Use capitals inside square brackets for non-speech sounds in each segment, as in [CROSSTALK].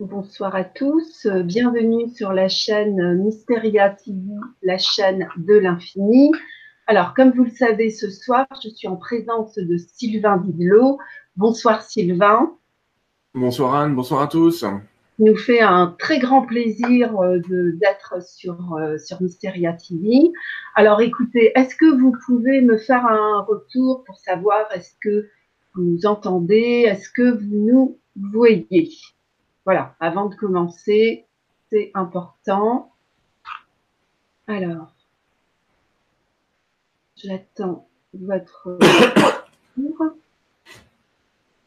Bonsoir à tous, bienvenue sur la chaîne Mysteria TV, la chaîne de l'infini. Alors, comme vous le savez, ce soir, je suis en présence de Sylvain Didlot. Bonsoir Sylvain. Bonsoir Anne, bonsoir à tous. Il nous fait un très grand plaisir euh, d'être sur, euh, sur Mysteria TV. Alors écoutez, est-ce que vous pouvez me faire un retour pour savoir est-ce que vous nous entendez, est-ce que vous nous voyez? Voilà, avant de commencer, c'est important. Alors, j'attends votre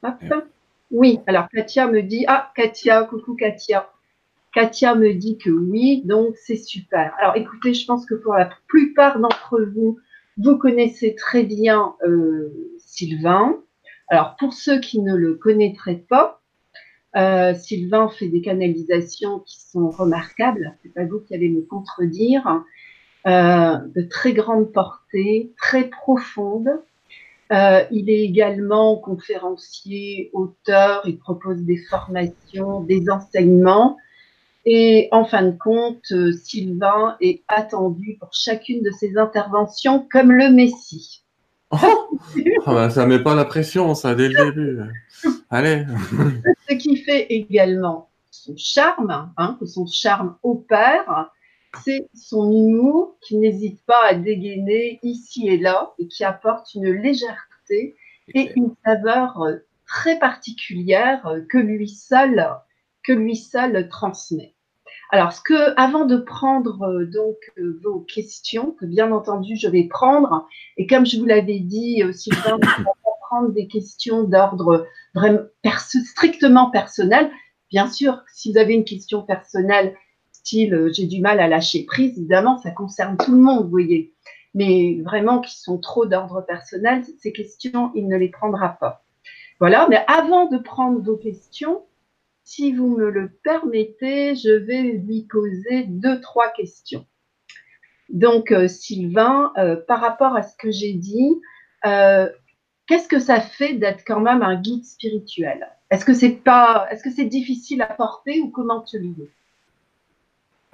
Hop. Oui, alors Katia me dit, ah, Katia, coucou Katia. Katia me dit que oui, donc c'est super. Alors écoutez, je pense que pour la plupart d'entre vous, vous connaissez très bien euh, Sylvain. Alors pour ceux qui ne le connaîtraient pas, euh, Sylvain fait des canalisations qui sont remarquables. C'est pas vous qui allez me contredire. Euh, de très grande portée, très profonde. Euh, il est également conférencier, auteur. Il propose des formations, des enseignements. Et en fin de compte, Sylvain est attendu pour chacune de ses interventions comme le Messie. Oh, oh bah, ça met pas la pression, ça, dès le début. Allez. [LAUGHS] Fait également son charme, hein, que son charme opère, c'est son humour qui n'hésite pas à dégainer ici et là et qui apporte une légèreté et une saveur très particulière que lui seul, que lui seul transmet. Alors, ce que, avant de prendre donc vos questions, que bien entendu je vais prendre, et comme je vous l'avais dit, euh, [COUGHS] Des questions d'ordre vraiment strictement personnel. Bien sûr, si vous avez une question personnelle, style euh, j'ai du mal à lâcher prise, évidemment, ça concerne tout le monde, vous voyez. Mais vraiment, qui sont trop d'ordre personnel, ces questions, il ne les prendra pas. Voilà, mais avant de prendre vos questions, si vous me le permettez, je vais lui poser deux, trois questions. Donc, euh, Sylvain, euh, par rapport à ce que j'ai dit, qu'est-ce que ça fait d'être quand même un guide spirituel? Est-ce que c'est pas, est-ce que c'est difficile à porter ou comment tu le vis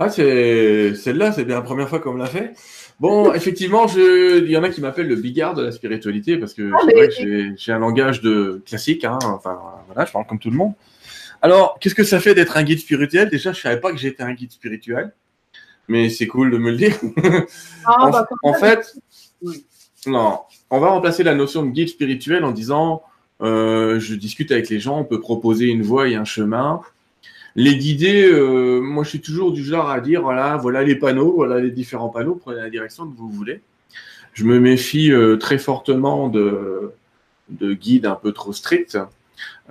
ah, c'est celle-là, c'est bien la première fois qu'on me l'a fait. Bon, [LAUGHS] effectivement, je... il y en a qui m'appellent le bigard de la spiritualité parce que ah, j'ai un langage de classique. Hein. Enfin, voilà, je parle comme tout le monde. Alors, qu'est-ce que ça fait d'être un guide spirituel? Déjà, je savais pas que j'étais un guide spirituel, mais c'est cool de me le dire. Ah, [LAUGHS] en, bah, en fait, non, on va remplacer la notion de guide spirituel en disant euh, je discute avec les gens, on peut proposer une voie et un chemin. Les guider, euh, moi je suis toujours du genre à dire voilà, voilà les panneaux, voilà les différents panneaux, prenez la direction que vous voulez. Je me méfie euh, très fortement de, de guides un peu trop stricts.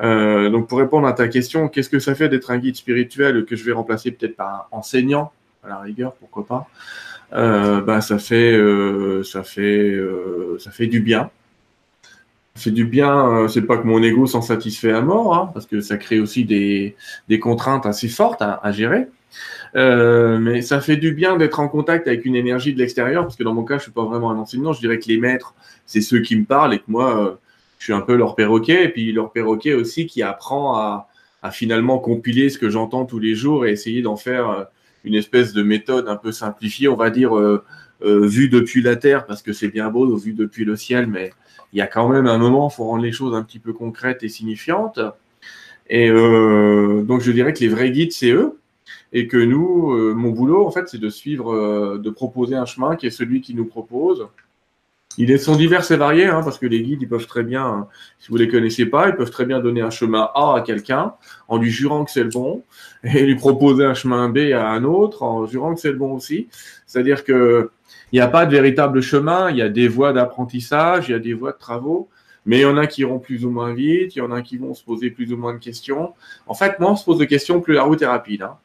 donc pour répondre à ta question, qu'est-ce que ça fait d'être un guide spirituel que je vais remplacer peut-être par un enseignant? À la rigueur, pourquoi pas bah, ça fait, euh, ça fait, euh, ça fait du bien. Ça fait du bien. c'est pas que mon ego s'en satisfait à mort, hein, parce que ça crée aussi des, des contraintes assez fortes à, à gérer. mais ça fait du bien d'être en contact avec une énergie de l'extérieur, parce que dans mon cas, je suis pas vraiment un enseignant. Je dirais que les maîtres, c'est ceux qui me parlent et que moi, je suis un peu leur perroquet, et puis leur perroquet aussi qui apprend à, à finalement compiler ce que j'entends tous les jours et essayer d'en faire une espèce de méthode un peu simplifiée, on va dire, euh, euh, vue depuis la Terre, parce que c'est bien beau, vue depuis le ciel, mais il y a quand même un moment, il faut rendre les choses un petit peu concrètes et signifiantes. Et euh, donc, je dirais que les vrais guides, c'est eux. Et que nous, mon boulot, en fait, c'est de suivre, de proposer un chemin qui est celui qui nous propose. Ils sont divers et variés, hein, parce que les guides, ils peuvent très bien, si vous les connaissez pas, ils peuvent très bien donner un chemin A à quelqu'un en lui jurant que c'est le bon, [LAUGHS] et lui proposer un chemin B à un autre en jurant que c'est le bon aussi. C'est-à-dire que il n'y a pas de véritable chemin, il y a des voies d'apprentissage, il y a des voies de travaux, mais il y en a qui iront plus ou moins vite, il y en a qui vont se poser plus ou moins de questions. En fait, moins on se pose de questions, plus la route est rapide. Hein.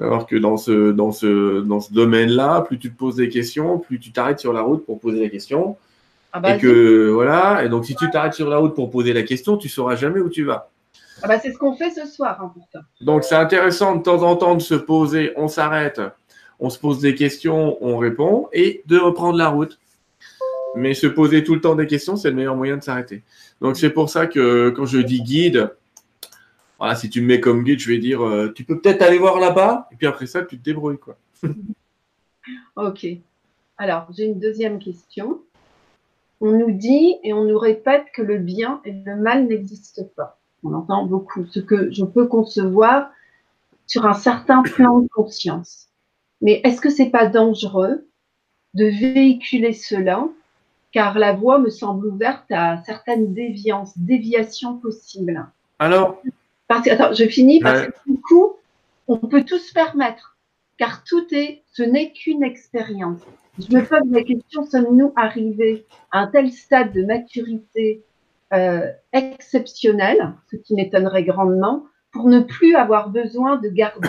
Alors que dans ce, dans ce, dans ce domaine-là, plus tu te poses des questions, plus tu t'arrêtes sur la route pour poser la question. Ah bah, et que voilà, et donc si tu t'arrêtes sur la route pour poser la question, tu sauras jamais où tu vas. Ah bah, c'est ce qu'on fait ce soir, hein, pourtant. Donc c'est intéressant de temps en temps de se poser, on s'arrête, on se pose des questions, on répond, et de reprendre la route. Mais se poser tout le temps des questions, c'est le meilleur moyen de s'arrêter. Donc c'est pour ça que quand je dis guide, voilà, si tu me mets comme guide, je vais dire, euh, tu peux peut-être aller voir là-bas, et puis après ça, tu te débrouilles, quoi. [LAUGHS] ok. Alors, j'ai une deuxième question. On nous dit et on nous répète que le bien et le mal n'existent pas. On entend beaucoup, ce que je peux concevoir sur un certain plan de conscience. Mais est-ce que c'est pas dangereux de véhiculer cela? Car la voie me semble ouverte à certaines déviances, déviations possibles. Alors Attends, je finis parce que du coup, on peut tout se permettre, car tout est, ce n'est qu'une expérience. Je me pose la question, sommes-nous arrivés à un tel stade de maturité euh, exceptionnel, ce qui m'étonnerait grandement, pour ne plus avoir besoin de garder?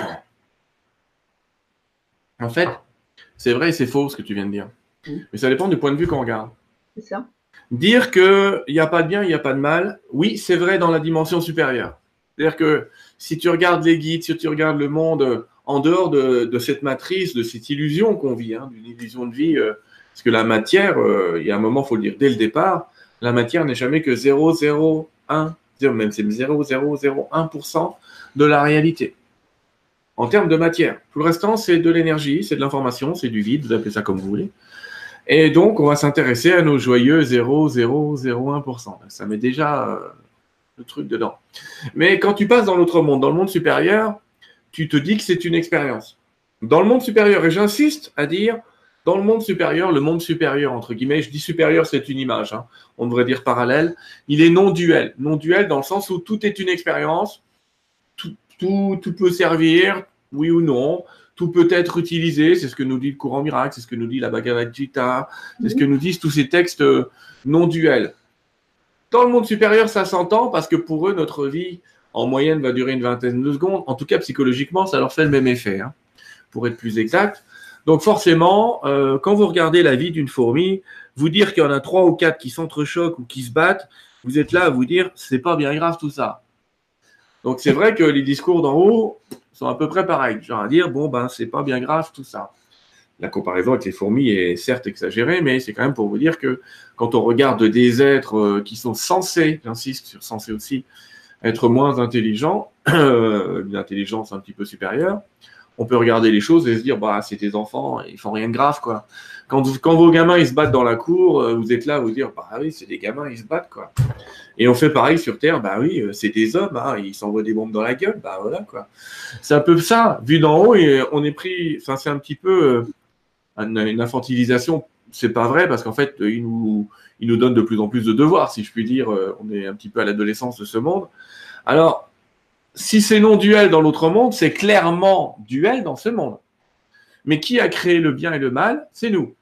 En fait, c'est vrai et c'est faux ce que tu viens de dire. Mais ça dépend du point de vue qu'on regarde. C'est ça. Dire qu'il n'y a pas de bien, il n'y a pas de mal, oui, c'est vrai dans la dimension supérieure. C'est-à-dire que si tu regardes les guides, si tu regardes le monde en dehors de, cette matrice, de cette illusion qu'on vit, hein, d'une illusion de vie, euh, parce que la matière, euh, il y a un moment, il faut le dire dès le départ, la matière n'est jamais que 0,01, même c'est 0,001% de la réalité. En termes de matière. Tout le restant, c'est de l'énergie, c'est de l'information, c'est du vide, vous appelez ça comme vous voulez. Et donc, on va s'intéresser à nos joyeux 0,001%. Ça met déjà le truc dedans. Mais quand tu passes dans l'autre monde, dans le monde supérieur, tu te dis que c'est une expérience. Dans le monde supérieur, et j'insiste à dire, dans le monde supérieur, le monde supérieur, entre guillemets, je dis supérieur, c'est une image, hein. on devrait dire parallèle, il est non-duel. Non-duel dans le sens où tout est une expérience, tout, tout, tout peut servir, oui ou non, tout peut être utilisé, c'est ce que nous dit le courant miracle, c'est ce que nous dit la Bhagavad Gita, c'est ce que nous disent tous ces textes euh, non duels. Dans le monde supérieur, ça s'entend parce que pour eux, notre vie, en moyenne, va durer une vingtaine de secondes. En tout cas, psychologiquement, ça leur fait le même effet, hein, pour être plus exact. Donc forcément, euh, quand vous regardez la vie d'une fourmi, vous dire qu'il y en a trois ou quatre qui s'entrechoquent ou qui se battent, vous êtes là à vous dire, c'est pas bien grave tout ça. Donc c'est vrai que les discours d'en haut, sont à peu près pareils. Genre à dire, bon, ben, c'est pas bien grave tout ça. La comparaison avec les fourmis est certes exagérée, mais c'est quand même pour vous dire que quand on regarde des êtres euh, qui sont censés, j'insiste sur censés aussi, être moins intelligents, [CLEARS THROAT] une intelligence un petit peu supérieure, on peut regarder les choses et se dire, bah, c'est des enfants, ils font rien de grave, quoi. Quand, vos gamins, ils se battent dans la cour, euh, vous êtes là à vous dire, bah oui, c'est des gamins, ils se battent, quoi. Et on fait pareil sur Terre, bah oui, euh, c'est des hommes, hein, ils s'envoient des bombes dans la gueule, bah voilà, quoi. C'est un peu ça, vu d'en haut, et on est pris, enfin, c'est un petit peu euh, une, infantilisation. C'est pas vrai, parce qu'en fait, ils nous, ils nous donnent de plus en plus de devoirs, si je puis dire. On est un petit peu à l'adolescence de ce monde. Alors, si c'est non duel dans l'autre monde, c'est clairement duel dans ce monde. Mais qui a créé le bien et le mal? C'est nous.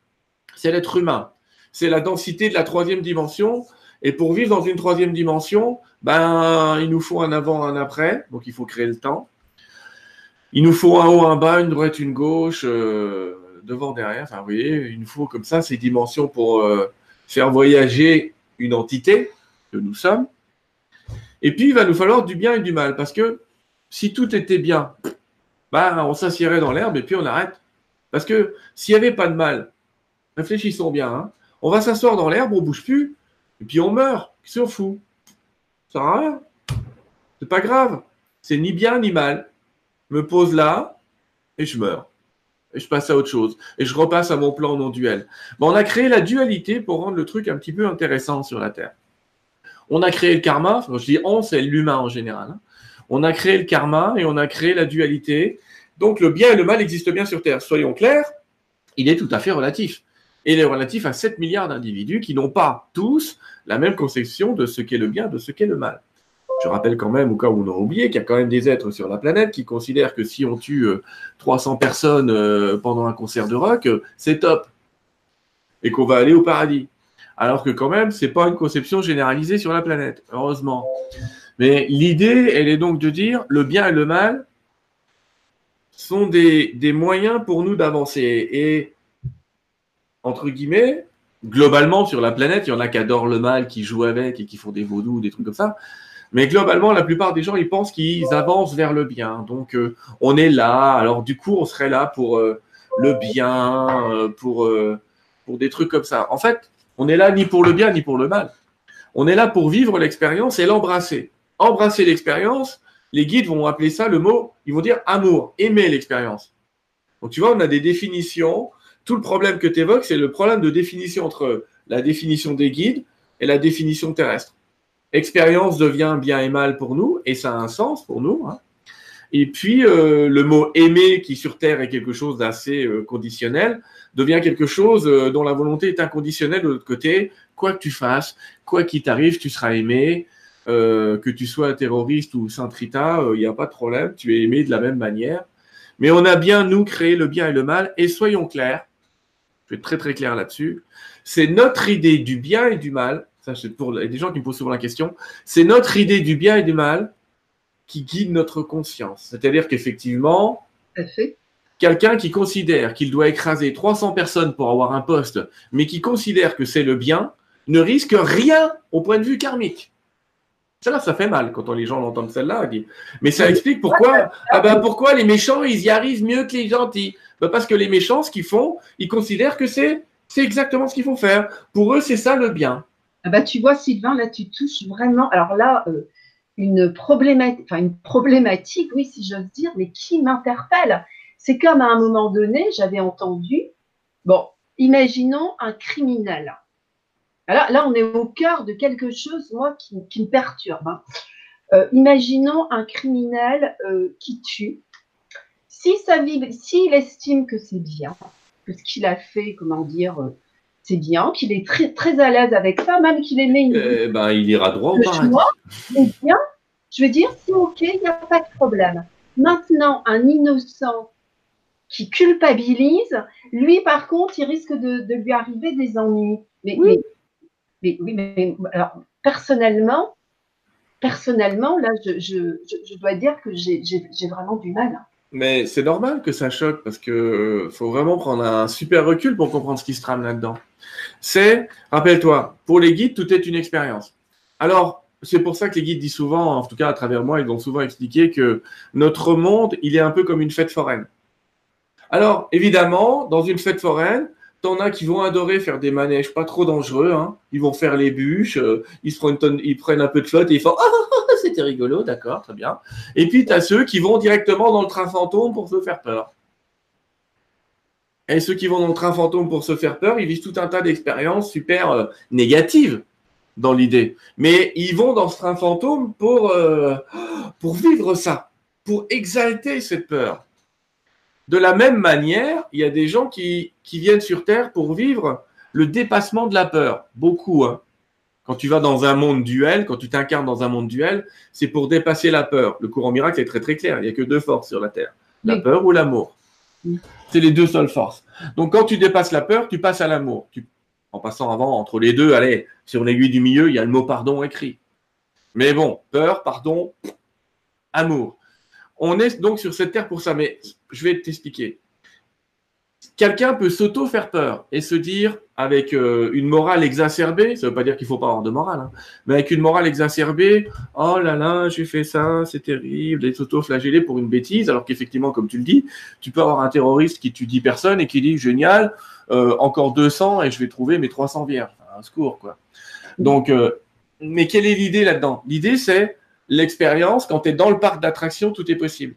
C'est l'être humain. C'est la densité de la troisième dimension. Et pour vivre dans une troisième dimension, ben, il nous faut un avant, un après. Donc, il faut créer le temps. Il nous faut un haut, un bas, une droite, une gauche, euh, devant, derrière. Enfin, vous voyez, nous faut comme ça ces dimensions pour euh, faire voyager une entité que nous sommes. Et puis, il va nous falloir du bien et du mal. Parce que si tout était bien, ben, on s'assierait dans l'herbe et puis on arrête. Parce que s'il n'y avait pas de mal, réfléchissons bien, hein, on va s'asseoir dans l'herbe, on bouge plus, et puis on meurt. Qu'est-ce qu'on fout? Ça sert rien. C'est pas grave. C'est ni bien ni mal. Je me pose là et je meurs. Je passe à autre chose. Et je repasse à mon plan non duel. On a créé la dualité pour rendre le truc un petit peu intéressant sur la Terre. On a créé le karma. je dis on, c'est l'humain en général. Hein. On a créé le karma et on a créé la dualité donc le bien et le mal existent bien sur Terre. Soyons clairs, il est tout à fait relatif. Il est relatif à 7 milliards d'individus qui n'ont pas tous la même conception de ce qu'est le bien, de ce qu'est le mal. Je rappelle quand même, au cas où on aurait oublié, qu'il y a quand même des êtres sur la planète qui considèrent que si on tue 300 euh, personnes euh, pendant un concert de rock, euh, c'est top. Et qu'on va aller au paradis. Alors que quand même, ce n'est pas une conception généralisée sur la planète, heureusement. Mais l'idée, elle est donc de dire le bien et le mal, sont des, moyens pour nous d'avancer. Et, entre guillemets, globalement, sur la planète, il y en a qui adorent le mal, qui jouent avec et qui font des vaudous, des trucs comme ça. Mais globalement, la plupart des gens, ils pensent qu'ils avancent vers le bien. Donc, euh, on est là. Alors, du coup, on serait là pour euh, le bien, euh, pour, pour des trucs comme ça. En fait, on est là ni pour le bien, ni pour le mal. On est là pour vivre l'expérience et l'embrasser. Embrasser l'expérience, les guides vont appeler ça le mot, ils vont dire amour, aimer l'expérience. Donc tu vois, on a des définitions. Tout le problème que tu évoques, c'est le problème de définition entre la définition des guides et la définition terrestre. Expérience devient bien et mal pour nous, et ça a un sens pour nous. Hein. Et puis, euh, le mot aimer, qui sur Terre est quelque chose d'assez euh, conditionnel, devient quelque chose euh, dont la volonté est inconditionnelle de l'autre côté. Quoi que tu fasses, quoi qu'il t'arrive, tu seras aimé. que tu sois terroriste ou Saint Rita, il n'y a pas de problème, tu es aimé de la même manière. Mais on a bien, nous, créé le bien et le mal, et soyons clairs, je vais être très très clair là-dessus, c'est notre idée du bien et du mal, ça c'est pour les gens qui me posent souvent la question, c'est notre idée du bien et du mal qui guide notre conscience. C'est-à-dire qu'effectivement, quelqu'un qui considère qu'il doit écraser 300 personnes pour avoir un poste, mais qui considère que c'est le bien, ne risque rien au point de vue karmique. Ça, ça fait mal quand on, les gens l'entendent celle-là. Mais ça explique pourquoi, ah ben, pourquoi les méchants, ils y arrivent mieux que les gentils. Ben, parce que les méchants, ce qu'ils font, ils considèrent que c'est, c'est exactement ce qu'il faut faire. Pour eux, c'est ça le bien. Ah bah, tu vois, Sylvain, là, tu touches vraiment. Alors là, euh, une problématique, oui, si j'ose dire, mais qui m'interpelle. C'est comme à un moment donné, j'avais entendu, bon, imaginons un criminel. Alors là, on est au cœur de quelque chose, moi, qui, me perturbe. Hein. Euh, imaginons un criminel euh, qui tue. Si s'il estime que c'est bien, que ce qu'il a fait, comment dire, c'est bien, qu'il est très, très à l'aise avec ça, même qu'il aimait une. Eh ben, il ira droit au paradis. C'est bien. Je veux dire, c'est OK, il n'y a pas de problème. Maintenant, un innocent qui culpabilise, lui, par contre, il risque de, lui arriver des ennuis. Mais oui, mais, mais, alors, personnellement, personnellement, là, je, je dois dire que j'ai vraiment du mal. Mais c'est normal que ça choque parce que euh, faut vraiment prendre un super recul pour comprendre ce qui se trame là-dedans. C'est, rappelle-toi, pour les guides, tout est une expérience. Alors, c'est pour ça que les guides disent souvent, en tout cas à travers moi, ils ont souvent expliqué que notre monde, il est un peu comme une fête foraine. Alors, évidemment, dans une fête foraine, t'en as qui vont adorer faire des manèges pas trop dangereux. Hein. Ils vont faire les bûches, euh, ils, prennent un peu de flotte et ils font [LAUGHS] c'était rigolo, d'accord, très bien. Et puis, tu as ceux qui vont directement dans le train fantôme pour se faire peur. Et ceux qui vont dans le train fantôme pour se faire peur, ils vivent tout un tas d'expériences super euh, négatives dans l'idée. Mais ils vont dans ce train fantôme pour, euh, pour vivre ça, pour exalter cette peur. De la même manière, il y a des gens qui, qui viennent sur Terre pour vivre le dépassement de la peur. Beaucoup. Hein. Quand tu vas dans un monde duel, quand tu t'incarnes dans un monde duel, c'est pour dépasser la peur. Le courant miracle est très très clair. Il n'y a que deux forces sur la Terre. La peur ou l'amour. C'est les deux seules forces. Donc quand tu dépasses la peur, tu passes à l'amour. En passant avant, entre les deux, allez, sur l'aiguille du milieu, il y a le mot pardon écrit. Mais bon, peur, pardon, amour. On est donc sur cette terre pour ça, mais je vais t'expliquer quelqu'un peut s'auto-faire peur et se dire, avec euh, une morale exacerbée, ça ne veut pas dire qu'il ne faut pas avoir de morale, hein, mais avec une morale exacerbée, oh là là, j'ai fait ça, c'est terrible, et s'auto-flageller pour une bêtise, alors qu'effectivement, comme tu le dis, tu peux avoir un terroriste qui tue 10 personnes et qui dit, génial, euh, encore 200 et je vais trouver mes 300 vierges. un secours, quoi. Donc, euh, mais quelle est l'idée là-dedans? L'idée, c'est l'expérience, quand tu es dans le parc d'attraction, tout est possible.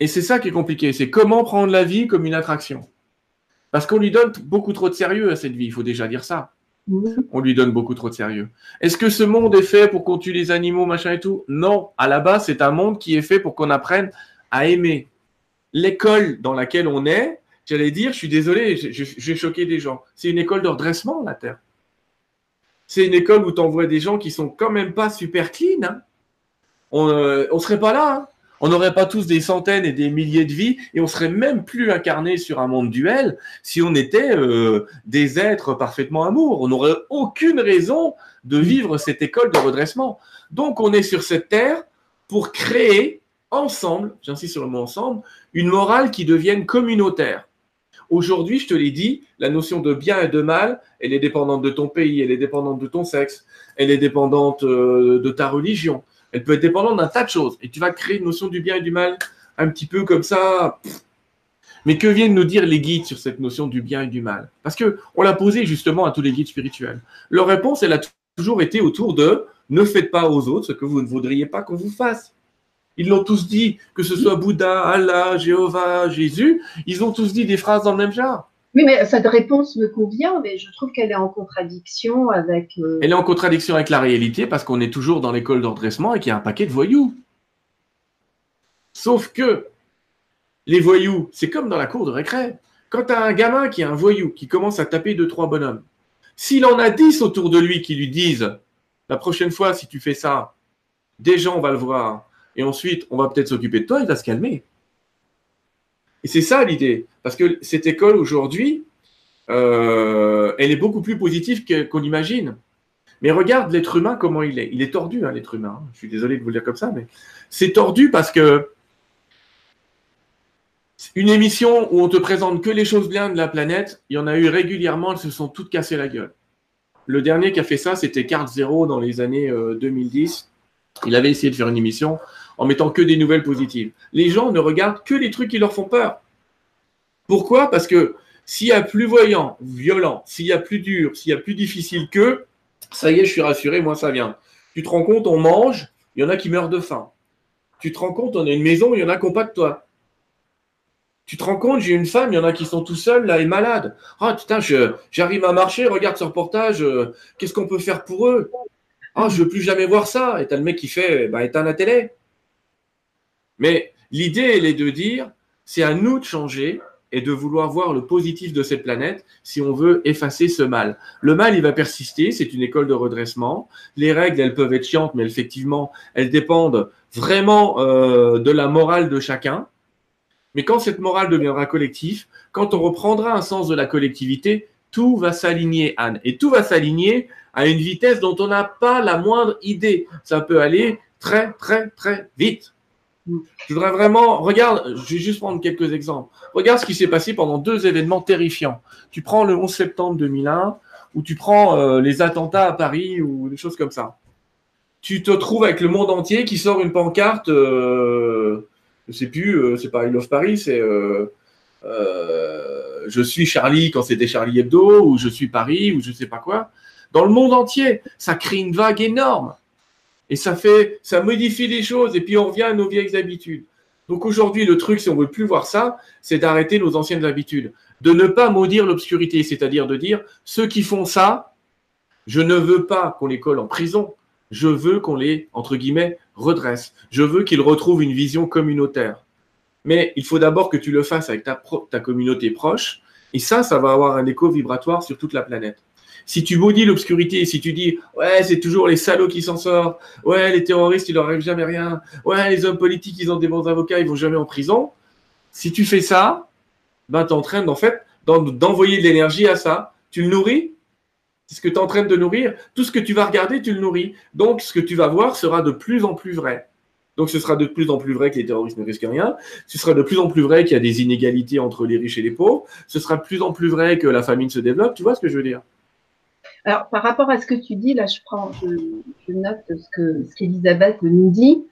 Et c'est ça qui est compliqué, c'est comment prendre la vie comme une attraction. Parce qu'on lui donne beaucoup trop de sérieux à cette vie, il faut déjà dire ça. On lui donne beaucoup trop de sérieux. Est-ce que ce monde est fait pour qu'on tue les animaux, machin et tout? Non, à la base, c'est un monde qui est fait pour qu'on apprenne à aimer. L'école dans laquelle on est, j'allais dire, je suis désolé, j'ai choqué des gens. C'est une école de redressement, la Terre. C'est une école où tu envoies des gens qui sont quand même pas super clean. Hein. On ne euh, serait pas là. Hein on n'aurait pas tous des centaines et des milliers de vies et on serait même plus incarné sur un monde duel si on était euh, des êtres parfaitement amour. On n'aurait aucune raison de vivre cette école de redressement. Donc on est sur cette terre pour créer ensemble, j'insiste sur le mot ensemble, une morale qui devienne communautaire. Aujourd'hui, je te l'ai dit, la notion de bien et de mal, elle est dépendante de ton pays, elle est dépendante de ton sexe, elle est dépendante euh, de ta religion, elle peut être dépendante d'un tas de choses. Et tu vas créer une notion du bien et du mal un petit peu comme ça. Mais que viennent nous dire les guides sur cette notion du bien et du mal? Parce que on l'a posé justement à tous les guides spirituels. Leur réponse, elle a toujours été autour de ne faites pas aux autres ce que vous ne voudriez pas qu'on vous fasse. Ils l'ont tous dit, que ce soit Bouddha, Allah, Jéhovah, Jésus, ils ont tous dit des phrases dans le même genre. Oui, mais cette réponse me convient, mais je trouve qu'elle est en contradiction avec. Euh, Elle est en contradiction avec la réalité parce qu'on est toujours dans l'école d'ordressement et qu'il y a un paquet de voyous. Sauf que les voyous, c'est comme dans la cour de récré. Quand tu as un gamin qui est un voyou, qui commence à taper deux, trois bonhommes, s'il en a dix autour de lui qui lui disent la prochaine fois, si tu fais ça, des gens, on va le voir, et ensuite, on va peut-être s'occuper de toi, il va se calmer. Et c'est ça l'idée. Parce que cette école aujourd'hui, euh, elle est beaucoup plus positive qu'on imagine. Mais regarde l'être humain, comment il est. Il est tordu, hein, l'être humain. Je suis désolé de vous le dire comme ça, mais c'est tordu parce que une émission où on te présente que les choses bien de la planète, il y en a eu régulièrement, elles se sont toutes cassées la gueule. Le dernier qui a fait ça, c'était Carte Zéro dans les années 2010. Euh, il avait essayé de faire une émission en mettant que des nouvelles positives. Les gens ne regardent que les trucs qui leur font peur. Pourquoi? Parce que s'il y a plus voyant, violent, s'il y a plus dur, s'il y a plus difficile que, ça y est, je suis rassuré, moi ça vient. Tu te rends compte, on mange, il y en a qui meurent de faim. Tu te rends compte, on a une maison, il y en a qui n'ont pas de toi. Tu te rends compte, j'ai une femme, il y en a qui sont tout seuls là et malades. Ah putain, j'arrive à marcher, regarde ce reportage, euh, qu'est-ce qu'on peut faire pour eux? Ah, je veux plus jamais voir ça. Et t'as le mec qui fait, bah éteins la télé. Mais l'idée, elle est de dire, c'est à nous de changer et de vouloir voir le positif de cette planète si on veut effacer ce mal. Le mal, il va persister, c'est une école de redressement. Les règles, elles peuvent être chiantes, mais effectivement, elles dépendent vraiment euh, de la morale de chacun. Mais quand cette morale deviendra collective, quand on reprendra un sens de la collectivité, tout va s'aligner, Anne. Et tout va s'aligner à une vitesse dont on n'a pas la moindre idée. Ça peut aller très, très, très vite. Je voudrais vraiment, regarde, je vais juste prendre quelques exemples. Regarde ce qui s'est passé pendant deux événements terrifiants. Tu prends le 11 septembre 2001 ou tu prends euh, les attentats à Paris ou des choses comme ça. Tu te trouves avec le monde entier qui sort une pancarte, euh, je sais plus, euh, c'est pas I Love Paris, c'est euh, je suis Charlie quand c'était Charlie Hebdo ou je suis Paris ou je sais pas quoi. Dans le monde entier, ça crée une vague énorme. Et ça fait, ça modifie les choses et puis on revient à nos vieilles habitudes. Donc aujourd'hui, le truc, si on veut plus voir ça, c'est d'arrêter nos anciennes habitudes, de ne pas maudire l'obscurité, c'est-à-dire de dire ceux qui font ça, je ne veux pas qu'on les colle en prison, je veux qu'on les entre guillemets redresse, je veux qu'ils retrouvent une vision communautaire. Mais il faut d'abord que tu le fasses avec ta, ta communauté proche, et ça, ça va avoir un écho vibratoire sur toute la planète si tu maudis l'obscurité, si tu dis ouais, c'est toujours les salauds qui s'en sortent, ouais, les terroristes, il leur arrive jamais rien, ouais, les hommes politiques, ils ont des bons avocats, ils vont jamais en prison. Si tu fais ça, ben, tu es en train, en fait, d'envoyer de l'énergie à ça. Tu le nourris C'est ce que tu es en train de nourrir. Tout ce que tu vas regarder, tu le nourris. Donc, ce que tu vas voir sera de plus en plus vrai. Donc, ce sera de plus en plus vrai que les terroristes ne risquent rien. Ce sera de plus en plus vrai qu'il y a des inégalités entre les riches et les pauvres. Ce sera de plus en plus vrai que la famine se développe. Tu vois ce que je veux dire? Alors, par rapport à ce que tu dis, là, je prends, je, note ce que ce qu'Elisabeth nous dit.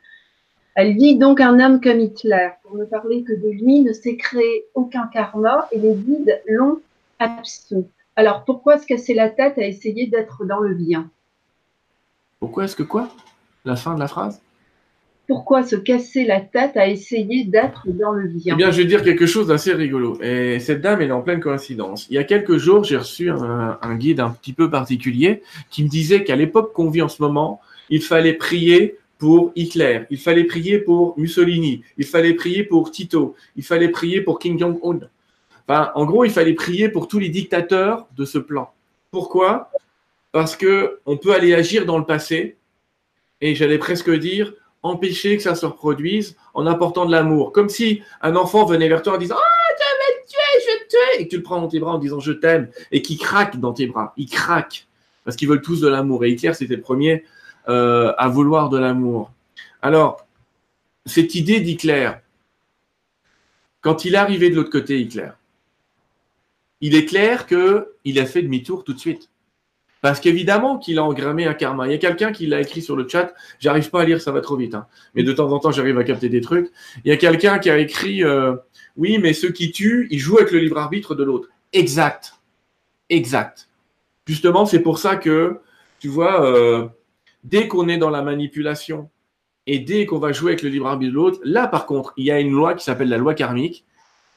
Elle dit donc un homme comme Hitler, pour ne parler que de lui, ne s'est créé aucun karma et les guides l'ont absous. Alors, pourquoi se casser la tête à essayer d'être dans le bien? Pourquoi est-ce que quoi? La fin de la phrase? Pourquoi se casser la tête à essayer d'être dans le bien Eh bien, je vais dire quelque chose d'assez rigolo. Et cette dame, elle est en pleine coïncidence. Il y a quelques jours, j'ai reçu un, guide un petit peu particulier qui me disait qu'à l'époque qu'on vit en ce moment, il fallait prier pour Hitler, il fallait prier pour Mussolini, il fallait prier pour Tito, il fallait prier pour Kim Jong-un. Enfin, en gros, il fallait prier pour tous les dictateurs de ce plan. Pourquoi? Parce que on peut aller agir dans le passé, et j'allais presque dire, empêcher que ça se reproduise en apportant de l'amour. Comme si un enfant venait vers toi en disant Ah, tu vas me tuer, je vais te tuer, et que tu le prends dans tes bras en disant Je t'aime, et qui craque dans tes bras. Il craque parce qu'ils veulent tous de l'amour. Et Hitler, c'était le premier euh, à vouloir de l'amour. Alors, cette idée d'Hitler, quand il est arrivé de l'autre côté, Hitler, il est clair qu'il a fait demi-tour tout de suite. Parce qu'évidemment qu'il a engrammé un karma. Il y a quelqu'un qui l'a écrit sur le chat. J'arrive pas à lire, ça va trop vite. Hein. Mais de temps en temps, j'arrive à capter des trucs. Il y a quelqu'un qui a écrit euh, Oui, mais ceux qui tuent, ils jouent avec le libre arbitre de l'autre. Exact. Exact. Justement, c'est pour ça que, tu vois, euh, dès qu'on est dans la manipulation et dès qu'on va jouer avec le libre arbitre de l'autre, là par contre, il y a une loi qui s'appelle la loi karmique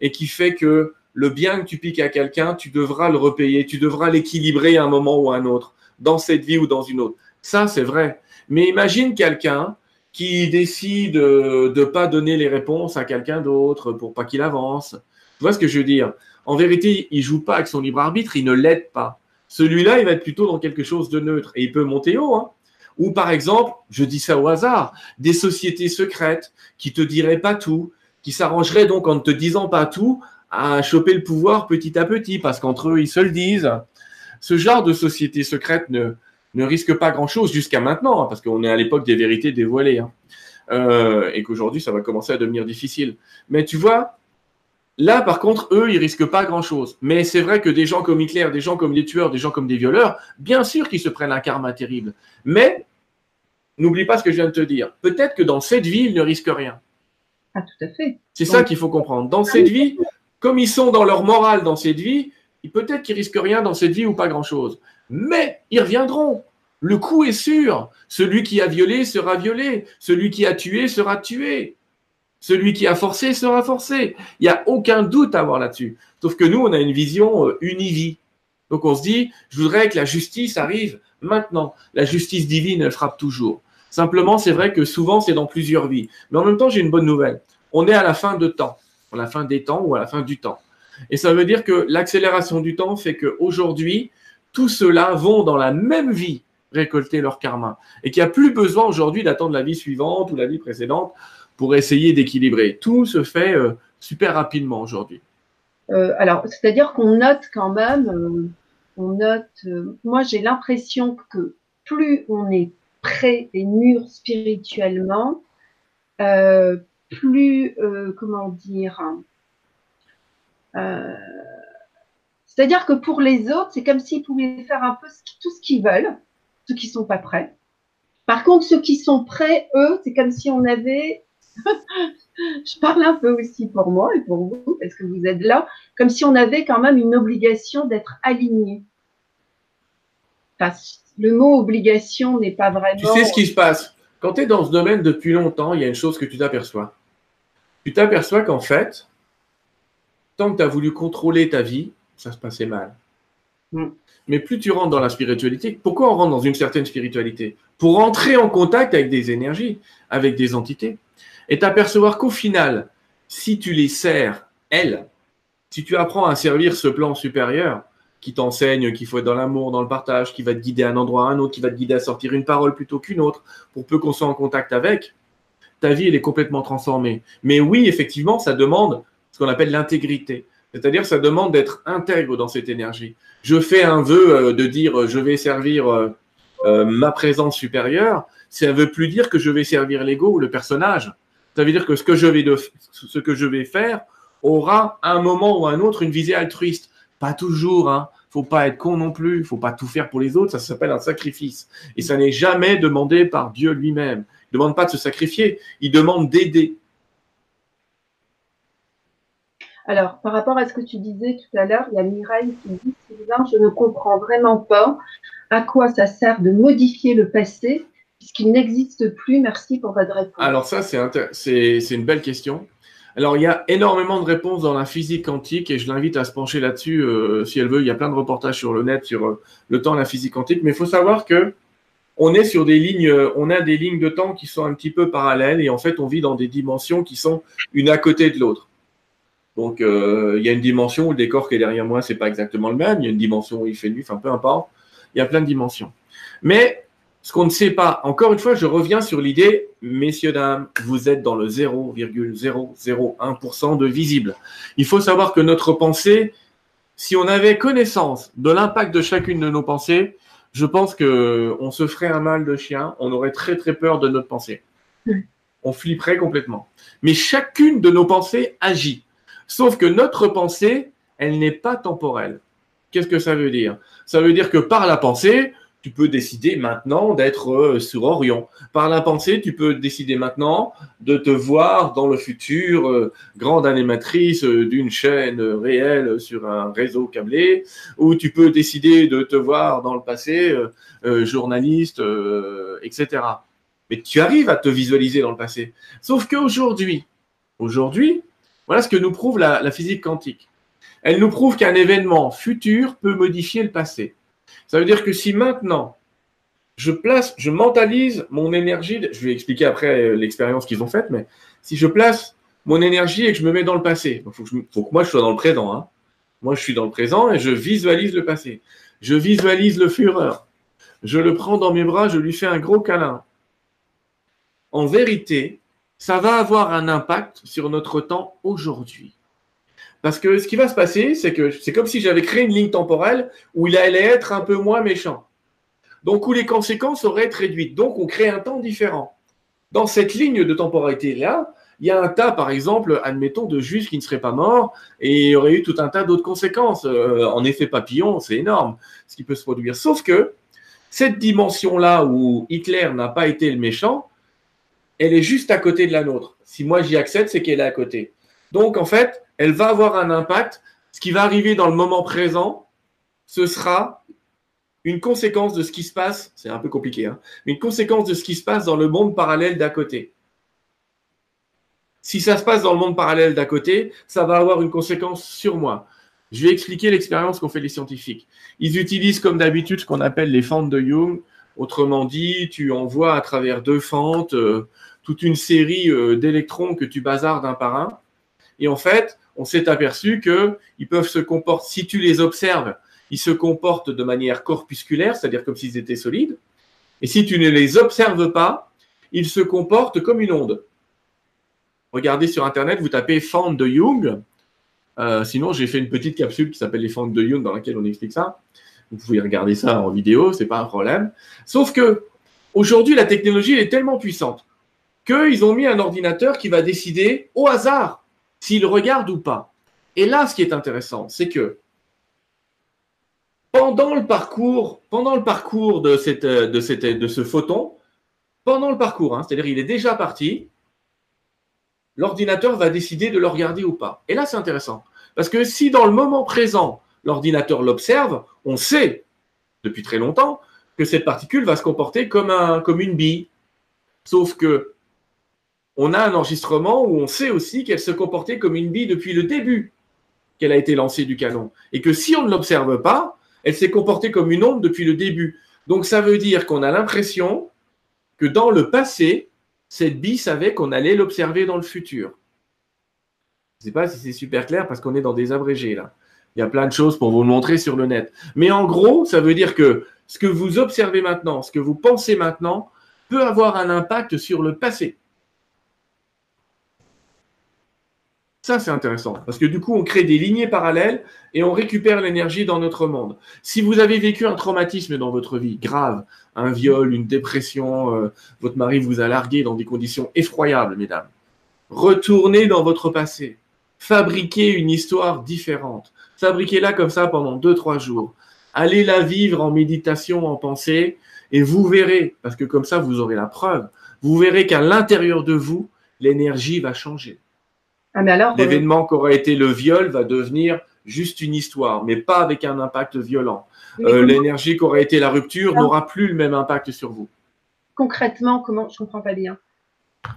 et qui fait que le bien que tu piques à quelqu'un, tu devras le repayer, tu devras l'équilibrer à un moment ou à un autre, dans cette vie ou dans une autre. Ça, c'est vrai. Mais imagine quelqu'un qui décide de ne pas donner les réponses à quelqu'un d'autre pour pas qu'il avance. Tu vois ce que je veux dire? En vérité, il joue pas avec son libre arbitre, il ne l'aide pas. Celui-là, il va être plutôt dans quelque chose de neutre et il peut monter haut. Hein. Ou par exemple, je dis ça au hasard, des sociétés secrètes qui te diraient pas tout, qui s'arrangeraient donc en ne te disant pas tout à choper le pouvoir petit à petit parce qu'entre eux, ils se le disent. Ce genre de société secrète ne, ne risque pas grand-chose jusqu'à maintenant, hein, parce qu'on est à l'époque des vérités dévoilées, hein. euh, et qu'aujourd'hui, ça va commencer à devenir difficile. Mais tu vois, là, par contre, eux, ils risquent pas grand-chose. Mais c'est vrai que des gens comme Hitler, des gens comme les tueurs, des gens comme des violeurs, bien sûr qu'ils se prennent un karma terrible. Mais n'oublie pas ce que je viens de te dire. Peut-être que dans cette vie, ils ne risquent rien. Ah, tout à fait. C'est ça qu'il faut comprendre. Dans cette vie, comme ils sont dans leur morale dans cette vie, peut-être qu'ils risquent rien dans cette vie ou pas grand-chose mais ils reviendront. Le coup est sûr. Celui qui a violé sera violé. Celui qui a tué sera tué. Celui qui a forcé sera forcé. Il n'y a aucun doute à avoir là-dessus. Sauf que nous, on a une vision euh, univie. Donc on se dit, je voudrais que la justice arrive maintenant. La justice divine, elle frappe toujours. Simplement, c'est vrai que souvent, c'est dans plusieurs vies. Mais en même temps, j'ai une bonne nouvelle. On est à la fin de temps, à la fin des temps ou à la fin du temps. Et ça veut dire que l'accélération du temps fait qu'aujourd'hui, tous ceux-là vont dans la même vie récolter leur karma et qu'il n'y a plus besoin aujourd'hui d'attendre la vie suivante ou la vie précédente pour essayer d'équilibrer. Tout se fait euh, super rapidement aujourd'hui. Euh, alors, c'est-à-dire qu'on note quand même, euh, on note, moi j'ai l'impression que plus on est prêt et mûr spirituellement, plus, comment dire, c'est-à-dire que pour les autres, c'est comme s'ils pouvaient faire un peu tout ce qu'ils veulent, ceux qui ne sont pas prêts. Par contre, ceux qui sont prêts, eux, c'est comme si on avait, [LAUGHS] je parle un peu aussi pour moi et pour vous, parce que vous êtes là, comme si on avait quand même une obligation d'être aligné. le mot obligation n'est pas vraiment. Tu sais ce qui se passe? Quand tu es dans ce domaine depuis longtemps, il y a une chose que tu t'aperçois. Tu t'aperçois qu'en fait, tant que tu as voulu contrôler ta vie, ça se passait mal. Mm. Mais plus tu rentres dans la spiritualité, pourquoi on rentre dans une certaine spiritualité? Pour entrer en contact avec des énergies, avec des entités, et t'apercevoir qu'au final, si tu les sers, elles, si tu apprends à servir ce plan supérieur, qui t'enseigne qu'il faut être dans l'amour, dans le partage, qui va te guider à un endroit à un autre, qui va te guider à sortir une parole plutôt qu'une autre, pour peu qu'on soit en contact avec, ta vie, elle est complètement transformée. Mais oui, effectivement, ça demande ce qu'on appelle l'intégrité. C'est-à-dire, ça demande d'être intègre dans cette énergie. Je fais un vœu euh, de dire euh, je vais servir euh, ma présence supérieure. Ça ne veut plus dire que je vais servir l'ego ou le personnage. Ça veut dire que ce que je vais, de, ce que je vais faire aura à un moment ou à un autre une visée altruiste. Pas toujours, hein. Faut pas être con non plus. Faut pas tout faire pour les autres. Ça s'appelle un sacrifice. Et ça n'est jamais demandé par Dieu lui-même. Il ne demande pas de se sacrifier. Il demande d'aider. Alors, par rapport à ce que tu disais tout à l'heure, il y a Mireille qui dit Sylvain, je ne comprends vraiment pas à quoi ça sert de modifier le passé puisqu'il n'existe plus. Merci pour votre réponse. Alors, ça, c'est une belle question. Alors, il y a énormément de réponses dans la physique quantique et je l'invite à se pencher là-dessus euh, si elle veut. Il y a plein de reportages sur le net sur euh, le temps et la physique quantique. Mais il faut savoir que on est sur des lignes, euh, on a des lignes de temps qui sont un petit peu parallèles et en fait, on vit dans des dimensions qui sont une à côté de l'autre. Donc, euh, il y a une dimension où le décor qui est derrière moi, c'est pas exactement le même. Il y a une dimension où il fait nuit, enfin, peu importe. Il y a plein de dimensions. Mais ce qu'on ne sait pas, encore une fois, je reviens sur l'idée, messieurs, dames, vous êtes dans le 0,001% de visible. Il faut savoir que notre pensée, si on avait connaissance de l'impact de chacune de nos pensées, je pense que on se ferait un mal de chien, on aurait très très peur de notre pensée. [LAUGHS] On flipperait complètement. Mais chacune de nos pensées agit. Sauf que notre pensée, elle n'est pas temporelle. Qu'est-ce que ça veut dire? Ça veut dire que par la pensée, tu peux décider maintenant d'être euh, sur Orion. Par la pensée, tu peux décider maintenant de te voir dans le futur euh, grande animatrice euh, d'une chaîne réelle sur un réseau câblé, ou tu peux décider de te voir dans le passé journaliste, etc. Mais tu arrives à te visualiser dans le passé. Sauf qu'aujourd'hui, aujourd'hui, voilà ce que nous prouve la physique quantique. Elle nous prouve qu'un événement futur peut modifier le passé. Ça veut dire que si maintenant, je place, je mentalise mon énergie, je vais expliquer après euh, l'expérience qu'ils ont faite, mais si je place mon énergie et que je me mets dans le passé, il faut, que moi je sois dans le présent. Hein. Moi je suis dans le présent et je visualise le passé. Je visualise le fureur. Je le prends dans mes bras, je lui fais un gros câlin. En vérité, ça va avoir un impact sur notre temps aujourd'hui. Parce que ce qui va se passer, c'est que c'est comme si j'avais créé une ligne temporelle où il allait être un peu moins méchant. Donc, où les conséquences auraient été réduites. Donc, on crée un temps différent. Dans cette ligne de temporalité-là, il y a un tas, par exemple, admettons, de juifs qui ne seraient pas morts et il y aurait eu tout un tas d'autres conséquences. Euh, en effet papillon, c'est énorme ce qui peut se produire. Sauf que cette dimension-là où Hitler n'a pas été le méchant, elle est juste à côté de la nôtre. Si moi j'y accède, c'est qu'elle est à côté. Donc, en fait, elle va avoir un impact. Ce qui va arriver dans le moment présent, ce sera une conséquence de ce qui se passe, c'est un peu compliqué, hein, une conséquence de ce qui se passe dans le monde parallèle d'à côté. Si ça se passe dans le monde parallèle d'à côté, ça va avoir une conséquence sur moi. Je vais expliquer l'expérience qu'ont fait les scientifiques. Ils utilisent comme d'habitude ce qu'on appelle les fentes de Jung. Autrement dit, tu envoies à travers deux fentes euh, toute une série euh, d'électrons que tu bazardes un par un. Et en fait, on s'est aperçu qu'ils peuvent se comporter, si tu les observes, ils se comportent de manière corpusculaire, c'est-à-dire comme s'ils étaient solides. Et si tu ne les observes pas, ils se comportent comme une onde. Regardez sur Internet, vous tapez fente de Jung. Euh, sinon, j'ai fait une petite capsule qui s'appelle les fentes de Jung dans laquelle on explique ça. Vous pouvez regarder ça en vidéo, c'est pas un problème. Sauf que aujourd'hui, la technologie est tellement puissante qu'ils ont mis un ordinateur qui va décider au hasard s'il regarde ou pas. Et là, ce qui est intéressant, c'est que pendant le parcours, parcours de, ce photon, pendant le parcours, hein, c'est-à-dire il est déjà parti, l'ordinateur va décider de le regarder ou pas. Et là, c'est intéressant. Parce que si dans le moment présent, l'ordinateur l'observe, on sait depuis très longtemps que cette particule va se comporter comme, comme une bille. Sauf que on a un enregistrement où on sait aussi qu'elle se comportait comme une bille depuis le début qu'elle a été lancée du canon. Et que si on ne l'observe pas, elle s'est comportée comme une onde depuis le début. Donc ça veut dire qu'on a l'impression que dans le passé, cette bille savait qu'on allait l'observer dans le futur. Je ne sais pas si c'est super clair parce qu'on est dans des abrégés là. Il y a plein de choses pour vous le montrer sur le net. Mais en gros, ça veut dire que ce que vous observez maintenant, ce que vous pensez maintenant, peut avoir un impact sur le passé. Ça, c'est intéressant, parce que du coup, on crée des lignées parallèles et on récupère l'énergie dans notre monde. Si vous avez vécu un traumatisme dans votre vie, grave, un viol, une dépression, euh, votre mari vous a largué dans des conditions effroyables, mesdames, retournez dans votre passé, fabriquez une histoire différente, fabriquez-la comme ça pendant deux, trois jours. Allez la vivre en méditation, en pensée, et vous verrez, parce que comme ça, vous aurez la preuve, vous verrez qu'à l'intérieur de vous, l'énergie va changer. Ah, euh, L'événement qui aurait été le viol va devenir juste une histoire, mais pas avec un impact violent. Euh, l'énergie qui aurait été la rupture n'aura plus le même impact sur vous. Concrètement, comment Je ne comprends pas bien.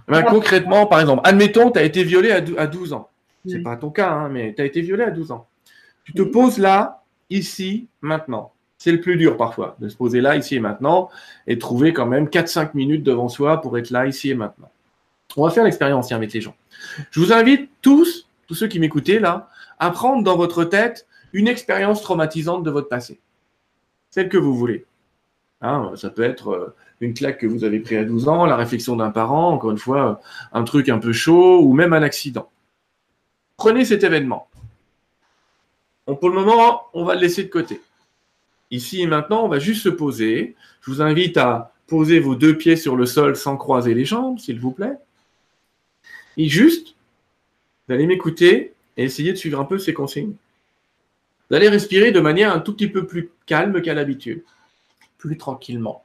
Ben, concrètement, par exemple, admettons, tu as été violé à 12 ans. Ce n'est pas ton cas, hein, mais tu as été violé à 12 ans. Tu te poses là, ici, maintenant. C'est le plus dur parfois, de se poser là, ici et maintenant, et trouver quand même 4-5 minutes devant soi pour être là, ici et maintenant. On va faire l'expérience avec les gens. Je vous invite tous, tous ceux qui m'écoutez là, à prendre dans votre tête une expérience traumatisante de votre passé. Celle que vous voulez. Hein, ça peut être euh, une claque que vous avez prise à 12 ans, la réflexion d'un parent, encore une fois, euh, un truc un peu chaud ou même un accident. Prenez cet événement. pour le moment, on va le laisser de côté. Ici et maintenant, on va juste se poser. Je vous invite à poser vos deux pieds sur le sol sans croiser les jambes, s'il vous plaît. Et juste, allez m'écouter et essayer de suivre un peu ces consignes. Allez respirer de manière un tout petit peu plus calme qu'à l'habitude. plus tranquillement.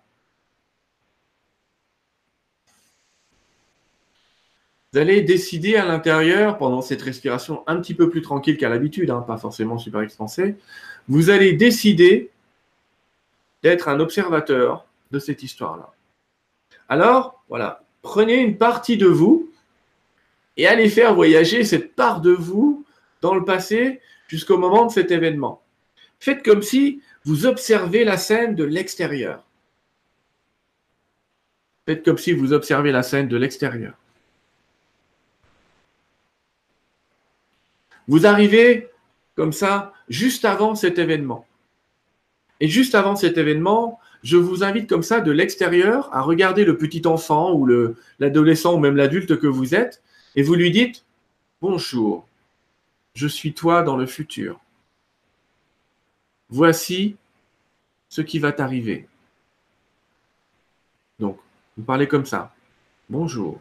Allez décider à l'intérieur, pendant cette respiration un petit peu plus tranquille qu'à l'habitude, hein, pas forcément super expansée, vous allez décider d'être un observateur de cette histoire-là. Alors, voilà, prenez une partie de vous et allez faire voyager cette part de vous dans le passé jusqu'au moment de cet événement. Faites comme si vous observez la scène de l'extérieur. Faites comme si vous observez la scène de l'extérieur. Vous arrivez comme ça juste avant cet événement. Et juste avant cet événement, je vous invite comme ça de l'extérieur à regarder le petit enfant ou l'adolescent ou même l'adulte que vous êtes et vous lui dites Bonjour, je suis toi dans le futur. Voici ce qui va t'arriver. Donc, vous parlez comme ça. Bonjour,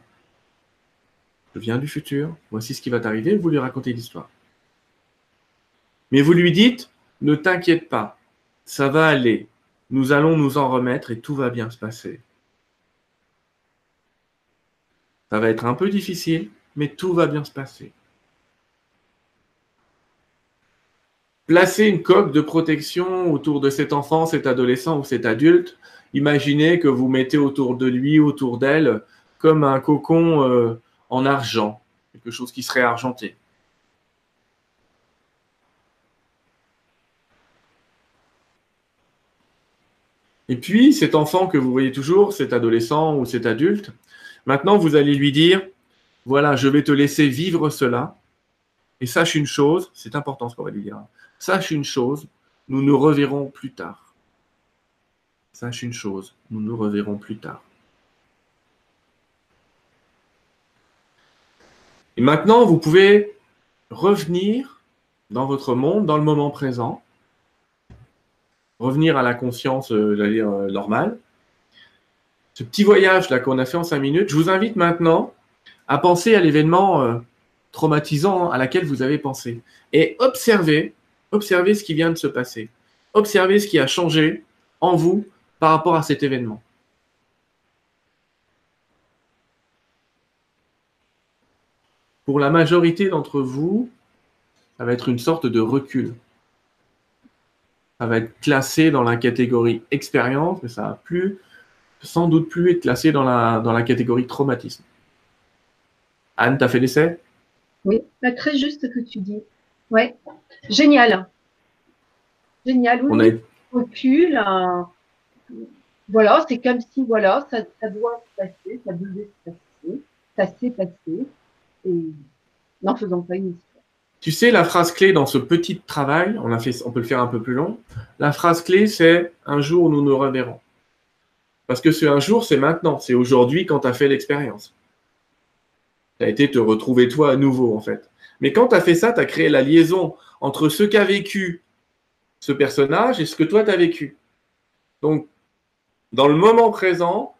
je viens du futur, voici ce qui va t'arriver, vous lui racontez l'histoire. Mais vous lui dites, ne t'inquiète pas, ça va aller, nous allons nous en remettre et tout va bien se passer. Ça va être un peu difficile, mais tout va bien se passer. Placez une coque de protection autour de cet enfant, cet adolescent ou cet adulte. Imaginez que vous mettez autour de lui, autour d'elle, comme un cocon euh, en argent, quelque chose qui serait argenté. Et puis, cet enfant que vous voyez toujours, cet adolescent ou cet adulte, maintenant, vous allez lui dire, voilà, je vais te laisser vivre cela. Et sache une chose, c'est important ce qu'on va lui dire. Sache une chose, nous nous reverrons plus tard. Sache une chose, nous nous reverrons plus tard. Et maintenant, vous pouvez revenir dans votre monde, dans le moment présent, revenir à la conscience, euh, j'allais dire, euh, normale. Ce petit voyage là qu'on a fait en cinq minutes, je vous invite maintenant à penser à l'événement euh, traumatisant à laquelle vous avez pensé et observez, observez ce qui vient de se passer. Observez ce qui a changé en vous par rapport à cet événement. Pour la majorité d'entre vous, ça va être une sorte de recul ça va être classé dans la catégorie expérience, mais ça va plus, sans doute plus être classé dans la, dans la catégorie traumatisme. Anne, tu as fait l'essai? Oui, très juste ce que tu dis. Ouais, génial. Génial. Oui, On a... recul. Voilà, c'est comme si voilà, ça, ça, doit se passer, ça devait se passer, ça s'est passé, et n'en faisant pas une histoire. Tu sais, la phrase clé dans ce petit travail, on, a fait, on peut le faire un peu plus long, la phrase clé, c'est un jour nous nous reverrons. Parce que ce un jour, c'est maintenant, c'est aujourd'hui quand tu as fait l'expérience. Ça a été te retrouver toi à nouveau, en fait. Mais quand tu as fait ça, tu as créé la liaison entre ce qu'a vécu ce personnage et ce que toi tu as vécu. Donc, dans le moment présent,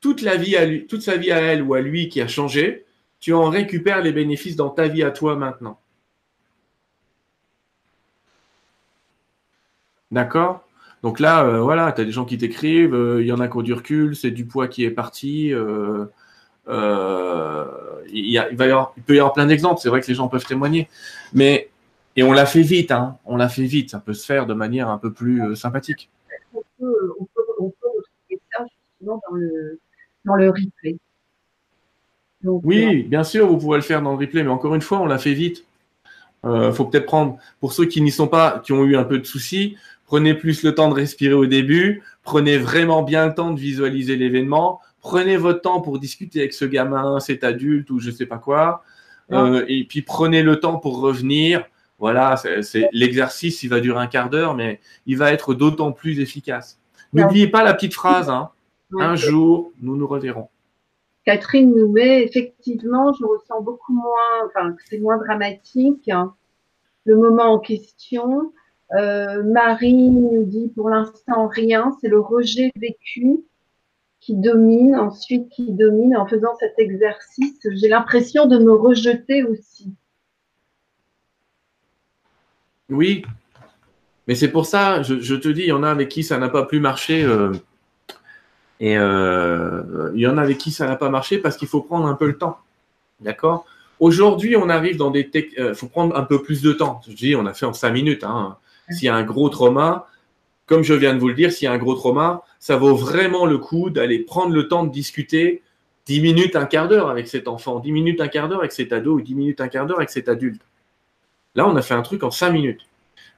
toute, la vie à lui, toute sa vie à elle ou à lui qui a changé, tu en récupères les bénéfices dans ta vie à toi maintenant. D'accord? Donc là, euh, voilà, tu as des gens qui t'écrivent, euh, il y en a qui ont du recul, c'est du poids qui est parti. Euh, il, y va y avoir, il peut y avoir plein d'exemples, c'est vrai que les gens peuvent témoigner. Mais, et on l'a fait vite, hein, on l'a fait vite, ça peut se faire de manière un peu plus sympathique. On peut, on, peut, retrouver ça justement dans le, dans le replay. oui, bien sûr, vous pouvez le faire dans le replay, mais encore une fois, on l'a fait vite. Il faut peut-être prendre, pour ceux qui n'y sont pas, qui ont eu un peu de soucis, Prenez plus le temps de respirer au début. Prenez vraiment bien le temps de visualiser l'événement. Prenez votre temps pour discuter avec ce gamin, cet adulte ou je sais pas quoi. Euh, et puis prenez le temps pour revenir. Voilà, c'est l'exercice, il va durer un quart d'heure, mais il va être d'autant plus efficace. N'oubliez pas la petite phrase. Hein. Un jour, nous nous reverrons. Catherine nous met effectivement, je ressens beaucoup moins, enfin, c'est moins dramatique. Hein. Le moment en question, euh, Marie nous dit pour l'instant rien, c'est le rejet vécu qui domine, ensuite qui domine. En faisant cet exercice, j'ai l'impression de me rejeter aussi. Oui, Mais c'est pour ça, je, te dis, il y en a avec qui ça n'a pas pu marcher. Euh, et euh, il y en a avec qui ça n'a pas marché parce qu'il faut prendre un peu le temps. D'accord? Aujourd'hui, on arrive dans des. Il euh, faut prendre un peu plus de temps. Je dis, on a fait en cinq minutes. Hein. S'il y a un gros trauma, comme je viens de vous le dire, s'il y a un gros trauma, ça vaut vraiment le coup d'aller prendre le temps de discuter 10 minutes, un quart d'heure avec cet enfant, 10 minutes, un quart d'heure avec cet ado, ou 10 minutes, un quart d'heure avec cet adulte. Là, on a fait un truc en 5 minutes.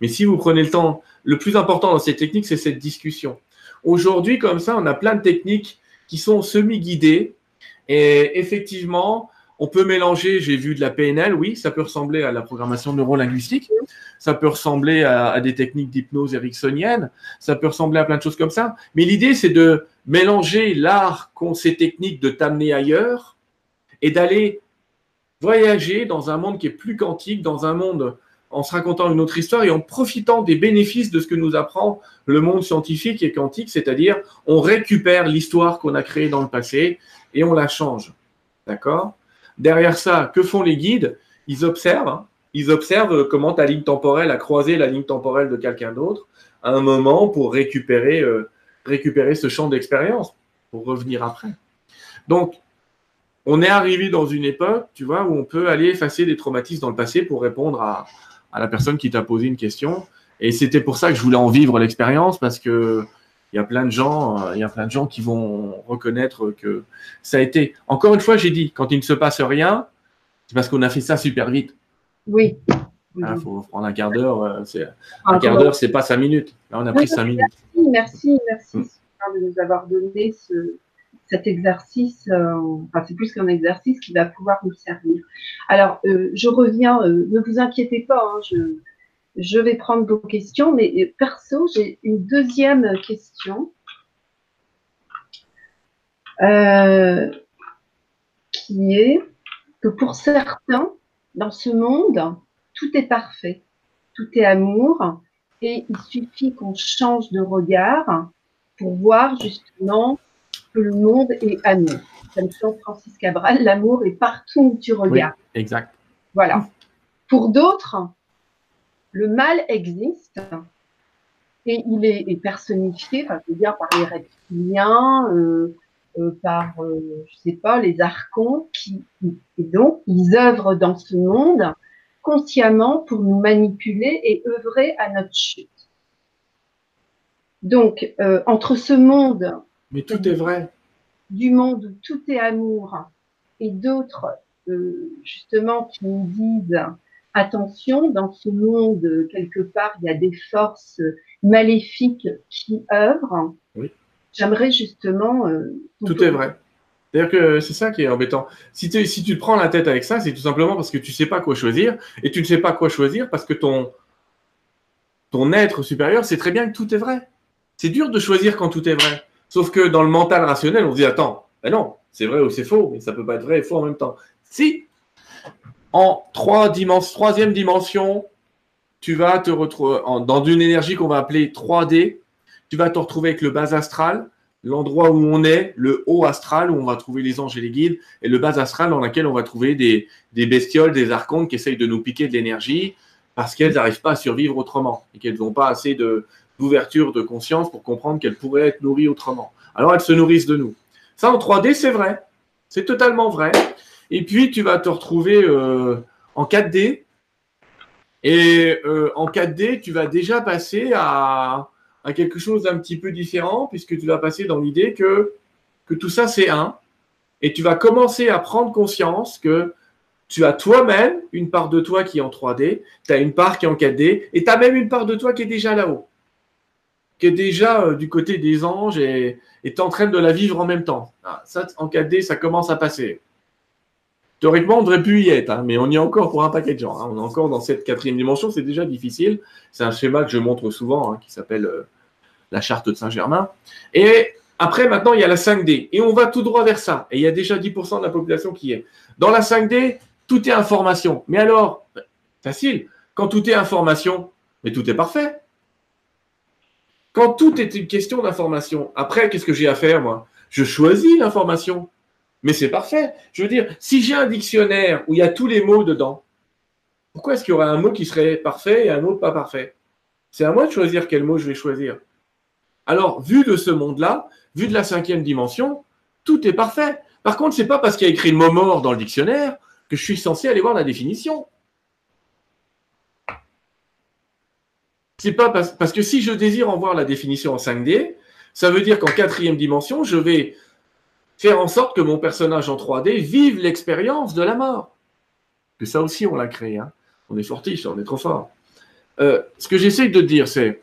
Mais si vous prenez le temps, le plus important dans ces techniques, c'est cette discussion. Aujourd'hui, comme ça, on a plein de techniques qui sont semi-guidées. Et effectivement, on peut mélanger, j'ai vu de la PNL, oui, ça peut ressembler à la programmation neurolinguistique, ça peut ressembler à, des techniques d'hypnose ericksonienne, ça peut ressembler à plein de choses comme ça. Mais l'idée, c'est de mélanger l'art qu'ont ces techniques de t'amener ailleurs et d'aller voyager dans un monde qui est plus quantique, dans un monde en se racontant une autre histoire et en profitant des bénéfices de ce que nous apprend le monde scientifique et quantique, c'est-à-dire on récupère l'histoire qu'on a créée dans le passé et on la change. D'accord? Derrière ça, que font les guides? Ils observent, hein. ils observent comment ta ligne temporelle a croisé la ligne temporelle de quelqu'un d'autre à un moment pour récupérer, euh, récupérer ce champ d'expérience, pour revenir après. Donc, on est arrivé dans une époque, tu vois, où on peut aller effacer des traumatismes dans le passé pour répondre à la personne qui t'a posé une question. Et c'était pour ça que je voulais en vivre l'expérience parce que il y a plein de gens, euh, il y a plein de gens qui vont reconnaître que ça a été. Encore une fois, j'ai dit, quand il ne se passe rien, c'est parce qu'on a fait ça super vite. Oui. Il ah, faut prendre un quart d'heure. Euh, un quart d'heure, c'est pas cinq minutes. Là, on a pris cinq minutes. Merci, merci, merci mm. de nous avoir donné ce, cet exercice, euh, enfin c'est plus qu'un exercice qui va pouvoir nous servir. Alors, euh, je reviens, euh, ne vous inquiétez pas, hein, je, je, vais prendre vos questions, mais perso, j'ai une deuxième question qui est que pour certains, dans ce monde, tout est parfait, tout est amour, et il suffit qu'on change de regard pour voir justement que le monde est amour. Comme Francis Cabral, l'amour est partout où tu regardes. exact. Voilà. Pour d'autres, le mal existe et il est, personnifié, enfin, je veux dire, par les reptiliens, euh, euh, par, euh, je sais pas, les archons, qui, et donc, ils œuvrent dans ce monde consciemment pour nous manipuler et œuvrer à notre chute. Donc, euh, entre ce monde mais tout est vrai. Du monde où tout est amour et d'autres, euh, justement, qui nous disent attention, dans ce monde, quelque part, il y a des forces maléfiques qui œuvrent. Oui. J'aimerais justement. Euh, tout est vrai. D'ailleurs que c'est ça qui est embêtant. Si, si tu te prends la tête avec ça, c'est tout simplement parce que tu ne sais pas quoi choisir. Et tu ne sais pas quoi choisir parce que ton, ton être supérieur sait très bien que tout est vrai. C'est dur de choisir quand tout est vrai. Sauf que dans le mental rationnel, on se dit attends, ben non, c'est vrai ou c'est faux, mais ça peut pas être vrai et faux en même temps. Si en troisième dimension, tu vas te retrouver dans une énergie qu'on va appeler 3D, tu vas te retrouver avec le bas astral, l'endroit où on est, le haut astral où on va trouver les anges et les guides, et le bas astral dans lequel on va trouver des, des bestioles, des archontes qui essayent de nous piquer de l'énergie parce qu'elles n'arrivent pas à survivre autrement et qu'elles n'ont pas assez de, d'ouverture de conscience pour comprendre qu'elles pourraient être nourries autrement. Alors elles se nourrissent de nous. Ça en 3D, c'est vrai. C'est totalement vrai. Et puis tu vas te retrouver euh, en 4D. Et euh, en 4D, tu vas déjà passer à, quelque chose d'un petit peu différent, puisque tu vas passer dans l'idée que, tout ça, c'est un. Et tu vas commencer à prendre conscience que tu as toi-même une part de toi qui est en 3D, tu as une part qui est en 4D, et tu as même une part de toi qui est déjà là-haut qui est déjà euh, du côté des anges et est en train de la vivre en même temps. Ah, ça, en 4D, ça commence à passer. Théoriquement, on devrait plus y être, hein, mais on y est encore pour un paquet de gens. Hein. On est encore dans cette quatrième dimension, c'est déjà difficile. C'est un schéma que je montre souvent, hein, qui s'appelle euh, la charte de Saint-Germain. Et après, maintenant, il y a la 5D. Et on va tout droit vers ça. Et il y a déjà 10% de la population qui est. Dans la 5D, tout est information. Mais alors, facile, quand tout est information, mais tout est parfait. Quand tout est une question d'information, après, qu'est-ce que j'ai à faire, moi? Je choisis l'information. Mais c'est parfait. Je veux dire, si j'ai un dictionnaire où il y a tous les mots dedans, pourquoi est-ce qu'il y aurait un mot qui serait parfait et un autre pas parfait? C'est à moi de choisir quel mot je vais choisir. Alors, vu de ce monde-là, vu de la cinquième dimension, tout est parfait. Par contre, c'est pas parce qu'il y a écrit le mot mort dans le dictionnaire que je suis censé aller voir la définition. C'est pas parce, parce, que si je désire en voir la définition en 5D, ça veut dire qu'en quatrième dimension, je vais faire en sorte que mon personnage en 3D vive l'expérience de la mort. Que ça aussi, on l'a créé. Hein. On est fortiche, on est trop fort. Euh, ce que j'essaie de dire, c'est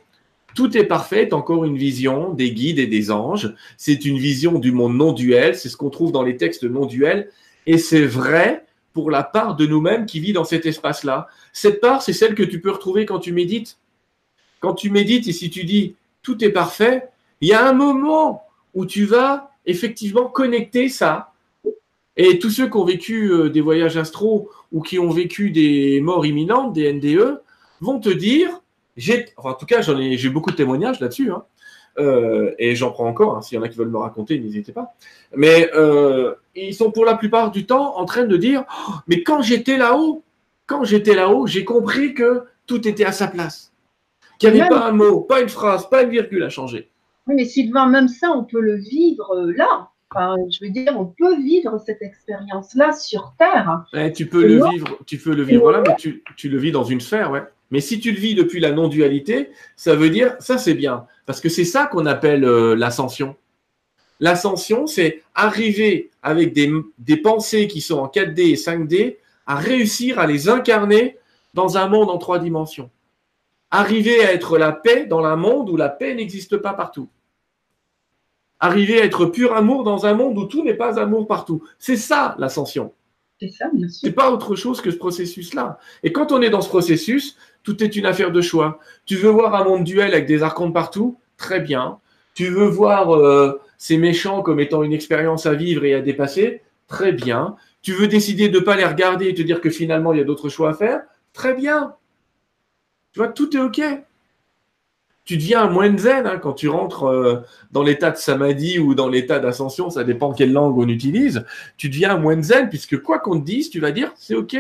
tout est parfait, encore une vision des guides et des anges. C'est une vision du monde non duel, c'est ce qu'on trouve dans les textes non duels, et c'est vrai pour la part de nous-mêmes qui vit dans cet espace-là. Cette part, c'est celle que tu peux retrouver quand tu médites. Quand tu médites et si tu dis tout est parfait, il y a un moment où tu vas effectivement connecter ça. Et tous ceux qui ont vécu euh, des voyages astro ou qui ont vécu des morts imminentes, des NDE, vont te dire, j'ai, en tout cas, j'en ai, j'ai beaucoup de témoignages là-dessus, hein. euh, et j'en prends encore. Hein. S'il y en a qui veulent me raconter, n'hésitez pas. Mais euh, ils sont pour la plupart du temps en train de dire, oh, mais quand j'étais là-haut, quand j'étais là-haut, j'ai compris que tout était à sa place, qu'il n'y avait pas un mot, pas une phrase, pas une virgule à changer. Oui, mais Sylvain, même ça, on peut le vivre euh, là. Enfin, je veux dire, on peut vivre cette expérience-là sur Terre. tu peux le vivre, tu peux le vivre là, mais tu, tu, le vis dans une sphère, ouais. Mais si tu le vis depuis la non-dualité, ça veut dire, ça c'est bien, parce que c'est ça qu'on appelle euh, l'ascension. L'ascension, c'est arriver avec des, des pensées qui sont en 4D et 5D, à réussir à les incarner dans un monde en trois dimensions. Arriver à être la paix dans un monde où la paix n'existe pas partout arriver à être pur amour dans un monde où tout n'est pas amour partout. C'est ça l'ascension. C'est ça, bien sûr. C'est pas autre chose que ce processus-là. Et quand on est dans ce processus, tout est une affaire de choix. Tu veux voir un monde duel avec des archontes partout? Très bien. Tu veux voir euh, ces méchants comme étant une expérience à vivre et à dépasser? Très bien. Tu veux décider de ne pas les regarder et te dire que finalement il y a d'autres choix à faire? Très bien. Tu vois, tout est OK tu deviens moins zen hein, quand tu rentres euh, dans l'état de samadhi ou dans l'état d'ascension, ça dépend quelle langue on utilise. Tu deviens moins zen puisque quoi qu'on te dise, tu vas dire c'est ok.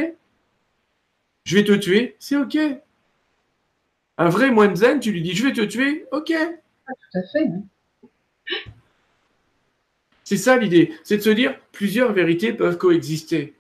Je vais te tuer, c'est ok. Un vrai moine zen, tu lui dis je vais te tuer, ok. Ah, tout à fait. C'est ça l'idée, c'est de se dire plusieurs vérités peuvent coexister.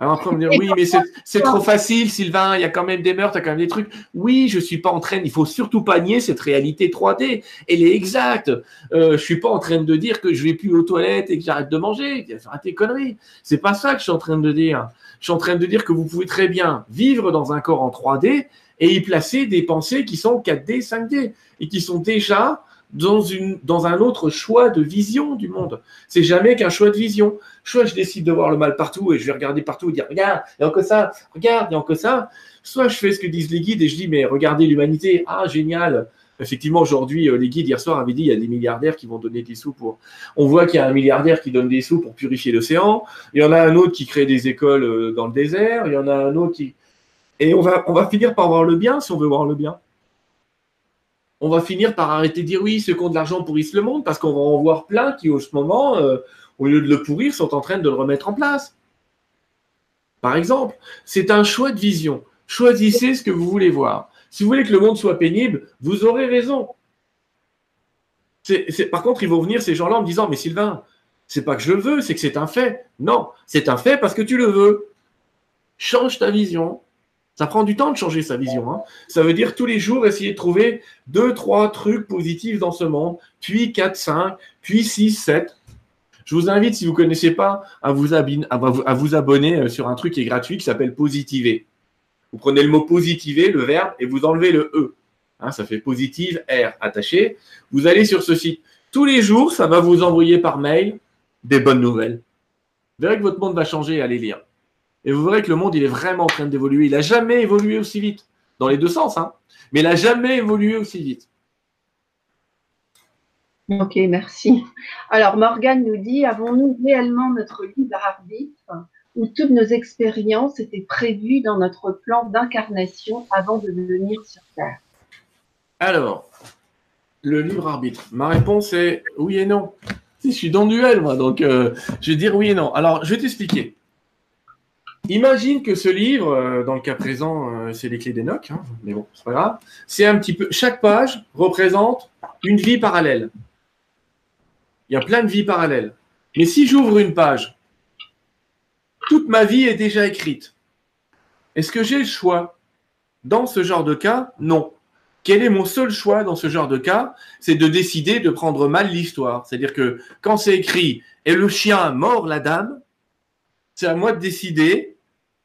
Alors après, on me dit, oui, mais c'est trop facile, Sylvain, il y a quand même des meurtres, il y a quand même des trucs. Oui, je suis pas en train, il faut surtout pas nier cette réalité 3D. Elle est exacte. Euh, je suis pas en train de dire que je vais plus aux toilettes et que j'arrête de manger. Arrête tes conneries. C'est pas ça que je suis en train de dire. Je suis en train de dire que vous pouvez très bien vivre dans un corps en 3D et y placer des pensées qui sont 4D, 5D et qui sont déjà dans, une, dans un autre choix de vision du monde. C'est jamais qu'un choix de vision. Soit je décide de voir le mal partout et je vais regarder partout et dire regarde, il n'y a que ça, regarde, il n'y a que ça. Soit je fais ce que disent les guides et je dis mais regardez l'humanité, ah génial. Effectivement, aujourd'hui, euh, les guides hier soir avaient dit il y a des milliardaires qui vont donner des sous pour. On voit qu'il y a un milliardaire qui donne des sous pour purifier l'océan. Il y en a un autre qui crée des écoles euh, dans le désert. Il y en a un autre qui. Et on va, on va finir par voir le bien si on veut voir le bien on va finir par arrêter de dire oui, ceux qui ont de l'argent pourrissent le monde, parce qu'on va en voir plein qui, au ce moment, euh, au lieu de le pourrir, sont en train de le remettre en place. Par exemple, c'est un choix de vision. Choisissez ce que vous voulez voir. Si vous voulez que le monde soit pénible, vous aurez raison. par contre, ils vont venir ces gens-là en me disant, mais Sylvain, c'est pas que je le veux, c'est que c'est un fait. Non, c'est un fait parce que tu le veux. Change ta vision, ça prend du temps de changer sa vision. Hein. Ça veut dire tous les jours essayer de trouver deux, trois trucs positifs dans ce monde, puis quatre, cinq, puis six, sept. Je vous invite, si vous ne connaissez pas, à vous, à vous abonner euh, sur un truc qui est gratuit qui s'appelle Positiver. Vous prenez le mot positiver, le verbe, et vous enlevez le E. Hein, ça fait positive, R attaché. Vous allez sur ce site. Tous les jours, ça va vous envoyer par mail des bonnes nouvelles. Vous verrez que votre monde va changer, allez lire. Et vous verrez que le monde, il est vraiment en train d'évoluer. Il n'a jamais évolué aussi vite, dans les deux sens, hein. mais il n'a jamais évolué aussi vite. Ok, merci. Alors, Morgane nous dit, avons-nous réellement notre libre arbitre où toutes nos expériences étaient prévues dans notre plan d'incarnation avant de venir sur Terre? Alors, le libre arbitre. Ma réponse est oui et non. Si je suis dans le duel, moi, donc euh, je vais dire oui et non. Alors, je vais t'expliquer. Imagine que ce livre, euh, dans le cas présent, euh, c'est les clés d'Enoch, hein, mais bon, c'est pas grave. C'est un petit peu. Chaque page représente une vie parallèle. Il y a plein de vies parallèles. Mais si j'ouvre une page, toute ma vie est déjà écrite. Est-ce que j'ai le choix Dans ce genre de cas, non. Quel est mon seul choix dans ce genre de cas? C'est de décider de prendre mal l'histoire. C'est-à-dire que quand c'est écrit et le chien mord la dame, c'est à moi de décider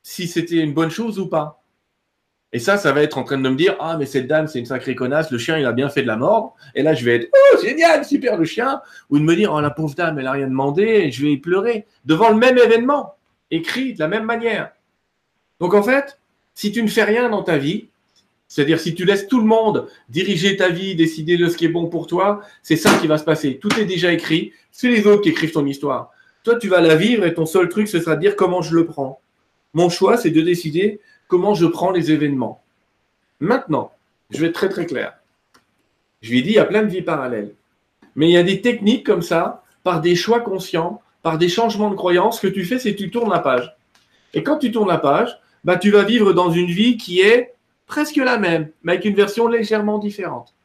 si c'était une bonne chose ou pas. Et ça, ça va être en train de me dire Ah, mais cette dame, c'est une sacrée connasse, le chien, il a bien fait de la mort. Et là, je vais être Oh, génial, super le chien. Ou de me dire Oh, la pauvre dame, elle n'a rien demandé, je vais y pleurer. Devant le même événement, écrit de la même manière. Donc, en fait, si tu ne fais rien dans ta vie, c'est-à-dire si tu laisses tout le monde diriger ta vie, décider de ce qui est bon pour toi, c'est ça qui va se passer. Tout est déjà écrit. C'est les autres qui écrivent ton histoire. Toi, tu vas la vivre et ton seul truc, ce sera de dire comment je le prends. Mon choix, c'est de décider comment je prends les événements. Maintenant, je vais être très très clair. Je lui ai dit, il y a plein de vies parallèles. Mais il y a des techniques comme ça, par des choix conscients, par des changements de croyances, que tu fais, c'est que tu tournes la page. Et quand tu tournes la page, bah, tu vas vivre dans une vie qui est presque la même, mais avec une version légèrement différente.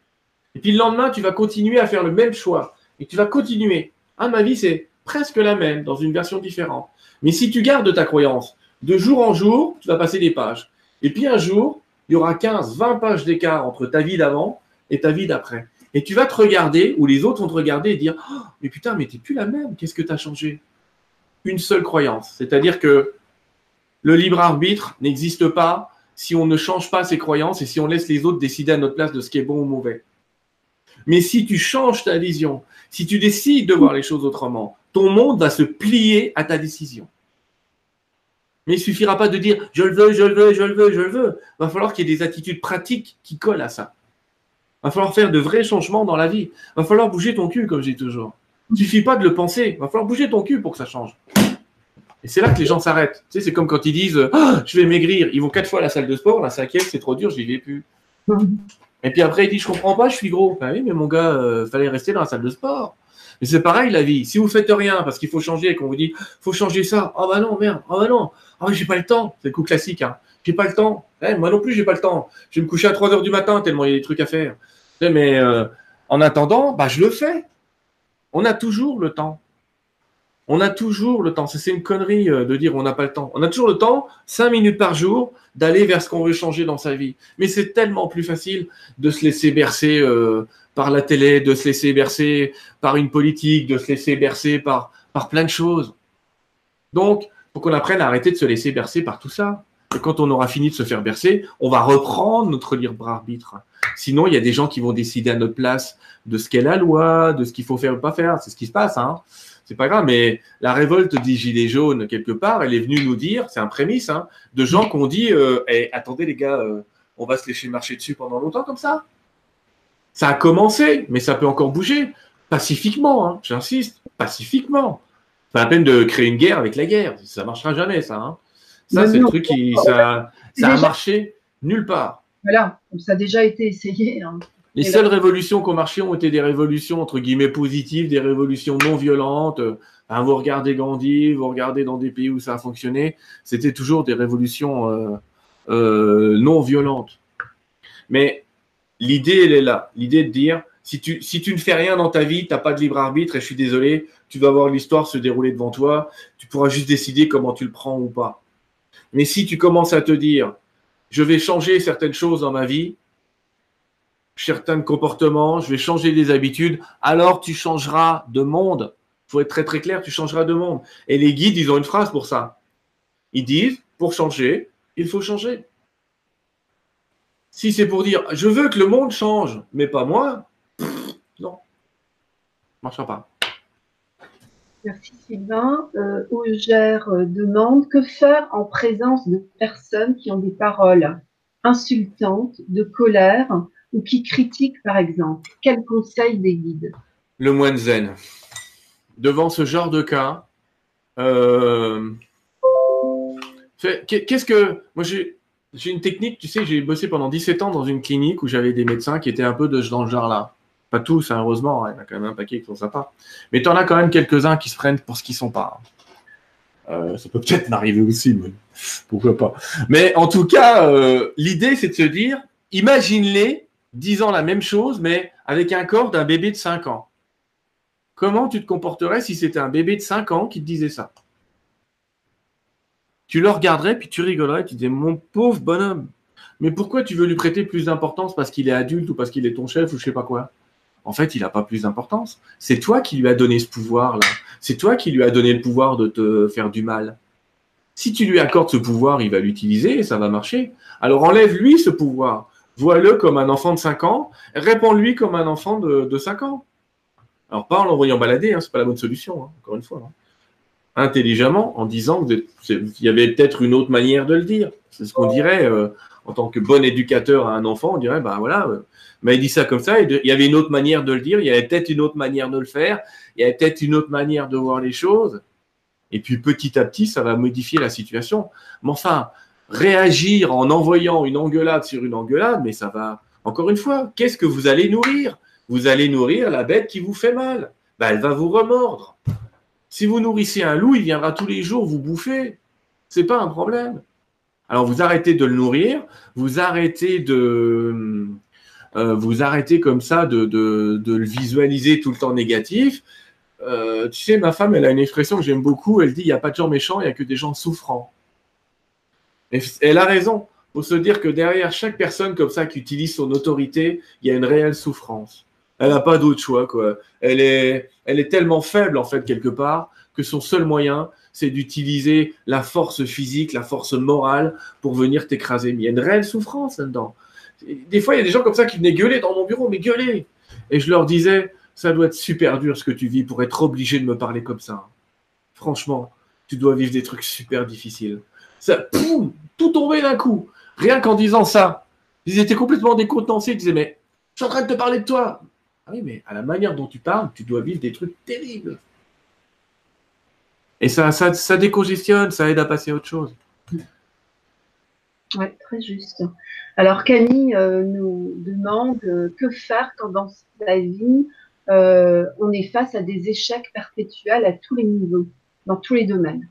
Et puis le lendemain, tu vas continuer à faire le même choix. Et tu vas continuer. Ah, ma vie, c'est presque la même, dans une version différente. Mais si tu gardes ta croyance, de jour en jour, tu vas passer des pages. Et puis un jour, il y aura 15, 20 pages d'écart entre ta vie d'avant et ta vie d'après. Et tu vas te regarder, ou les autres vont te regarder et dire oh, Mais putain, mais t'es plus la même, qu'est-ce que tu as changé? Une seule croyance. C'est-à-dire que le libre arbitre n'existe pas si on ne change pas ses croyances et si on laisse les autres décider à notre place de ce qui est bon ou mauvais. Mais si tu changes ta vision, si tu décides de voir les choses autrement, ton monde va se plier à ta décision. Mais il ne suffira pas de dire je le veux, je le veux, je le veux, je le veux. Il va falloir qu'il y ait des attitudes pratiques qui collent à ça. Il va falloir faire de vrais changements dans la vie. Il va falloir bouger ton cul, comme je dis toujours. Il ne suffit pas de le penser. Il va falloir bouger ton cul pour que ça change. Et c'est là que les gens s'arrêtent. C'est comme quand ils disent ah, Je vais maigrir. Ils vont quatre fois à la salle de sport. La cinquième, c'est trop dur, je n'y vais plus. Et puis après, ils disent Je comprends pas, je suis gros. Ben oui, mais mon gars, euh, fallait rester dans la salle de sport. Mais c'est pareil la vie. Si vous faites rien parce qu'il faut changer et qu'on vous dit faut changer ça, oh bah non, merde, oh bah non, oh j'ai pas le temps. C'est le coup classique. Hein. J'ai pas le temps. Eh, moi non plus, j'ai pas le temps. Je vais me coucher à 3 heures du matin tellement il y a des trucs à faire. Mais euh, en attendant, bah je le fais. On a toujours le temps. On a toujours le temps. C'est une connerie euh, de dire on n'a pas le temps. On a toujours le temps, 5 minutes par jour, d'aller vers ce qu'on veut changer dans sa vie. Mais c'est tellement plus facile de se laisser bercer euh, par la télé, de se laisser bercer par une politique, de se laisser bercer par, par plein de choses. Donc, faut qu'on apprenne à arrêter de se laisser bercer par tout ça. Quand on aura fini de se faire bercer, on va reprendre notre libre arbitre. Sinon, il y a des gens qui vont décider à notre place de ce qu'est la loi, de ce qu'il faut faire ou pas faire. C'est ce qui se passe. Hein. C'est pas grave, mais la révolte des Gilets jaunes, quelque part, elle est venue nous dire, c'est un prémisse, hein, de gens qui ont dit euh, eh, attendez les gars, euh, on va se laisser marcher dessus pendant longtemps comme ça ça a commencé, mais ça peut encore bouger. Pacifiquement, hein, j'insiste, pacifiquement. Pas la peine de créer une guerre avec la guerre. Ça marchera jamais, ça. Hein. Ça, c'est le truc qui. Ça, ça a marché nulle part. Voilà, ça a déjà été essayé. Hein. Les seules révolutions qui ont marché ont été des révolutions entre guillemets positives, des révolutions non violentes. vous regardez Gandhi, vous regardez dans des pays où ça a fonctionné, c'était toujours des révolutions euh, euh, non violentes. Mais L'idée, elle est là. L'idée de dire, si tu, si tu ne fais rien dans ta vie, tu n'as pas de libre arbitre, et je suis désolé, tu vas voir l'histoire se dérouler devant toi, tu pourras juste décider comment tu le prends ou pas. Mais si tu commences à te dire, je vais changer certaines choses dans ma vie, certains comportements, je vais changer des habitudes, alors tu changeras de monde. Il faut être très très clair, tu changeras de monde. Et les guides, ils ont une phrase pour ça. Ils disent, pour changer, il faut changer. Si c'est pour dire je veux que le monde change, mais pas moi, non, ne marchera pas. Merci Sylvain. Euh, euh, demande que faire en présence de personnes qui ont des paroles insultantes, de colère ou qui critiquent par exemple. Quel conseil des guides? Le moine zen. Devant ce genre de cas, euh, qu'est-ce que moi j'ai j'ai une technique, tu sais, j'ai bossé pendant 17 ans dans une clinique où j'avais des médecins qui étaient un peu de, dans ce genre-là. Pas tous, hein, heureusement, hein, il y en a quand même un paquet qui sont sympas. Mais tu en as quand même quelques-uns qui se prennent pour ce qu'ils sont pas. Euh, ça peut peut-être m'arriver aussi. Mais... pourquoi pas. Mais en tout cas, euh, l'idée, c'est de se dire, imagine-les disant la même chose, mais avec un corps d'un bébé de 5 ans. Comment tu te comporterais si c'était un bébé de 5 ans qui te disait ça? Tu le regarderais, puis tu rigolerais, tu disais, mon pauvre bonhomme, mais pourquoi tu veux lui prêter plus d'importance parce qu'il est adulte ou parce qu'il est ton chef ou je sais pas quoi? En fait, il n'a pas plus d'importance. C'est toi qui lui as donné ce pouvoir-là. C'est toi qui lui as donné le pouvoir de te faire du mal. Si tu lui accordes ce pouvoir, il va l'utiliser et ça va marcher. Alors enlève-lui ce pouvoir. Vois-le comme un enfant de 5 ans. Réponds-lui comme un enfant de, de 5 ans. Alors pas en l'envoyant balader, hein, c'est pas la bonne solution, hein, encore une fois. Hein. Intelligemment, en disant qu'il y avait peut-être une autre manière de le dire. C'est ce qu'on dirait euh, en tant que bon éducateur à un enfant, on dirait, ben voilà, euh, mais il dit ça comme ça, il y avait une autre manière de le dire, il y avait peut-être une autre manière de le faire, il y avait peut-être une autre manière de voir les choses. Et puis petit à petit, ça va modifier la situation. Mais enfin, réagir en envoyant une engueulade sur une engueulade, mais ça va, encore une fois, qu'est-ce que vous allez nourrir? Vous allez nourrir la bête qui vous fait mal. Ben, elle va vous remordre. Si vous nourrissez un loup, il viendra tous les jours vous bouffer. C'est pas un problème. Alors vous arrêtez de le nourrir, vous arrêtez de euh, vous arrêtez comme ça de, le visualiser tout le temps négatif. Euh, tu sais, ma femme, elle a une expression que j'aime beaucoup. Elle dit il n'y a pas de gens méchants, il n'y a que des gens souffrants. Elle a raison. Il faut se dire que derrière chaque personne comme ça qui utilise son autorité, il y a une réelle souffrance. Elle n'a pas d'autre choix, quoi. Elle est, elle est tellement faible, en fait, quelque part, que son seul moyen, c'est d'utiliser la force physique, la force morale pour venir t'écraser. Mais il y a une réelle souffrance là-dedans. Des fois, il y a des gens comme ça qui venaient gueuler dans mon bureau, mais gueuler. Et je leur disais, ça doit être super dur ce que tu vis pour être obligé de me parler comme ça. Franchement, tu dois vivre des trucs super difficiles. Ça, poum, tout tombé d'un coup. Rien qu'en disant ça. Ils étaient complètement décontenancés. Ils disaient, mais je suis en train de te parler de toi. Ah oui, mais à la manière dont tu parles, tu dois vivre des trucs terribles. Et ça, ça décongestionne, ça aide à passer à autre chose. Oui, très juste. Alors Camille euh, nous demande euh, que faire quand dans la vie euh, on est face à des échecs perpétuels à tous les niveaux, dans tous les domaines?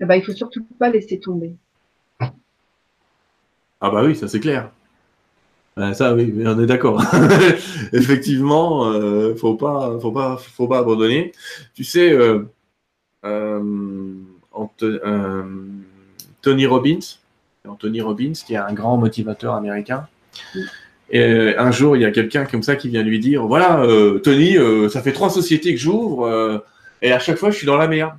Eh ben, il faut surtout pas laisser tomber. Ah bah oui, ça c'est clair ça, oui, on est d'accord. [LAUGHS] Effectivement, faut pas, faut pas, faut pas abandonner. Tu sais, Tony Robbins, Tony Robbins, qui est un grand motivateur américain. Et un jour, il y a quelqu'un comme ça qui vient lui dire, voilà, Tony, ça fait trois sociétés que j'ouvre, et à chaque fois, je suis dans la merde.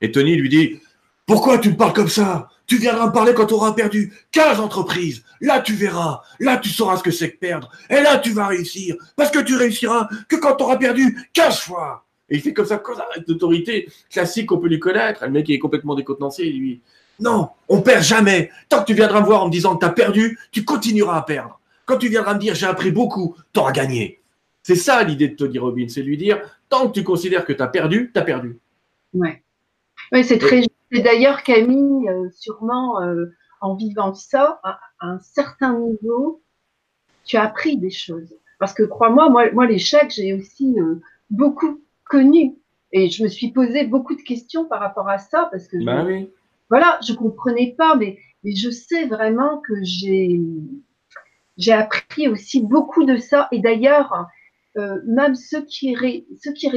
Et Tony lui dit, pourquoi tu me parles comme ça? Tu viendras me parler quand tu auras perdu 15 entreprises. Là, tu verras. Là, tu sauras ce que c'est que perdre. Et là, tu vas réussir. Parce que tu réussiras que quand tu auras perdu 15 fois. Et il fait comme ça, comme ça, avec l'autorité classique qu'on peut lui connaître. Le mec est complètement décontenancé, lui. Non, on perd jamais. Tant que tu viendras me voir en me disant que tu as perdu, tu continueras à perdre. Quand tu viendras me dire j'ai appris beaucoup, tu auras gagné. C'est ça l'idée de Tony Robbins, c'est lui dire tant que tu considères que tu as perdu, tu as perdu. Ouais. Oui, c'est très c'est d'ailleurs Camille, euh, sûrement euh, en vivant ça, à, un certain niveau, tu as appris des choses. Parce que crois-moi, moi, moi l'échec, j'ai aussi euh, beaucoup connu. Et je me suis posé beaucoup de questions par rapport à ça, parce que bah oui. voilà, je comprenais pas, mais, mais je sais vraiment que j'ai j'ai appris aussi beaucoup de ça. Et d'ailleurs, euh, même ceux qui, ré, ceux qui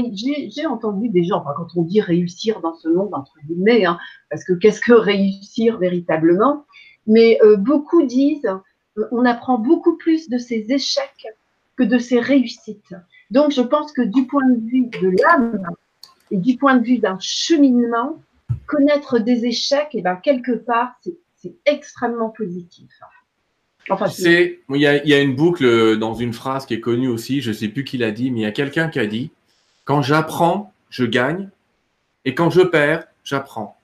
j'ai entendu des gens, enfin, quand on dit réussir dans ce monde, entre guillemets, hein, parce que qu'est-ce que réussir véritablement? Mais euh, beaucoup disent, euh, on apprend beaucoup plus de ses échecs que de ses réussites. Donc, je pense que du point de vue de l'âme et du point de vue d'un cheminement, connaître des échecs, eh ben quelque part, c'est extrêmement positif c'est, il y, a, une boucle dans une phrase qui est connue aussi, je ne sais plus qui l'a dit, mais il y a quelqu'un qui a dit Quand j'apprends, je gagne, et quand je perds, j'apprends.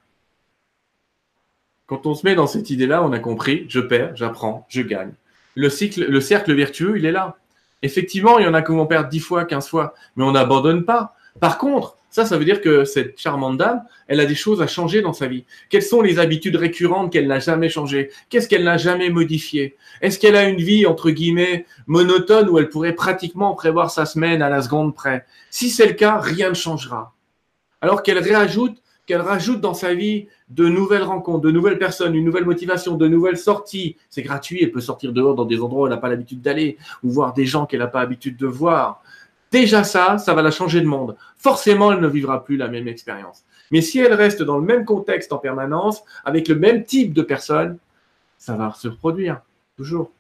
Quand on se met dans cette idée-là, on a compris je perds, j'apprends, je gagne. Le cercle vertueux, il est là. Effectivement, il y en a qui vont perdre 10 fois, 15 fois, mais on n'abandonne pas. Par contre, ça, ça veut dire que cette charmante dame, elle a des choses à changer dans sa vie. Quelles sont les habitudes récurrentes qu'elle n'a jamais changées? Qu'est-ce qu'elle n'a jamais modifié Est-ce qu'elle a une vie, entre guillemets, monotone où elle pourrait pratiquement prévoir sa semaine à la seconde près? Si c'est le cas, rien ne changera. Alors qu'elle réajoute qu'elle rajoute dans sa vie de nouvelles rencontres, de nouvelles personnes, une nouvelle motivation, de nouvelles sorties. C'est gratuit, elle peut sortir dehors dans des endroits où elle n'a pas l'habitude d'aller, ou voir des gens qu'elle n'a pas l'habitude de voir. Déjà ça, ça va la changer de monde. Forcément, elle ne vivra plus la même expérience. Mais si elle reste dans le même contexte en permanence, avec le même type de personnes, ça va se reproduire, toujours.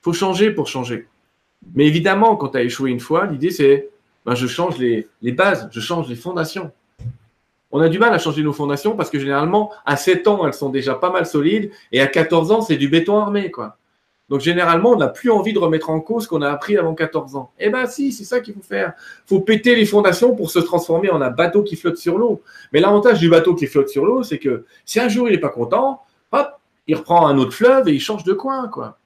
Il faut changer pour changer. Mais évidemment, quand tu as échoué une fois, l'idée c'est, ben, je change les, les bases, je change les fondations. On a du mal à changer nos fondations parce que généralement, à 7 ans, elles sont déjà pas mal solides et à 14 ans, c'est du béton armé, quoi. Donc généralement, on n'a plus envie de remettre en cause ce qu'on a appris avant 14 ans. Eh ben si, c'est ça qu'il faut faire. Faut péter les fondations pour se transformer en un bateau qui flotte sur l'eau. Mais l'avantage du bateau qui flotte sur l'eau, c'est que si un jour il n'est pas content, hop, il reprend un autre fleuve et il change de coin, quoi.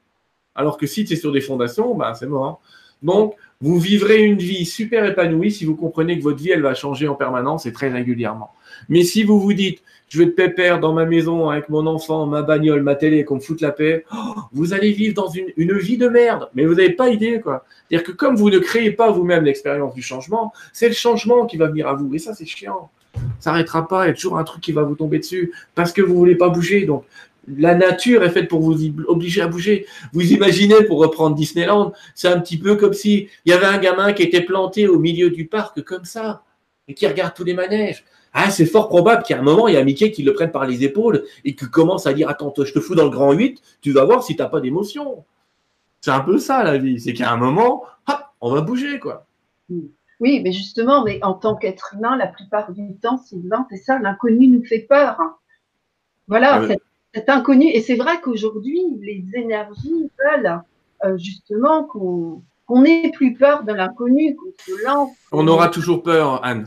Alors que si tu es sur des fondations, ben c'est mort. Donc, vous vivrez une vie super épanouie si vous comprenez que votre vie, elle va changer en permanence et très régulièrement. Mais si vous vous dites, je vais être pépère dans ma maison avec mon enfant, ma bagnole, ma télé, qu'on me foute la paix, oh, vous allez vivre dans une, une vie de merde. Mais vous n'avez pas idée, quoi. C'est-à-dire que comme vous ne créez pas vous-même l'expérience du changement, c'est le changement qui va venir à vous. Et ça, c'est chiant. Ça n'arrêtera pas. Il y a toujours un truc qui va vous tomber dessus parce que vous ne voulez pas bouger. Donc, la nature est faite pour vous obliger à bouger. Vous imaginez, pour reprendre Disneyland, c'est un petit peu comme si il y avait un gamin qui était planté au milieu du parc comme ça et qui regarde tous les manèges. Ah, c'est fort probable qu'à un moment, il y a Mickey qui le prenne par les épaules et qui commence à dire Attends, je te fous dans le grand 8, tu vas voir si tu n'as pas d'émotion. C'est un peu ça la vie. C'est qu'à un moment, hop, on va bouger, quoi. Oui, mais justement, mais en tant qu'être humain, la plupart du temps, Sylvain, c'est ça, l'inconnu nous fait peur. Voilà, ah cet inconnu. Et c'est vrai qu'aujourd'hui, les énergies veulent euh, justement qu'on n'ait plus peur de l'inconnu, qu'on se lance. On aura toujours peur, Anne.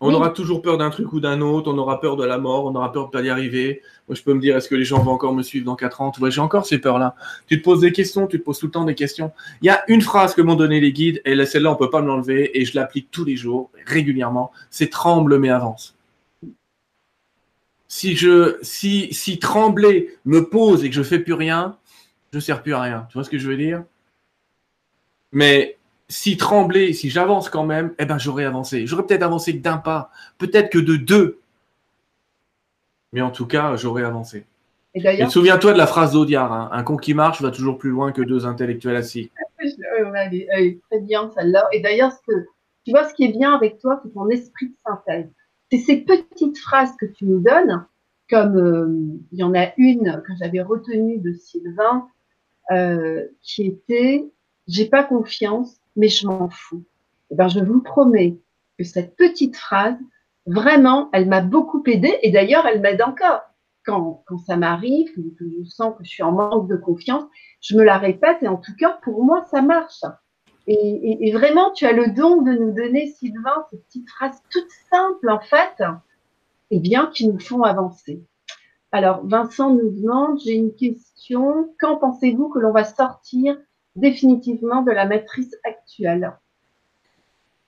On aura toujours peur d'un truc ou d'un autre, on aura peur de la mort, on aura peur de pas y arriver. Moi, je peux me dire, est-ce que les gens vont encore me suivre dans 4 ans? Tu vois, j'ai encore ces peurs-là. Tu te poses des questions, tu te poses tout le temps des questions. Il y a une phrase que m'ont donné les guides, et celle-là, on peut pas me l'enlever, et je l'applique tous les jours, régulièrement. C'est tremble mais avance si je si si trembler me pose et que je fais plus rien, je ne sers plus à rien. Tu vois ce que je veux dire? Mais si trembler, si j'avance quand même, eh ben j'aurais avancé. J'aurais peut-être avancé que d'un pas, peut-être que de deux. Mais en tout cas, j'aurais avancé. Et, souviens-toi de la phrase d'Audiard, hein. un con qui marche va toujours plus loin que deux intellectuels assis. [LAUGHS] elle, est, très bien celle-là. Et d'ailleurs, tu vois, ce qui est bien avec toi, c'est ton esprit de synthèse c'est ces petites phrases que tu nous donnes, comme euh, il y en a une que j'avais retenue de Sylvain, euh, qui était J'ai pas confiance, mais je m'en fous. Et eh ben, je vous promets que cette petite phrase, vraiment, elle m'a beaucoup aidé et d'ailleurs, elle m'aide encore. Quand, quand ça m'arrive, que je sens que je suis en manque de confiance, je me la répète et en tout cas, pour moi, ça marche. Et, vraiment, tu as le don de nous donner, Sylvain, ces petites phrases toutes simples, en fait, et bien, qui nous font avancer. Alors, Vincent nous demande, j'ai une question, quand pensez-vous que l'on va sortir définitivement de la matrice actuelle?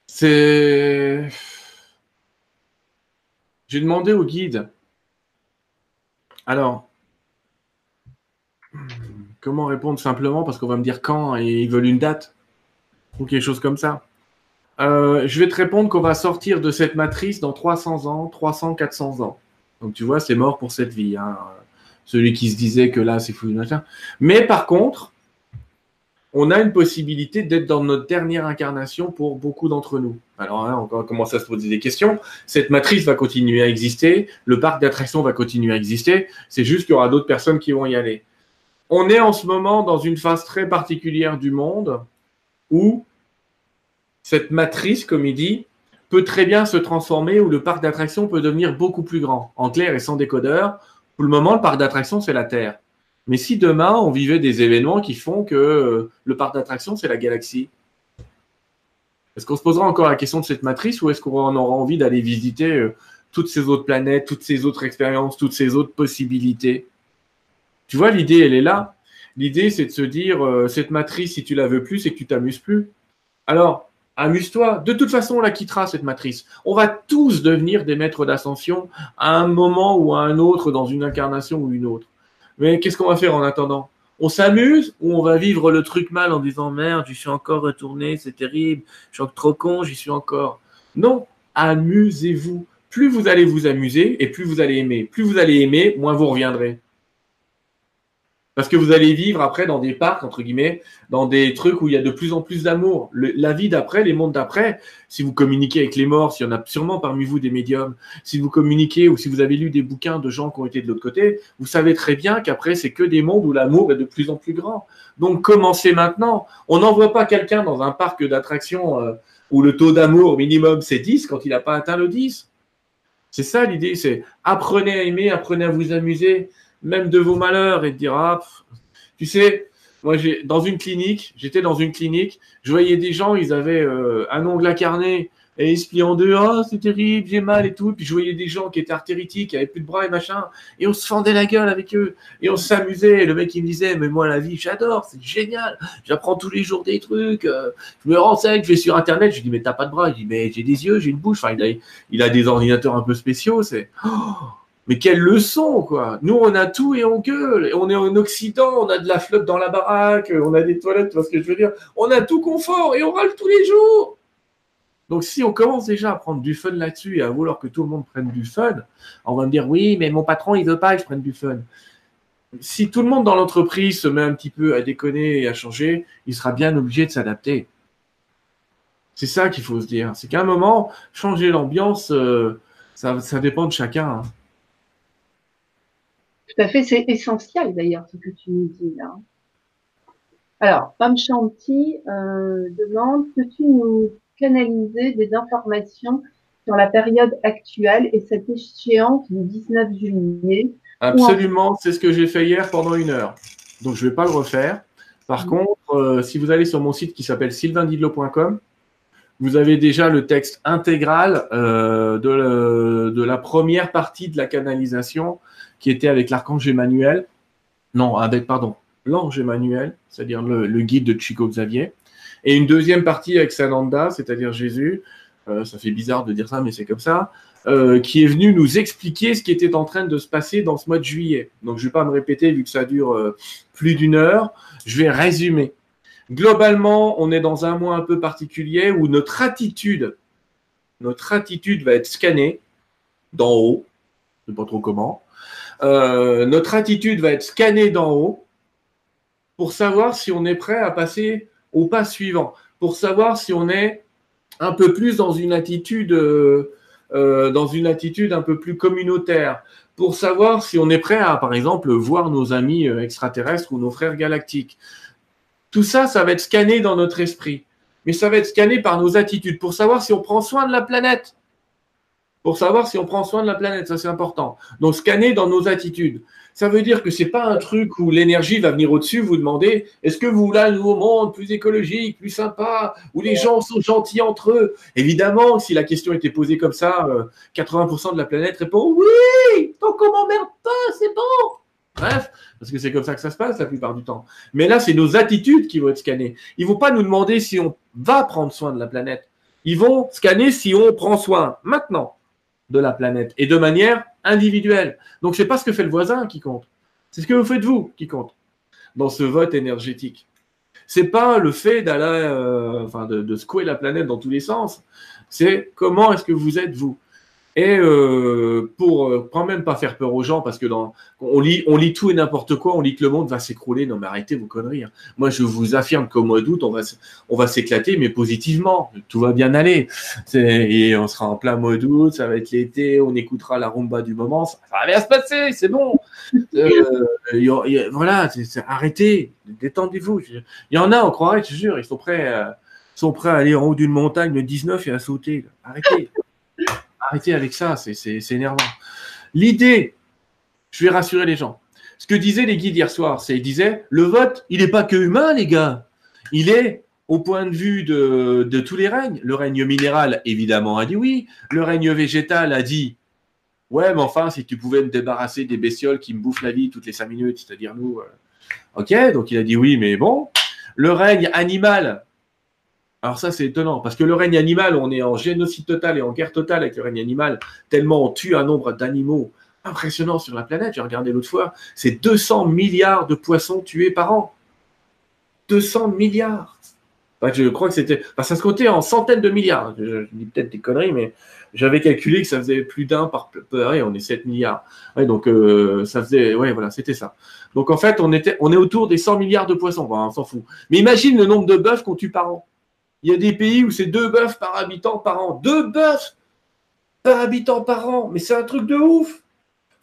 C'est... J'ai demandé au guide. Alors, comment répondre simplement Parce qu'on va me dire quand et ils veulent une date ou quelque chose comme ça. Euh, je vais te répondre qu'on va sortir de cette matrice dans 300 ans, 300, 400 ans. Donc tu vois, c'est mort pour cette vie. Hein. Celui qui se disait que là, c'est fou. Mais par contre, on a une possibilité d'être dans notre dernière incarnation pour beaucoup d'entre nous. Alors là, on commence à se poser des questions. Cette matrice va continuer à exister, le parc d'attractions va continuer à exister. C'est juste qu'il y aura d'autres personnes qui vont y aller. On est en ce moment dans une phase très particulière du monde où cette matrice, comme il dit, peut très bien se transformer, où le parc d'attractions peut devenir beaucoup plus grand. En clair et sans décodeur, pour le moment, le parc d'attractions, c'est la Terre. Mais si demain, on vivait des événements qui font que euh, le parc d'attractions, c'est la galaxie, est-ce qu'on se posera encore la question de cette matrice ou est-ce qu'on aura envie d'aller visiter euh, toutes ces autres planètes, toutes ces autres expériences, toutes ces autres possibilités? Tu vois, l'idée, elle est là. L'idée, c'est de se dire, euh, cette matrice, si tu la veux plus, c'est que tu t'amuses plus. Alors, amuse-toi. De toute façon, on la quittera, cette matrice. On va tous devenir des maîtres d'ascension à un moment ou à un autre dans une incarnation ou une autre. Mais qu'est-ce qu'on va faire en attendant? On s'amuse ou on va vivre le truc mal en disant merde, j'y suis encore retourné, c'est terrible, je suis trop con, j'y suis encore. Non, amusez-vous plus vous allez vous amuser et plus vous allez aimer. Plus vous allez aimer, moins vous reviendrez. Parce que vous allez vivre après dans des parcs, entre guillemets, dans des trucs où il y a de plus en plus d'amour. La vie d'après, les mondes d'après, si vous communiquez avec les morts, s'il y en a sûrement parmi vous des médiums, si vous communiquez ou si vous avez lu des bouquins de gens qui ont été de l'autre côté, vous savez très bien qu'après, c'est que des mondes où l'amour est de plus en plus grand. Donc commencez maintenant. On n'envoie pas quelqu'un dans un parc d'attractions euh, où le taux d'amour minimum c'est 10 quand il n'a pas atteint le 10. C'est ça l'idée, c'est apprenez à aimer, apprenez à vous amuser même de vos malheurs et de dire ah, tu sais, moi j'ai dans une clinique, j'étais dans une clinique, je voyais des gens, ils avaient euh, un ongle incarné et ils se plient en deux, oh c'est terrible, j'ai mal et tout, puis je voyais des gens qui étaient artéritiques, qui avaient plus de bras et machin, et on se fendait la gueule avec eux, et on s'amusait, le mec il me disait, mais moi la vie j'adore, c'est génial, j'apprends tous les jours des trucs, euh, je me renseigne, je vais sur internet, je dis mais t'as pas de bras, je dis mais j'ai des yeux, j'ai une bouche, enfin il a, il a des ordinateurs un peu spéciaux, c'est oh mais quelle leçon, quoi Nous, on a tout et on gueule. On est en Occident, on a de la flotte dans la baraque, on a des toilettes, tu vois ce que je veux dire On a tout confort et on râle tous les jours. Donc, si on commence déjà à prendre du fun là-dessus et à vouloir que tout le monde prenne du fun, on va me dire oui, mais mon patron, il veut pas que je prenne du fun. Si tout le monde dans l'entreprise se met un petit peu à déconner et à changer, il sera bien obligé de s'adapter. C'est ça qu'il faut se dire. C'est qu'à un moment, changer l'ambiance, euh, ça, ça, dépend de chacun. Hein. Tout à fait, c'est essentiel d'ailleurs ce que tu nous dis là. Alors, Pam Chanty euh, demande peux-tu nous canaliser des informations sur la période actuelle et cette échéance du 19 juillet? Absolument, c'est ce que j'ai fait hier pendant une heure. Donc, je ne vais pas le refaire. Par mm. contre, euh, si vous allez sur mon site qui s'appelle sylvaindidlo.com, vous avez déjà le texte intégral euh, de, de, la première partie de la canalisation qui était avec l'archange Emmanuel. Non, avec, pardon, l'ange Emmanuel, c'est-à-dire le, guide de Chico Xavier. Et une deuxième partie avec Sananda, c'est-à-dire Jésus. Euh, ça fait bizarre de dire ça, mais c'est comme ça. Euh, qui est venu nous expliquer ce qui était en train de se passer dans ce mois de juillet. Donc, je ne vais pas me répéter vu que ça dure euh, plus d'une heure. Je vais résumer. Globalement, on est dans un mois un peu particulier où notre attitude, notre attitude va être scannée d'en haut, je ne sais pas trop comment, euh, notre attitude va être scannée d'en haut pour savoir si on est prêt à passer au pas suivant, pour savoir si on est un peu plus dans une attitude, euh, euh, dans une attitude un peu plus communautaire, pour savoir si on est prêt à, par exemple, voir nos amis extraterrestres ou nos frères galactiques. Tout ça, ça va être scanné dans notre esprit, mais ça va être scanné par nos attitudes pour savoir si on prend soin de la planète pour savoir si on prend soin de la planète. Ça, c'est important. Donc, scanner dans nos attitudes. Ça veut dire que c'est pas un truc où l'énergie va venir au-dessus, vous demander est-ce que vous voulez un nouveau monde plus écologique, plus sympa, où les gens sont gentils entre eux? Évidemment, si la question était posée comme ça, 80% euh, de la planète répond oui, donc on m'emmerde pas, c'est bon. Bref, parce que c'est comme ça que ça se passe la plupart du temps. Mais là, c'est nos attitudes qui vont être scannées. Ils vont pas nous demander si on va prendre soin de la planète. Ils vont scanner si on prend soin maintenant de la planète et de manière individuelle. Donc, c'est pas ce que fait le voisin qui compte. C'est ce que vous faites vous qui compte dans ce vote énergétique. C'est pas le fait d'aller, euh, enfin, de, de secouer la planète dans tous les sens. C'est comment est-ce que vous êtes vous? Et euh, pour euh, quand même pas faire peur aux gens, parce que dans, on lit, on lit tout et n'importe quoi, on lit que le monde va s'écrouler. Non, mais arrêtez vos conneries. Hein. Moi, je vous affirme qu'au mois d'août, on va, on va s'éclater, mais positivement. Tout va bien aller. Et on sera en plein mois d'août, ça va être l'été, on écoutera la rumba du moment, ça va bien se passer, c'est bon. Euh, voilà, arrêtez, détendez-vous. Il y en a, on croirait, je te jure, ils sont prêts, sont prêts à aller en haut d'une montagne le 19 et à sauter. Arrêtez. Arrêtez avec ça, c'est énervant. L'idée, je vais rassurer les gens. Ce que disaient les guides hier soir, c'est qu'ils disaient le vote, il n'est pas que humain, les gars. Il est au point de vue de, tous les règnes. Le règne minéral, évidemment, a dit oui. Le règne végétal a dit ouais, mais enfin, si tu pouvais me débarrasser des bestioles qui me bouffent la vie toutes les cinq minutes, c'est-à-dire nous. Euh, ok, donc il a dit oui, mais bon. Le règne animal, alors ça, c'est étonnant, parce que le règne animal, on est en génocide total et en guerre totale avec le règne animal, tellement on tue un nombre d'animaux impressionnant sur la planète. J'ai regardé l'autre fois, c'est 200 milliards de poissons tués par an. 200 milliards. je crois que c'était. ça se comptait en centaines de milliards. Je, dis peut-être des conneries, mais j'avais calculé que ça faisait plus d'un par et on est 7 milliards. donc euh, ça faisait. Ouais, voilà, c'était ça. Donc en fait, on, était, on est autour des 100 milliards de poissons. on s'en fout. Mais imagine le nombre de bœufs qu'on tue par an. Il y a des pays où c'est deux bœufs par habitant par an. Deux bœufs par habitant par an. Mais c'est un truc de ouf.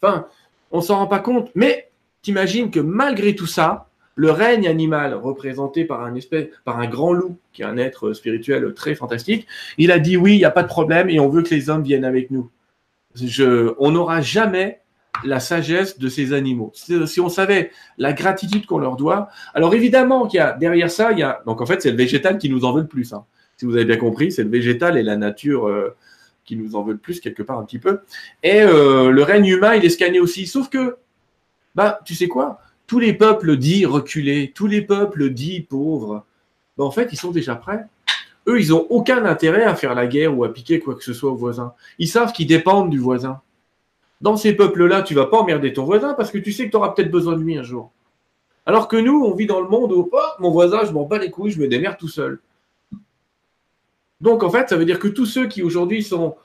Enfin, on s'en rend pas compte. Mais t'imagines que malgré tout ça, le règne animal, représenté par un, espèce, par un grand loup, qui est un être spirituel très fantastique, il a dit oui, il n'y a pas de problème et on veut que les hommes viennent avec nous. On n'aura jamais la sagesse de ces animaux. Si on savait la gratitude qu'on leur doit, alors évidemment qu'il y a derrière ça, il y a donc en fait c'est le végétal qui nous en veut le plus. Hein. Si vous avez bien compris, c'est le végétal et la nature euh, qui nous en veut le plus quelque part un petit peu. Et euh, le règne humain, il est scanné aussi. Sauf que, bah, tu sais quoi? Tous les peuples dits reculés, tous les peuples dits pauvres, ben en fait, ils sont déjà prêts. Eux, ils n'ont aucun intérêt à faire la guerre ou à piquer quoi que ce soit au voisin. Ils savent qu'ils dépendent du voisin. Dans ces peuples-là, tu vas pas emmerder ton voisin parce que tu sais que tu auras peut-être besoin de lui un jour. Alors que nous, on vit dans le monde où oh, mon voisin, je m'en bats les couilles, je me démerde tout seul. Donc en fait, ça veut dire que tous ceux qui aujourd'hui sont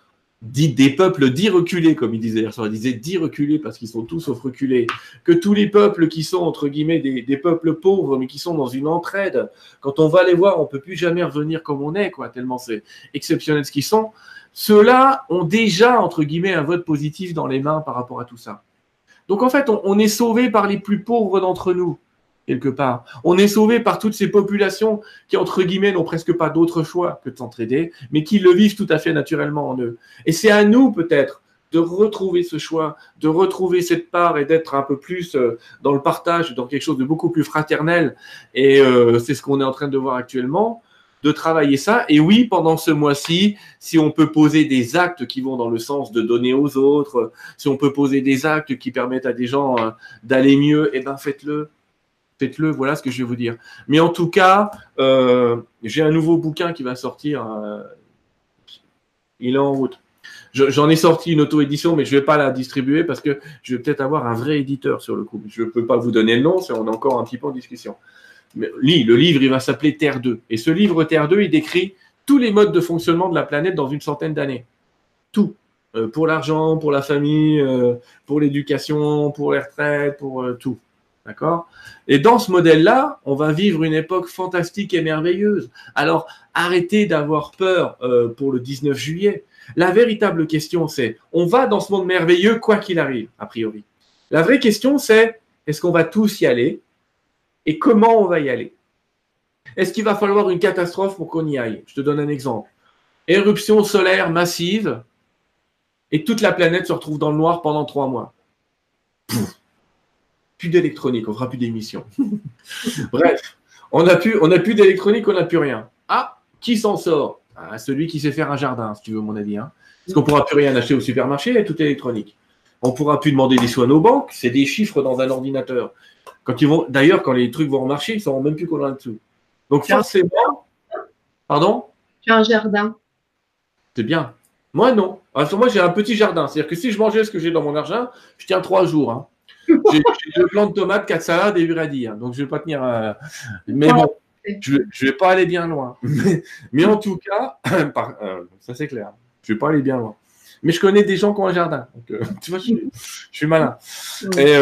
des peuples dits reculés, comme il disait hier soir, il disait dits reculés parce qu'ils sont tous sauf reculés, que tous les peuples qui sont entre guillemets des, peuples pauvres, mais qui sont dans une entraide, quand on va les voir, on peut plus jamais revenir comme on est, quoi, tellement c'est exceptionnel ce qu'ils sont. Ceux-là ont déjà entre guillemets un vote positif dans les mains par rapport à tout ça. Donc en fait, on, est sauvé par les plus pauvres d'entre nous quelque part. On est sauvé par toutes ces populations qui, entre guillemets, n'ont presque pas d'autre choix que de s'entraider, mais qui le vivent tout à fait naturellement en eux. Et c'est à nous, peut-être, de retrouver ce choix, de retrouver cette part et d'être un peu plus euh, dans le partage, dans quelque chose de beaucoup plus fraternel. Et euh, c'est ce qu'on est en train de voir actuellement, de travailler ça. Et oui, pendant ce mois-ci, si on peut poser des actes qui vont dans le sens de donner aux autres, si on peut poser des actes qui permettent à des gens euh, d'aller mieux, eh ben faites-le faites-le, voilà ce que je vais vous dire. Mais en tout cas, euh, j'ai un nouveau bouquin qui va sortir. Euh, il est en route. J'en ai sorti une auto-édition, mais je ne vais pas la distribuer parce que je vais peut-être avoir un vrai éditeur sur le coup. Je ne peux pas vous donner le nom, on est encore un petit peu en discussion. Le livre, il va s'appeler Terre 2. Et ce livre Terre 2, il décrit tous les modes de fonctionnement de la planète dans une centaine d'années. Tout. Euh, pour l'argent, pour la famille, pour l'éducation, pour les retraites, pour tout. D'accord? Et dans ce modèle-là, on va vivre une époque fantastique et merveilleuse. Alors, arrêtez d'avoir peur euh, pour le 19 juillet. La véritable question, c'est, on va dans ce monde merveilleux quoi qu'il arrive, a priori. La vraie question, c'est, est-ce qu'on va tous y aller? Et comment on va y aller? Est-ce qu'il va falloir une catastrophe pour qu'on y aille? Je te donne un exemple. Éruption solaire massive et toute la planète se retrouve dans le noir pendant trois mois plus d'électronique, on fera plus d'émissions. [LAUGHS] Bref, on n'a plus, d'électronique, on n'a plus rien. Ah, qui s'en sort? Ah, Celui qui sait faire un jardin, si tu veux mon avis. Hein. Parce qu'on ne pourra plus rien acheter au supermarché, tout électronique. On ne pourra plus demander des soins nos banques, c'est des chiffres dans un ordinateur. Quand ils vont, d'ailleurs, quand les trucs vont marcher, ils ne sauront même plus qu'on en a dessous. Donc forcément, pardon? Tu as un jardin. C'est bien. Moi non. Alors, moi j'ai un petit jardin. C'est-à-dire que si je mangeais ce que j'ai dans mon jardin, je tiens trois jours. Hein. [LAUGHS] J'ai deux plants de tomates, quatre salades et radis. Hein, donc je ne vais pas tenir. Euh, mais bon, je ne vais pas aller bien loin. [LAUGHS] Mais, en tout cas, [CLEARS THROAT] euh, ça c'est clair. Je ne vais pas aller bien loin. Mais je connais des gens qui ont un jardin. Donc, euh, [LAUGHS] tu vois, je, suis malin. Et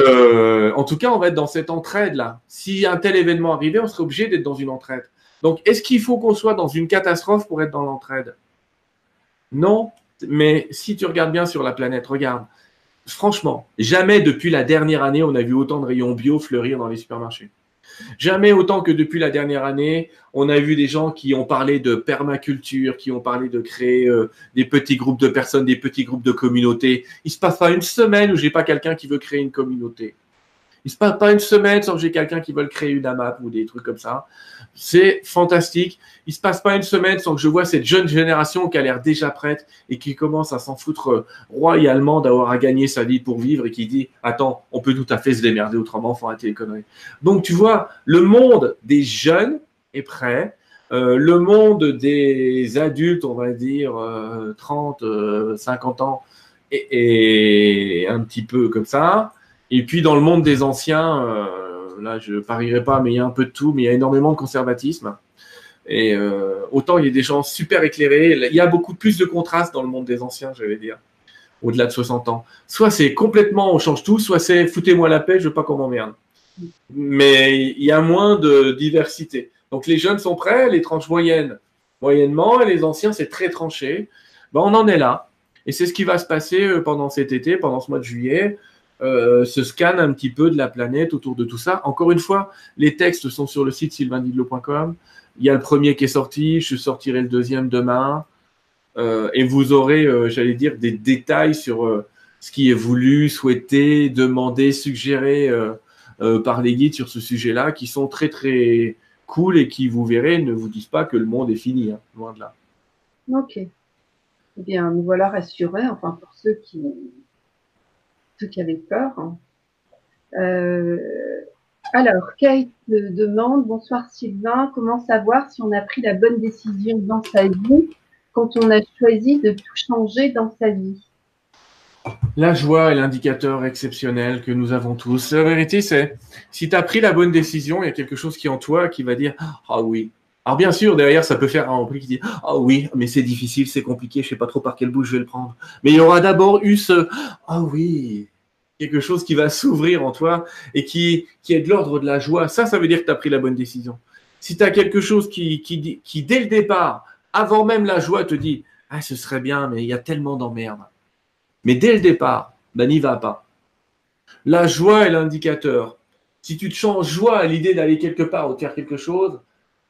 en tout cas, on va être dans cette entraide-là. Si un tel événement arrivait, on serait obligé d'être dans une entraide. Donc, est-ce qu'il faut qu'on soit dans une catastrophe pour être dans l'entraide? Non. Mais si tu regardes bien sur la planète, regarde franchement, jamais depuis la dernière année, on a vu autant de rayons bio fleurir dans les supermarchés. Jamais autant que depuis la dernière année, on a vu des gens qui ont parlé de permaculture, qui ont parlé de créer euh, des petits groupes de personnes, des petits groupes de communautés. Il se passe pas une semaine où j'ai pas quelqu'un qui veut créer une communauté. Il se passe pas une semaine sans que j'ai quelqu'un qui veut créer une AMAP ou des trucs comme ça. C'est fantastique. Il se passe pas une semaine sans que je vois cette jeune génération qui a l'air déjà prête et qui commence à s'en foutre royalement d'avoir à gagner sa vie pour vivre et qui dit attends, on peut tout à fait se démerder autrement, faut arrêter les conneries. Donc tu vois, le monde des jeunes est prêt. Euh, le monde des adultes, on va dire 30, euh, 50 euh, ans, est, un petit peu comme ça. Et puis dans le monde des anciens, là, je parierai pas, mais il y a un peu de tout, mais il y a énormément de conservatisme. Et euh, autant il y a des gens super éclairés, il y a beaucoup plus de contraste dans le monde des anciens, j'allais dire, au-delà de 60 ans. Soit c'est complètement on change tout, soit c'est foutez-moi la paix, je veux pas qu'on m'emmerde. Mais il y a moins de diversité. Donc les jeunes sont prêts, les tranches moyennes, moyennement, et les anciens, c'est très tranché. Ben, on en est là. Et c'est ce qui va se passer euh, pendant cet été, pendant ce mois de juillet. Euh, ce scan un petit peu de la planète autour de tout ça. Encore une fois, les textes sont sur le site sylvaindidlo.com. Il y a le premier qui est sorti, je sortirai le deuxième demain. Euh, et vous aurez, j'allais dire, des détails sur ce qui est voulu, souhaité, demandé, suggéré par les guides sur ce sujet-là, qui sont très très cool et qui, vous verrez, ne vous disent pas que le monde est fini, hein, loin de là. Ok. Eh bien, nous voilà rassurés, enfin pour ceux qui, ceux qui avaient peur. Hein. Euh, alors, Kate demande, bonsoir Sylvain, comment savoir si on a pris la bonne décision dans sa vie quand on a choisi de tout changer dans sa vie? La joie est l'indicateur exceptionnel que nous avons tous. La vérité, c'est si tu as pris la bonne décision, il y a quelque chose qui est en toi qui va dire Ah oui. Alors bien sûr, derrière, ça peut faire un prix qui dit Ah oui, mais c'est difficile, c'est compliqué, je sais pas trop par quel bout je vais le prendre. Mais il y aura d'abord eu ce Ah oui, quelque chose qui va s'ouvrir en toi et qui, est de l'ordre de la joie. Ça, ça veut dire que tu as pris la bonne décision. Si tu as quelque chose qui, qui, qui, dès le départ, avant même la joie, te dit Ah, ce serait bien, mais il y a tellement d'emmerdes mais dès le départ, ben n'y va pas. La joie est l'indicateur. Si tu te changes joie à l'idée d'aller quelque part ou de faire quelque chose,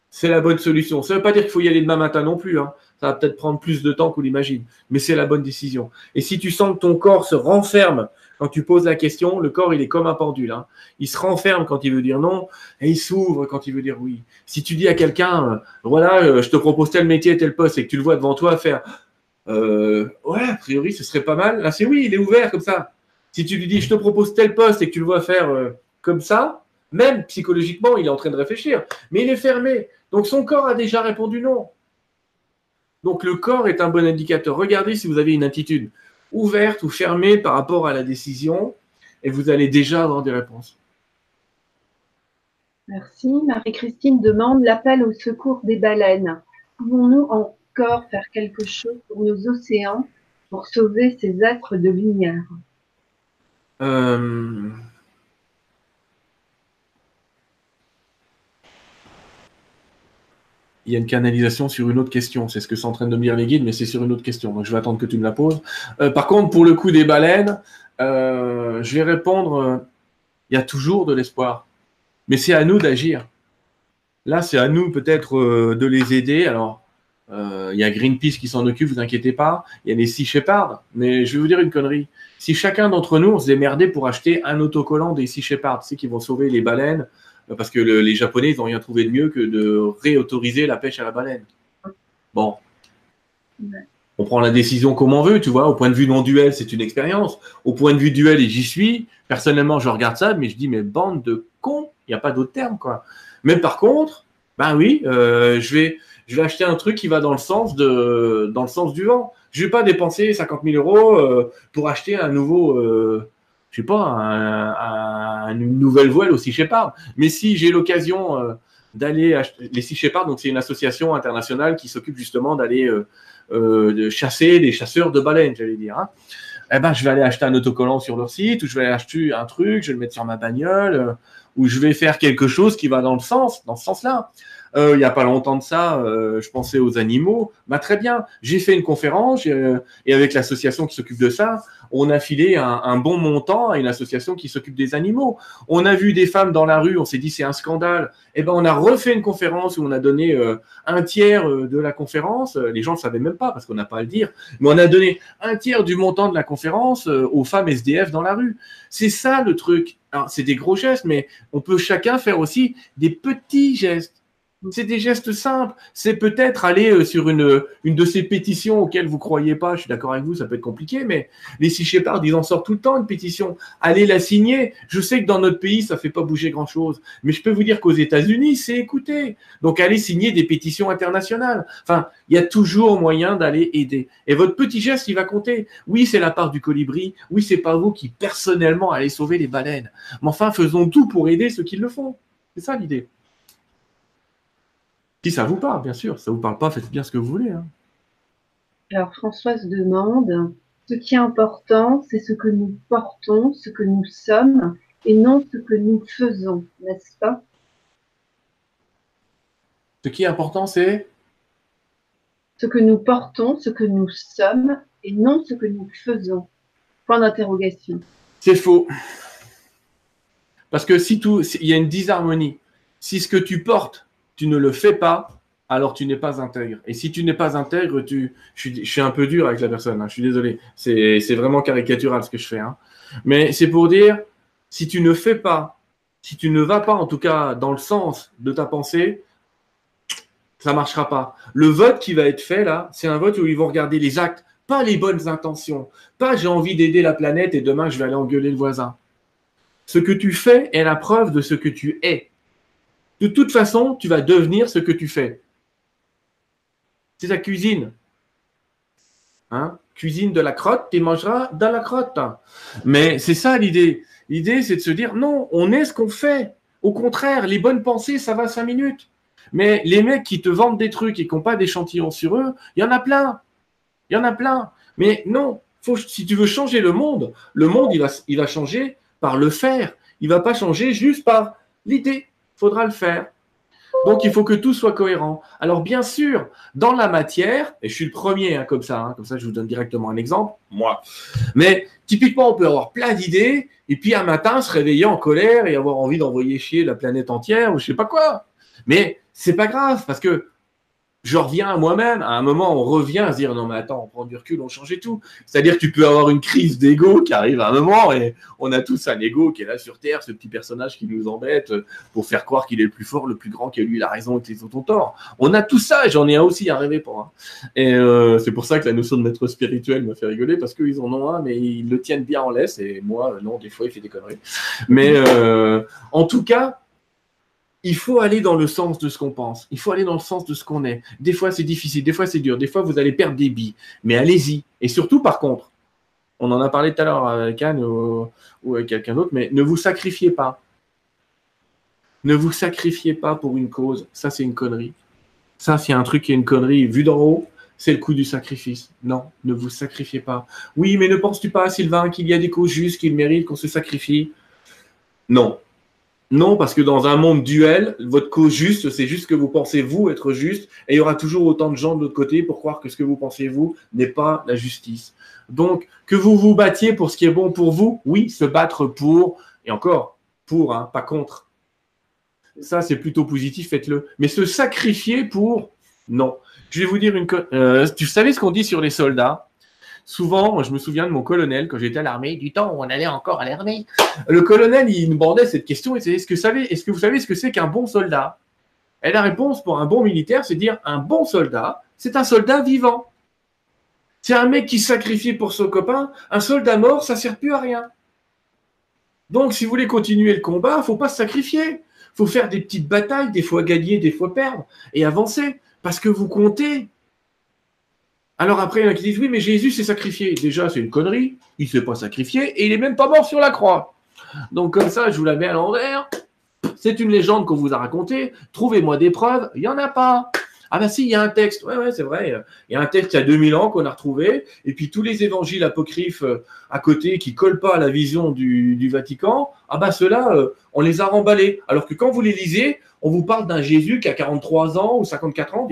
c'est la bonne solution. Ça ne veut pas dire qu'il faut y aller demain matin non plus. Hein. Ça va peut-être prendre plus de temps qu'on l'imagine, mais c'est la bonne décision. Et si tu sens que ton corps se renferme quand tu poses la question, le corps, il est comme un pendule. Hein. Il se renferme quand il veut dire non et il s'ouvre quand il veut dire oui. Si tu dis à quelqu'un, euh, voilà, euh, je te propose tel métier, tel poste, et que tu le vois devant toi faire, euh, ouais, a priori, ce serait pas mal. Là, c'est oui, il est ouvert comme ça. Si tu lui dis, je te propose tel poste et que tu le vois faire comme ça, même psychologiquement, il est en train de réfléchir, mais il est fermé. Donc son corps a déjà répondu non. Donc le corps est un bon indicateur. Regardez si vous avez une attitude ouverte ou fermée par rapport à la décision, et vous allez déjà avoir des réponses. Merci. Marie-Christine demande l'appel au secours des baleines. Pouvons-nous en faire quelque chose pour nos océans pour sauver ces êtres de lumière? Euh, Il y a une canalisation sur une autre question. C'est ce que sont en train de me dire les guides, mais c'est sur une autre question. Donc je vais attendre que tu me la poses. Euh, par contre, pour le coup des baleines, euh, je vais répondre il y a toujours de l'espoir. Mais c'est à nous d'agir. Là, c'est à nous peut-être de les aider. Alors, euh, il y a Greenpeace qui s'en occupe, vous inquiétez pas. Il y a les Sea Shepherd. Mais je vais vous dire une connerie. Si chacun d'entre nous, se démerdait pour acheter un autocollant des Sea tu sais, qui vont sauver les baleines, euh, parce que les Japonais, ils n'ont rien trouvé de mieux que de réautoriser la pêche à la baleine. Bon. On prend la décision comme on veut, tu vois. Au point de vue non-duel, c'est une expérience. Au point de vue duel, et j'y suis, personnellement, je regarde ça, mais je dis, mais bande de cons, il n'y a pas d'autre terme, quoi. Mais par contre, ben oui, euh, je vais je vais acheter un truc qui va dans le sens de dans le sens du vent. Je vais pas dépenser 50 000 euros euh, pour acheter un nouveau, euh, je sais pas, une nouvelle voile aussi Shepard. Mais si j'ai l'occasion euh, d'aller acheter les Sea Shepard, donc c'est une association internationale qui s'occupe justement d'aller de chasser des chasseurs de baleines, j'allais dire. Hein. Eh ben, je vais aller acheter un autocollant sur leur site, ou je vais aller acheter un truc, je vais le mettre sur ma bagnole, ou je vais faire quelque chose qui va dans le sens, dans ce sens-là. Euh, il n'y a pas longtemps de ça, euh, je pensais aux animaux. Bah, très bien, j'ai fait une conférence euh, et avec l'association qui s'occupe de ça, on a filé un, bon montant à une association qui s'occupe des animaux. On a vu des femmes dans la rue, on s'est dit c'est un scandale. Et eh ben on a refait une conférence où on a donné un tiers de la conférence. Les gens ne savaient même pas parce qu'on n'a pas à le dire, mais on a donné un tiers du montant de la conférence aux femmes SDF dans la rue. C'est ça le truc. c'est des gros gestes, mais on peut chacun faire aussi des petits gestes. C'est des gestes simples. C'est peut-être aller euh, sur une, une de ces pétitions auxquelles vous croyez pas. Je suis d'accord avec vous, ça peut être compliqué, mais les Sea Shepherd, ils en sortent tout le temps une pétition. Allez la signer. Je sais que dans notre pays, ça fait pas bouger grand chose. Mais je peux vous dire qu'aux États-Unis, c'est écouté. Donc allez signer des pétitions internationales. Enfin, il y a toujours moyen d'aller aider. Et votre petit geste, il va compter. Oui, c'est la part du colibri. Oui, c'est pas vous qui personnellement allez sauver les baleines. Mais enfin, faisons tout pour aider ceux qui le font. C'est ça l'idée. Si ça vous parle, bien sûr. Ça vous parle pas, faites bien ce que vous voulez. Hein. Alors Françoise demande, ce qui est important, c'est ce que nous portons, ce que nous sommes, et non ce que nous faisons, n'est-ce pas? Ce qui est important, c'est? Ce que nous portons, ce que nous sommes, et non ce que nous faisons. Point d'interrogation. C'est faux. Parce que si tout, il y a une disharmonie. Si ce que tu portes, tu ne le fais pas, alors tu n'es pas intègre. Et si tu n'es pas intègre, tu, je suis, un peu dur avec la personne. Hein. je suis désolé. C'est vraiment caricatural ce que je fais. Hein. Mais c'est pour dire, si tu ne fais pas, si tu ne vas pas en tout cas dans le sens de ta pensée, ça marchera pas. Le vote qui va être fait là, c'est un vote où ils vont regarder les actes, pas les bonnes intentions, pas j'ai envie d'aider la planète et demain je vais aller engueuler le voisin. Ce que tu fais est la preuve de ce que tu es. De toute façon, tu vas devenir ce que tu fais. C'est ta cuisine. Hein? Cuisine de la crotte, tu mangeras dans la crotte. Mais c'est ça l'idée. L'idée, c'est de se dire non, on est ce qu'on fait. Au contraire, les bonnes pensées, ça va cinq minutes. Mais les mecs qui te vendent des trucs et qui n'ont pas d'échantillons sur eux, il y en a plein. Il y en a plein. Mais non, faut, si tu veux changer le monde, le monde, il va, il va changer par le faire. Il ne va pas changer juste par l'idée. Il faudra le faire. Donc, il faut que tout soit cohérent. Alors, bien sûr, dans la matière, et je suis le premier hein, comme ça, hein, comme ça, je vous donne directement un exemple, moi. Mais typiquement, on peut avoir plein d'idées, et puis un matin se réveiller en colère et avoir envie d'envoyer chier la planète entière ou je sais pas quoi. Mais c'est pas grave parce que je reviens à moi-même. À un moment, on revient à se dire non, mais attends, on prend du recul, on change tout. C'est-à-dire que tu peux avoir une crise d'ego qui arrive à un moment et on a tous un ego qui est là sur Terre, ce petit personnage qui nous embête pour faire croire qu'il est le plus fort, le plus grand, que lui, il a raison et que les ont tort. On a tout ça et j'en ai un aussi à rêver pour. Et euh, c'est pour ça que la notion de maître spirituel me fait rigoler parce qu'ils en ont un, mais ils le tiennent bien en laisse et moi, non, des fois, il fait des conneries. Mais euh, en tout cas, il faut aller dans le sens de ce qu'on pense. Il faut aller dans le sens de ce qu'on est. Des fois, c'est difficile. Des fois, c'est dur. Des fois, vous allez perdre des billes. Mais allez-y. Et surtout, par contre, on en a parlé tout à l'heure avec Anne ou, avec quelqu'un d'autre, mais ne vous sacrifiez pas. Ne vous sacrifiez pas pour une cause. Ça, c'est une connerie. Ça, c'est un truc qui est une connerie. Vu d'en haut, c'est le coup du sacrifice. Non, ne vous sacrifiez pas. Oui, mais ne penses-tu pas, Sylvain, qu'il y a des causes justes, qu'il mérite qu'on se sacrifie? Non, non, parce que dans un monde duel, votre cause juste, c'est juste que vous pensez vous être juste, et il y aura toujours autant de gens de l'autre côté pour croire que ce que vous pensez vous n'est pas la justice. Donc, que vous vous battiez pour ce qui est bon pour vous, oui, se battre pour, et encore, pour, hein, pas contre. Ça, c'est plutôt positif, faites-le. Mais se sacrifier pour, non. Je vais vous dire une. Euh, tu savais ce qu'on dit sur les soldats? Souvent, je me souviens de mon colonel quand j'étais à l'armée, du temps où on allait encore à l'armée. Le colonel, il me bandait cette question et c'est est-ce que, vous savez, ce que c'est qu'un bon soldat? Et la réponse pour un bon militaire, c'est dire un bon soldat, c'est un soldat vivant. C'est un mec qui sacrifie pour son copain. Un soldat mort, ça sert plus à rien. Donc, si vous voulez continuer le combat, faut pas se sacrifier. Faut faire des petites batailles, des fois gagner, des fois perdre, et avancer. Parce que vous comptez. Alors après, il y en a qui disent oui, mais Jésus s'est sacrifié. Déjà, c'est une connerie. Il ne s'est pas sacrifié et il n'est même pas mort sur la croix. Donc comme ça, je vous la mets à l'envers. C'est une légende qu'on vous a racontée. Trouvez-moi des preuves. Il n'y en a pas. Ah ben si, il y a un texte. Ouais, ouais, c'est vrai. Il y a un texte il y a 2000 ans qu'on a retrouvé. Et puis tous les évangiles apocryphes euh, à côté qui collent pas à la vision du, Vatican, ah ben ceux-là, euh, on les a remballés. Alors que quand vous les lisez, on vous parle d'un Jésus qui a 43 ans ou 54 ans.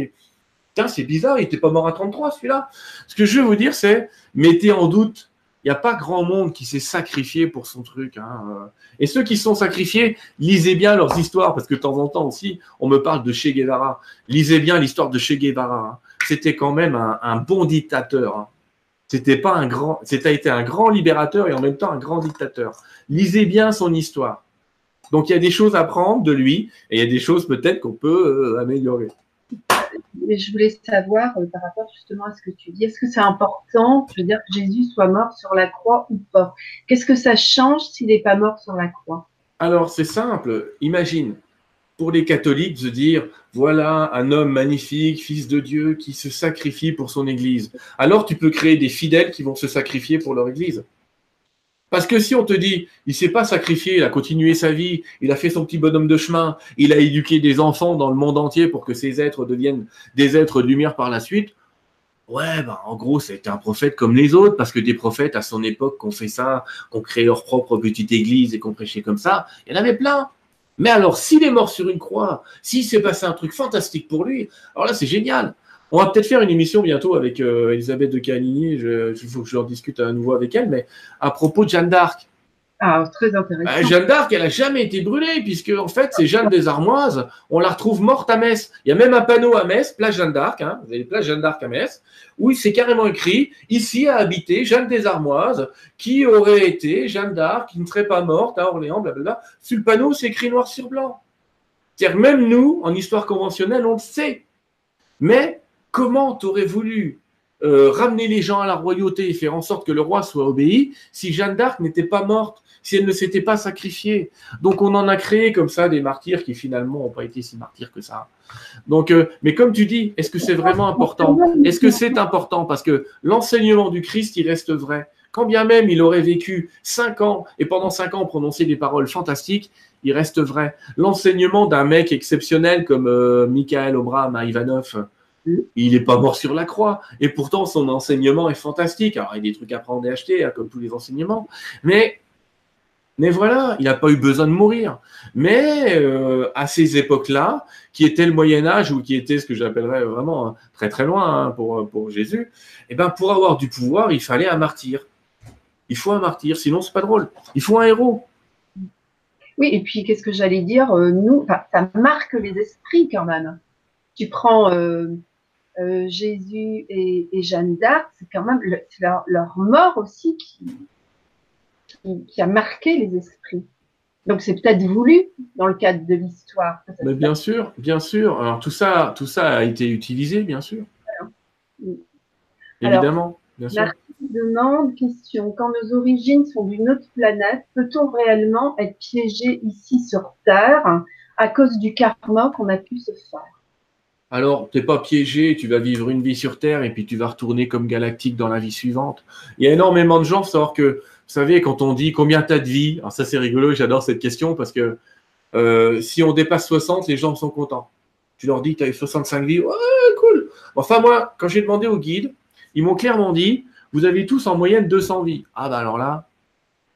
Tiens, c'est bizarre, il n'était pas mort à 33 celui-là. Ce que je veux vous dire, c'est mettez en doute. Il n'y a pas grand monde qui s'est sacrifié pour son truc. Hein. Et ceux qui sont sacrifiés, lisez bien leurs histoires, parce que de temps en temps aussi, on me parle de Che Guevara. Lisez bien l'histoire de Che Guevara. Hein. C'était quand même un, bon dictateur. Hein. C'était pas un grand, c'était un grand libérateur et en même temps un grand dictateur. Lisez bien son histoire. Donc il y a des choses à prendre de lui et il y a des choses peut-être qu'on peut euh, améliorer je voulais savoir euh, par rapport justement à ce que tu dis, est-ce que c'est important, dire, que Jésus soit mort sur la croix ou pas? Qu'est-ce que ça change s'il n'est pas mort sur la croix? Alors, c'est simple. Imagine, pour les catholiques, de dire, voilà un homme magnifique, fils de Dieu, qui se sacrifie pour son Église. Alors, tu peux créer des fidèles qui vont se sacrifier pour leur Église. Parce que si on te dit, il s'est pas sacrifié, il a continué sa vie, il a fait son petit bonhomme de chemin, il a éduqué des enfants dans le monde entier pour que ces êtres deviennent des êtres de lumière par la suite, Ouais, bah, en gros, c'était un prophète comme les autres, parce que des prophètes à son époque qui ont fait ça, qui ont créé leur propre petite église et qui ont prêché comme ça, il y en avait plein. Mais alors, s'il est mort sur une croix, s'il s'est passé un truc fantastique pour lui, alors là, c'est génial. On va peut-être faire une émission bientôt avec euh, Elisabeth de Caligny, il faut que je en discute à nouveau avec elle, mais à propos de Jeanne d'Arc. Ah, très intéressant. Bah, Jeanne d'Arc, elle n'a jamais été brûlée, puisque en fait, c'est Jeanne des Armoises. On la retrouve morte à Metz. Il y a même un panneau à Metz, place Jeanne d'Arc, hein, vous avez place Jeanne d'Arc à Metz, où c'est carrément écrit ici a habité Jeanne des Armoises, qui aurait été Jeanne d'Arc, qui ne serait pas morte à Orléans, blablabla. Sur le panneau, c'est écrit noir sur blanc. C'est-à-dire, même nous, en histoire conventionnelle, on le sait. Mais comment tu aurais voulu euh, ramener les gens à la royauté et faire en sorte que le roi soit obéi si Jeanne d'Arc n'était pas morte si elle ne s'était pas sacrifiée? Donc on en a créé comme ça des martyrs qui finalement n'ont pas été si martyrs que ça. Donc, euh, mais comme tu dis, est-ce que c'est vraiment important? Est-ce que c'est important? Parce que l'enseignement du Christ, il reste vrai. Quand bien même il aurait vécu cinq ans et pendant cinq ans prononcé des paroles fantastiques, il reste vrai. L'enseignement d'un mec exceptionnel comme euh, Michael Obram à Ivanov, il n'est pas mort sur la croix. Et pourtant, son enseignement est fantastique. Alors, il y a des trucs à prendre et acheter, hein, comme tous les enseignements. Mais mais voilà, il n'a pas eu besoin de mourir. Mais euh, à ces époques-là, qui était le Moyen Âge ou qui était ce que j'appellerais vraiment hein, très très loin hein, pour, pour Jésus, eh ben pour avoir du pouvoir, il fallait un martyr. Il faut un martyr, sinon c'est pas drôle. Il faut un héros. Oui, et puis qu'est-ce que j'allais dire euh, Nous, ça marque les esprits quand même. Tu prends euh, Jésus et, Jeanne d'Arc, c'est quand même leur, leur mort aussi qui, qui, a marqué les esprits. Donc c'est peut-être voulu dans le cadre de l'histoire. Mais bien sûr, bien sûr. Alors tout ça, tout ça a été utilisé, bien sûr. Évidemment, bien sûr. demande, question, quand nos origines sont d'une autre planète, peut-on réellement être piégé ici sur Terre à cause du karma qu'on a pu se faire? Alors, tu n'es pas piégé, tu vas vivre une vie sur Terre et puis tu vas retourner comme galactique dans la vie suivante. Il y a énormément de gens, savoir que vous savez, quand on dit combien tu as de vie, alors ça c'est rigolo, j'adore cette question parce que euh, si on dépasse 60, les gens sont contents. Tu leur dis que tu as 65 vies, ouais, cool. Enfin, moi, quand j'ai demandé au guide, ils m'ont clairement dit, vous avez tous en moyenne 200 vies. Ah bah alors là,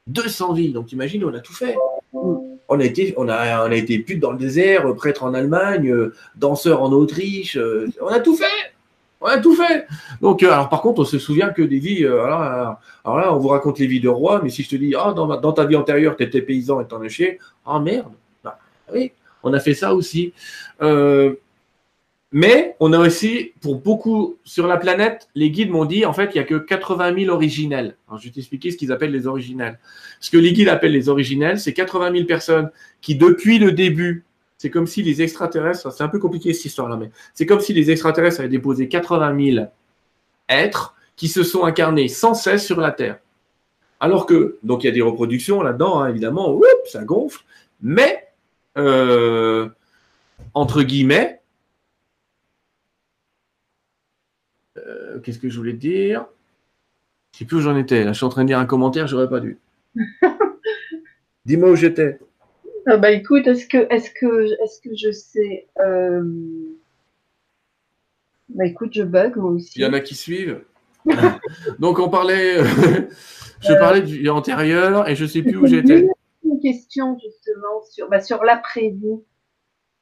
200 vies. Donc imagine, on a tout fait. On a été, on pute dans le désert, prêtre en Allemagne, euh, danseur en Autriche. Euh, on a tout fait. On a tout fait. Donc, euh, alors par contre, on se souvient que des vies. Euh, alors, là, on vous raconte les vies de roi, mais si je te dis, ah, dans, ta vie antérieure, tu étais paysan et t'en as chier, ah merde. Bah, oui, on a fait ça aussi. Euh, mais on a aussi, pour beaucoup sur la planète, les guides m'ont dit, en fait, il n'y a que 80 000 originels. Alors, je vais t'expliquer ce qu'ils appellent les originels. Ce que les guides appellent les originels, c'est 80 000 personnes qui, depuis le début c'est comme si les extraterrestres, c'est un peu compliqué cette histoire-là, mais c'est comme si les extraterrestres avaient déposé 80 000 êtres qui se sont incarnés sans cesse sur la Terre. Alors que, donc il y a des reproductions là-dedans, hein, évidemment, ça gonfle, mais, euh, entre guillemets, euh, qu'est-ce que je voulais dire? Je ne sais plus où j'en étais. Là, je suis en train de dire un commentaire, j'aurais pas dû. [LAUGHS] Dis-moi où j'étais. Ah bah écoute, est-ce que, est-ce que, est-ce que je sais euh, Bah écoute, je bug moi aussi. Il y en a qui suivent. [LAUGHS] Donc on parlait, [LAUGHS] je parlais du antérieur et je sais plus où j'étais. Une question justement sur, bah, sur l'après-vie.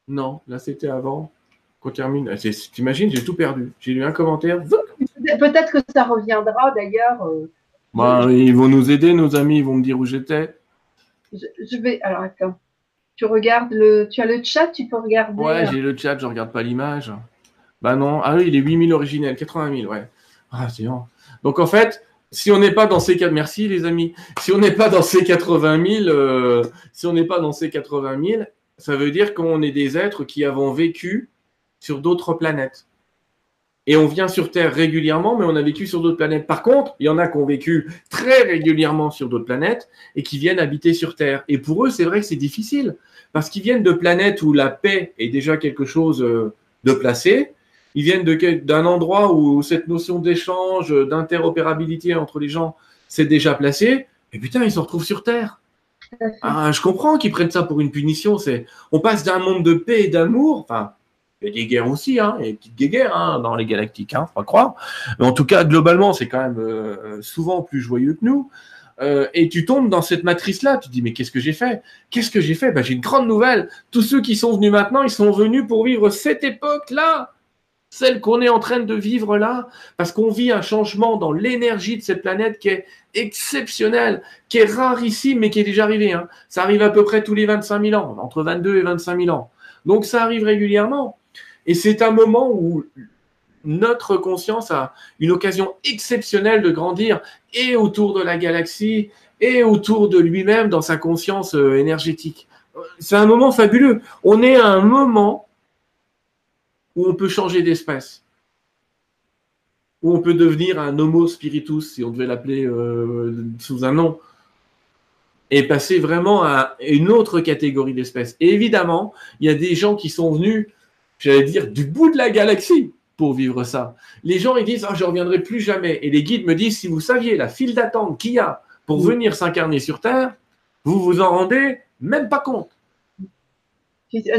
Non, là c'était avant qu'on termine. T'imagines, j'ai tout perdu. J'ai lu un commentaire. Peut-être que ça reviendra d'ailleurs. Euh, bah, ils vont nous aider, nos amis, ils vont me dire où j'étais. je vais. Alors attends. Tu regardes le, tu as le chat, tu peux regarder. Ouais, j'ai le chat, je regarde pas l'image. Bah non, ah oui, il est 8000 originels, 80 000, ouais. Ah, c'est bon. Donc en fait, si on n'est pas dans ces quatre, merci les amis. Si on n'est pas dans ces 80 000, euh, si on n'est pas dans ces 80 000, ça veut dire qu'on est des êtres qui avons vécu sur d'autres planètes. Et on vient sur Terre régulièrement, mais on a vécu sur d'autres planètes. Par contre, il y en a qui ont vécu très régulièrement sur d'autres planètes et qui viennent habiter sur Terre. Et pour eux, c'est vrai que c'est difficile, parce qu'ils viennent de planètes où la paix est déjà quelque chose euh, de placé. Ils viennent d'un endroit où cette notion d'échange, d'interopérabilité entre les gens, c'est déjà placé. Et putain, ils se retrouvent sur Terre. Ah, je comprends qu'ils prennent ça pour une punition. C'est, on passe d'un monde de paix et d'amour. Enfin, il y a des guerres aussi, hein, et des petites guerres hein, dans les galactiques, hein, faut pas croire. Mais en tout cas, globalement, c'est quand même euh, souvent plus joyeux que nous. Euh, et tu tombes dans cette matrice-là. Tu te dis, mais qu'est-ce que j'ai fait? Qu'est-ce que j'ai fait? Ben, J'ai une grande nouvelle. Tous ceux qui sont venus maintenant, ils sont venus pour vivre cette époque-là celle qu'on est en train de vivre là, parce qu'on vit un changement dans l'énergie de cette planète qui est exceptionnel, qui est rarissime, mais qui est déjà arrivé. Hein. Ça arrive à peu près tous les 25 000 ans, entre 22 et 25 000 ans. Donc ça arrive régulièrement. Et c'est un moment où notre conscience a une occasion exceptionnelle de grandir et autour de la galaxie et autour de lui-même dans sa conscience euh, énergétique. C'est un moment fabuleux. On est à un moment où on peut changer d'espèce, où on peut devenir un homo spiritus, si on devait l'appeler euh, sous un nom, et passer vraiment à une autre catégorie d'espèces. Et évidemment, il y a des gens qui sont venus, j'allais dire, du bout de la galaxie pour vivre ça. Les gens, ils disent, ah, je ne reviendrai plus jamais. Et les guides me disent, si vous saviez la file d'attente qu'il y a pour venir s'incarner sur Terre, vous vous en rendez même pas compte.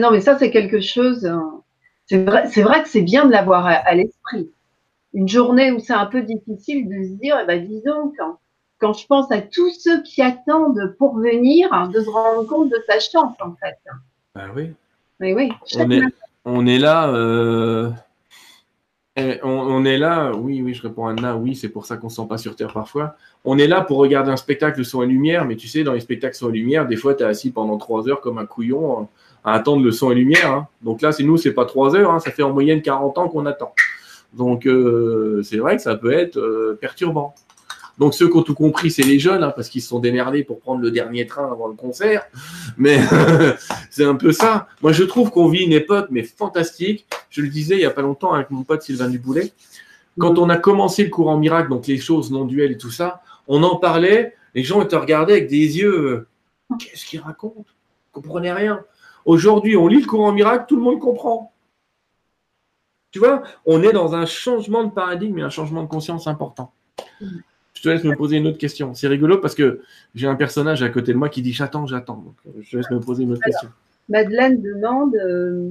Non, mais ça, c'est quelque chose. Hein, c'est vrai, c'est vrai que c'est bien de l'avoir à, l'esprit. Une journée où c'est un peu difficile de se dire, eh ben, disons, quand, quand je pense à tous ceux qui attendent pour venir, hein, de se rendre compte de sa chance, en fait. Ben oui. Mais oui. On est, là. Euh, eh, on, est là, oui, oui, je réponds à Anna, oui, c'est pour ça qu'on ne se sent pas sur Terre parfois. On est là pour regarder un spectacle et lumière, mais tu sais, dans les spectacles et lumière, des fois, tu es assis pendant trois heures comme un couillon à attendre le son et lumière. Hein. Donc là, c'est nous, c'est pas trois heures, hein. ça fait en moyenne 40 ans qu'on attend. Donc euh, c'est vrai que ça peut être euh, perturbant. Donc ceux qui ont tout compris, c'est les jeunes, hein, parce qu'ils se sont démerdés pour prendre le dernier train avant le concert. Mais [LAUGHS] c'est un peu ça. Moi, je trouve qu'on vit une époque, mais fantastique. Je le disais il y a pas longtemps avec mon pote Sylvain Duboulet. Quand on a commencé le courant miracle, donc les choses non duelles et tout ça, on en parlait. Les gens étaient regardés avec des yeux. Euh, qu'est-ce qu'ils racontent Vous comprenez rien. Aujourd'hui, on lit le courant miracle, tout le monde comprend. Tu vois, on est dans un changement de paradigme et un changement de conscience important. Je te laisse me poser une autre question. C'est rigolo parce que j'ai un personnage à côté de moi qui dit j'attends, j'attends. je te laisse me poser une autre question. Madeleine demande euh,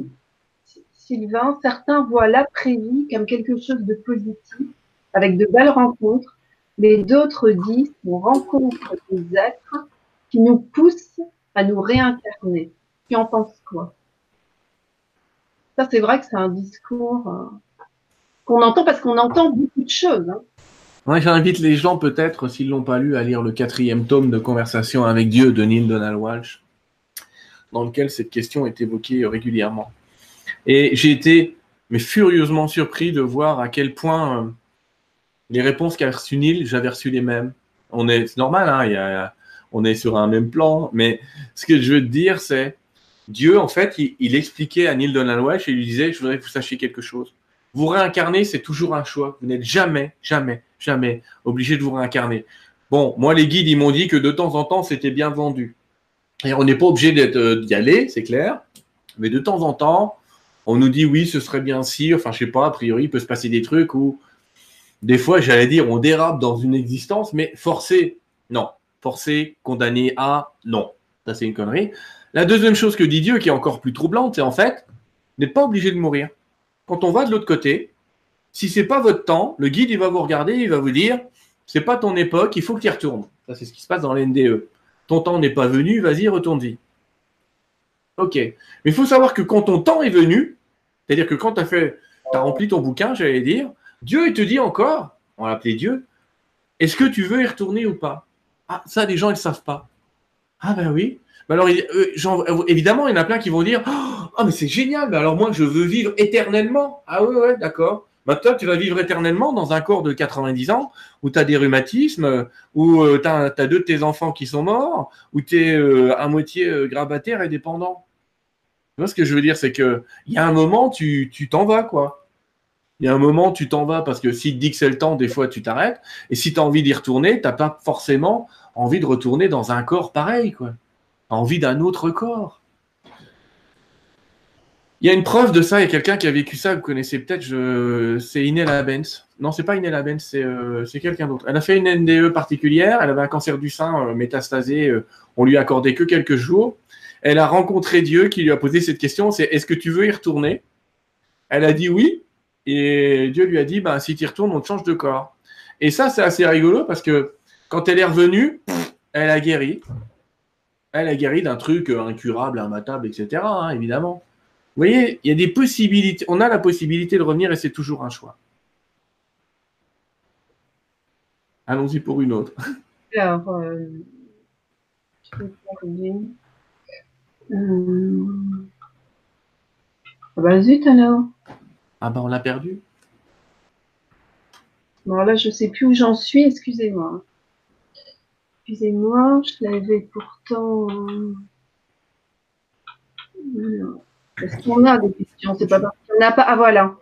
Sylvain, certains voient l'après-vie comme quelque chose de positif, avec de belles rencontres, mais d'autres disent qu'on rencontre des êtres qui nous poussent à nous réincarner. Tu en penses quoi? Ça, c'est vrai que c'est un discours euh, qu'on entend parce qu'on entend beaucoup de choses. Hein. J'invite les gens, peut-être, s'ils ne l'ont pas lu, à lire le quatrième tome de Conversation avec Dieu de Neil Donald Walsh, dans lequel cette question est évoquée régulièrement. Et j'ai été mais furieusement surpris de voir à quel point euh, les réponses qu'a reçues Neil, j'avais reçu les mêmes. On est, c'est normal, hein, on est sur un même plan, mais ce que je veux te dire, c'est Dieu, en fait, il, expliquait à Neil Donald Walsh et il lui disait, je voudrais que vous sachiez quelque chose. Vous réincarner, c'est toujours un choix. Vous n'êtes jamais, jamais, jamais obligé de vous réincarner. Bon, moi, les guides, ils m'ont dit que de temps en temps, c'était bien vendu. Et on n'est pas obligé euh, d'y aller, c'est clair. Mais de temps en temps, on nous dit oui, ce serait bien si, enfin, je sais pas, a priori, il peut se passer des trucs où, des fois, j'allais dire, on dérape dans une existence, mais forcé, non. Forcé, condamné à, non. Ça, c'est une connerie. La deuxième chose que dit Dieu, qui est encore plus troublante, c'est en fait, n'êtes pas obligé de mourir. Quand on va de l'autre côté, si c'est pas votre temps, le guide, va vous regarder, il va vous dire, c'est pas ton époque, il faut que tu y retournes. Ça, c'est ce qui se passe dans l'NDE. Ton temps n'est pas venu, vas-y, retourne-y. Ok. Mais il faut savoir que quand ton temps est venu, c'est-à-dire que quand tu as rempli ton bouquin, j'allais dire, Dieu, il te dit encore, on va l'appeler Dieu, est-ce que tu veux y retourner ou pas? Ah, ça, les gens, ils ne savent pas. Ah ben oui alors, euh, évidemment, il y en a plein qui vont dire oh, mais c'est génial, mais alors moi, je veux vivre éternellement. Ah ouais, ouais, d'accord. Maintenant, tu vas vivre éternellement dans un corps de 90 ans où tu as des rhumatismes, où euh, tu as, deux de tes enfants qui sont morts, où tu es euh, à moitié grabataire et dépendant. Vois ce que je veux dire? C'est qu'il y a un moment, tu t'en vas, quoi. Il y a un moment, tu t'en vas parce que si te dit que c'est le temps, des fois, tu t'arrêtes. Et si tu as envie d'y retourner, tu n'as pas forcément envie de retourner dans un corps pareil, quoi envie d'un autre corps. Il y a une preuve de ça, il y a quelqu'un qui a vécu ça, vous connaissez peut-être, c'est Inela Benz. Non, c'est pas Inela Benz, c'est euh, quelqu'un d'autre. Elle a fait une NDE particulière, elle avait un cancer du sein euh, métastasé, euh, on lui a accordé que quelques jours. Elle a rencontré Dieu qui lui a posé cette question, c'est est-ce que tu veux y retourner? Elle a dit oui, et Dieu lui a dit, bah, si tu y retournes, on te change de corps. Et ça, c'est assez rigolo parce que quand elle est revenue, elle a guéri. Elle a guéri d'un truc incurable, immatable, etc., hein, évidemment. Vous voyez, il y a des possibilités. On a la possibilité de revenir et c'est toujours un choix. Allons-y pour une autre. Alors, euh, je vais euh... Ah bah zut alors. Ah bah on l'a perdu. Bon là je sais plus où j'en suis, excusez-moi. Excusez-moi, je l'avais pourtant. Est-ce qu'on a des questions C'est pas parce qu'on n'a pas. Ah voilà.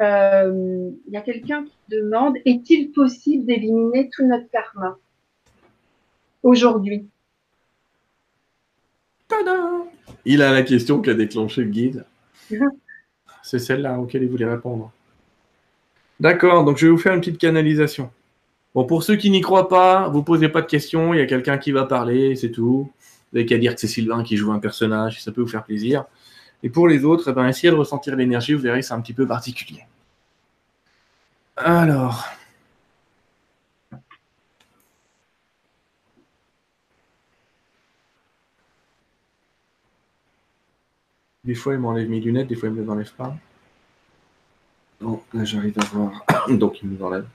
Euh, il y a quelqu'un qui demande est-il possible d'éliminer tout notre karma? Aujourd'hui Il a la question qui a déclenché le guide. [LAUGHS] C'est celle-là auquel il voulait répondre. D'accord, donc je vais vous faire une petite canalisation. Bon, pour ceux qui n'y croient pas, vous posez pas de questions, il y a quelqu'un qui va parler, c'est tout. Vous n'avez qu'à dire que c'est Sylvain qui joue un personnage, ça peut vous faire plaisir. Et pour les autres, eh ben, essayez de ressentir l'énergie, vous verrez, c'est un petit peu particulier. Alors. Des fois, il m'enlève mes lunettes, des fois, il ne me les enlève pas. Donc, là, j'arrive à voir. [COUGHS] Donc, il nous enlève.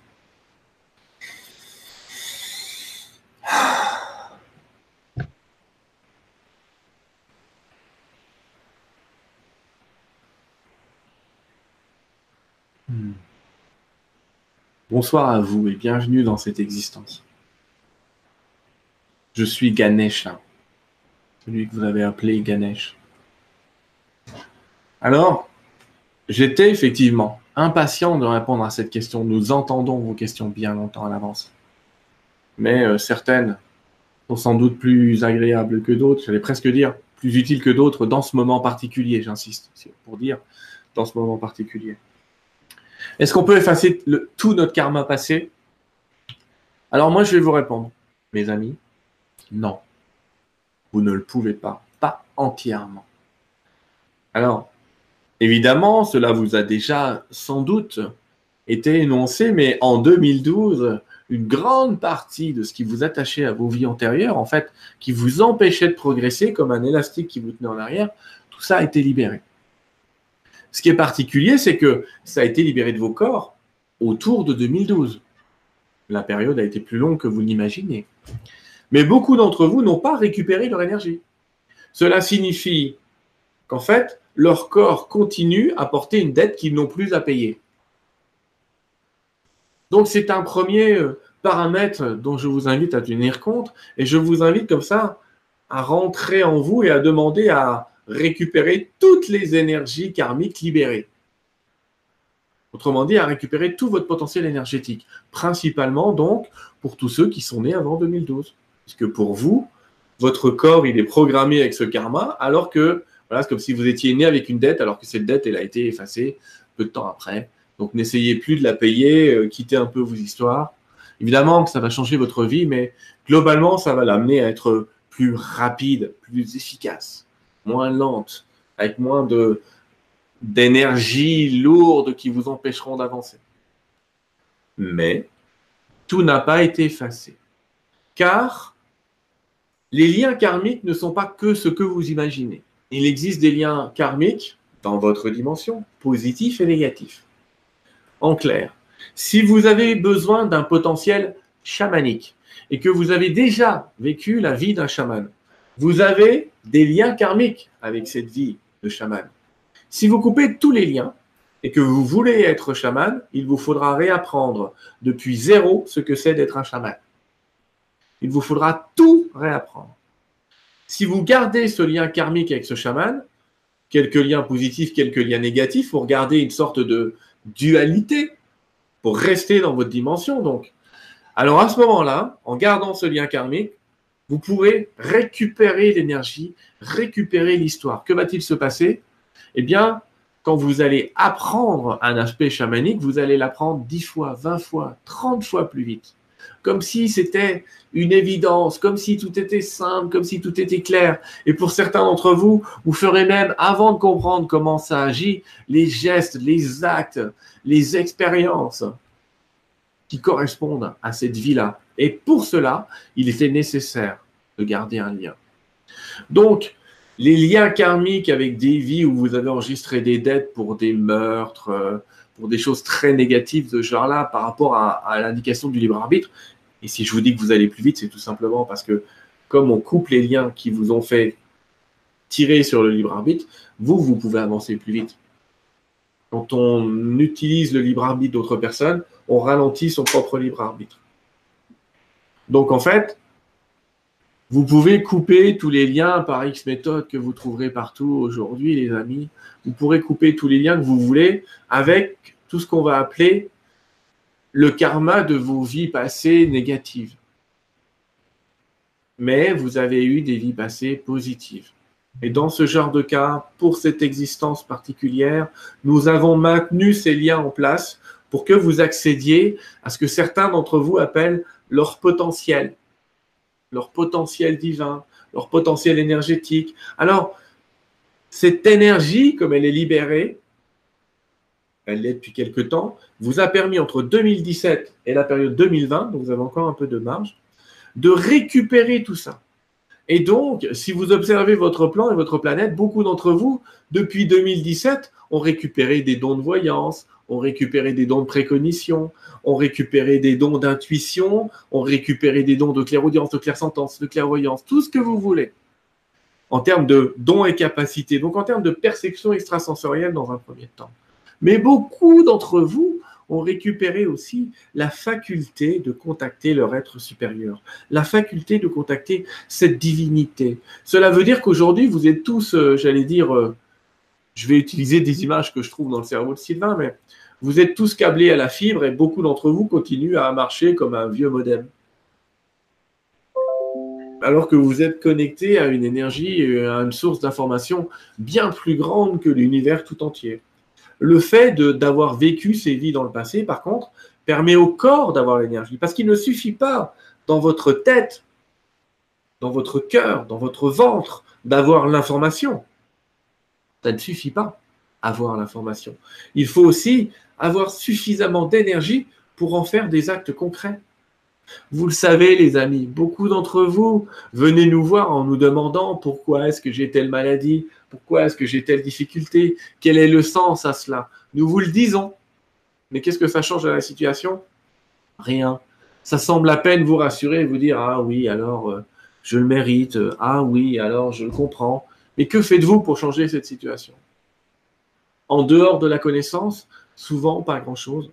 Bonsoir à vous et bienvenue dans cette existence. Je suis Ganesha, celui que vous avez appelé Ganesh. Alors, j'étais effectivement impatient de répondre à cette question. Nous entendons vos questions bien longtemps à l'avance. Mais euh, certaines sont sans doute plus agréables que d'autres, j'allais presque dire plus utiles que d'autres dans ce moment particulier, j'insiste, pour dire dans ce moment particulier. Est-ce qu'on peut effacer tout notre karma passé? Alors moi, je vais vous répondre, mes amis, non. Vous ne le pouvez pas, pas entièrement. Alors, évidemment, cela vous a déjà sans doute été énoncé, mais en 2012, une grande partie de ce qui vous attachait à vos vies antérieures, en fait, qui vous empêchait de progresser comme un élastique qui vous tenait en arrière, tout ça a été libéré. Ce qui est particulier, c'est que ça a été libéré de vos corps autour de 2012. La période a été plus longue que vous l'imaginez. Mais beaucoup d'entre vous n'ont pas récupéré leur énergie. Cela signifie qu'en fait, leur corps continue à porter une dette qu'ils n'ont plus à payer. Donc c'est un premier euh, paramètre dont je vous invite à tenir compte et je vous invite comme ça à rentrer en vous et à demander à récupérer toutes les énergies karmiques libérées. Autrement dit, à récupérer tout votre potentiel énergétique, principalement donc pour tous ceux qui sont nés avant 2012. Puisque pour vous, votre corps, il est programmé avec ce karma, alors que voilà, c'est comme si vous étiez né avec une dette, alors que cette dette, elle a été effacée peu de temps après. Donc n'essayez plus de la payer, euh, quittez un peu vos histoires. Évidemment que ça va changer votre vie, mais globalement, ça va l'amener à être plus rapide, plus efficace moins lente, avec moins de d'énergie lourde qui vous empêcheront d'avancer. Mais tout n'a pas été effacé. Car les liens karmiques ne sont pas que ce que vous imaginez. Il existe des liens karmiques dans votre dimension, positifs et négatifs. En clair, si vous avez besoin d'un potentiel chamanique et que vous avez déjà vécu la vie d'un chaman, vous avez des liens karmiques avec cette vie de chaman. Si vous coupez tous les liens et que vous voulez être chaman, il vous faudra réapprendre depuis zéro ce que c'est d'être un chaman. Il vous faudra tout réapprendre. Si vous gardez ce lien karmique avec ce chaman, quelques liens positifs, quelques liens négatifs, vous regardez une sorte de dualité pour rester dans votre dimension. Donc, alors à ce moment-là, en gardant ce lien karmique, vous pourrez récupérer l'énergie, récupérer l'histoire. Que va-t-il se passer? Eh bien, quand vous allez apprendre un aspect chamanique, vous allez l'apprendre 10 fois, 20 fois, 30 fois plus vite. Comme si c'était une évidence, comme si tout était simple, comme si tout était clair. Et pour certains d'entre vous, vous ferez même, avant de comprendre comment ça agit, les gestes, les actes, les expériences qui correspondent à cette vie-là. Et pour cela, il était nécessaire de garder un lien. Donc, les liens karmiques avec des vies où vous avez enregistré des dettes pour des meurtres, euh, pour des choses très négatives de ce genre-là par rapport à, l'indication du libre arbitre. Et si je vous dis que vous allez plus vite, c'est tout simplement parce que comme on coupe les liens qui vous ont fait tirer sur le libre arbitre, vous, vous pouvez avancer plus vite. Quand on utilise le libre arbitre d'autres personnes, on ralentit son propre libre arbitre. Donc en fait, vous pouvez couper tous les liens par X méthode que vous trouverez partout aujourd'hui, les amis. Vous pourrez couper tous les liens que vous voulez avec tout ce qu'on va appeler le karma de vos vies passées négatives. Mais vous avez eu des vies passées positives. Et dans ce genre de cas, pour cette existence particulière, nous avons maintenu ces liens en place pour que vous accédiez à ce que certains d'entre vous appellent leur potentiel leur potentiel divin, leur potentiel énergétique. Alors, cette énergie, comme elle est libérée, elle l'est depuis quelque temps, vous a permis entre 2017 et la période 2020, donc vous avez encore un peu de marge, de récupérer tout ça. Et donc, si vous observez votre plan et votre planète, beaucoup d'entre vous, depuis 2017, ont récupéré des dons de voyance, ont récupéré des dons de précognition, ont récupéré des dons d'intuition, ont récupéré des dons de clairaudience, de clairsentence, de clairvoyance, tout ce que vous voulez, en termes de dons et capacités, donc en termes de perception extrasensorielle dans un premier temps. Mais beaucoup d'entre vous ont récupéré aussi la faculté de contacter leur être supérieur, la faculté de contacter cette divinité. Cela veut dire qu'aujourd'hui, vous êtes tous, euh, j'allais dire, euh, je vais utiliser des images que je trouve dans le cerveau de Sylvain, mais vous êtes tous câblés à la fibre et beaucoup d'entre vous continuent à marcher comme un vieux modem. Alors que vous êtes connectés à une énergie, à une source d'information bien plus grande que l'univers tout entier. Le fait d'avoir vécu ces vies dans le passé, par contre, permet au corps d'avoir l'énergie. Parce qu'il ne suffit pas dans votre tête, dans votre cœur, dans votre ventre, d'avoir l'information. Ça ne suffit pas avoir l'information. Il faut aussi avoir suffisamment d'énergie pour en faire des actes concrets. Vous le savez, les amis, beaucoup d'entre vous venez nous voir en nous demandant pourquoi est-ce que j'ai telle maladie, pourquoi est-ce que j'ai telle difficulté, quel est le sens à cela. Nous vous le disons. Mais qu'est-ce que ça change à la situation? Rien. Ça semble à peine vous rassurer et vous dire Ah oui, alors euh, je le mérite, ah oui, alors je le comprends. Mais que faites-vous pour changer cette situation? En dehors de la connaissance, Souvent, pas grand-chose.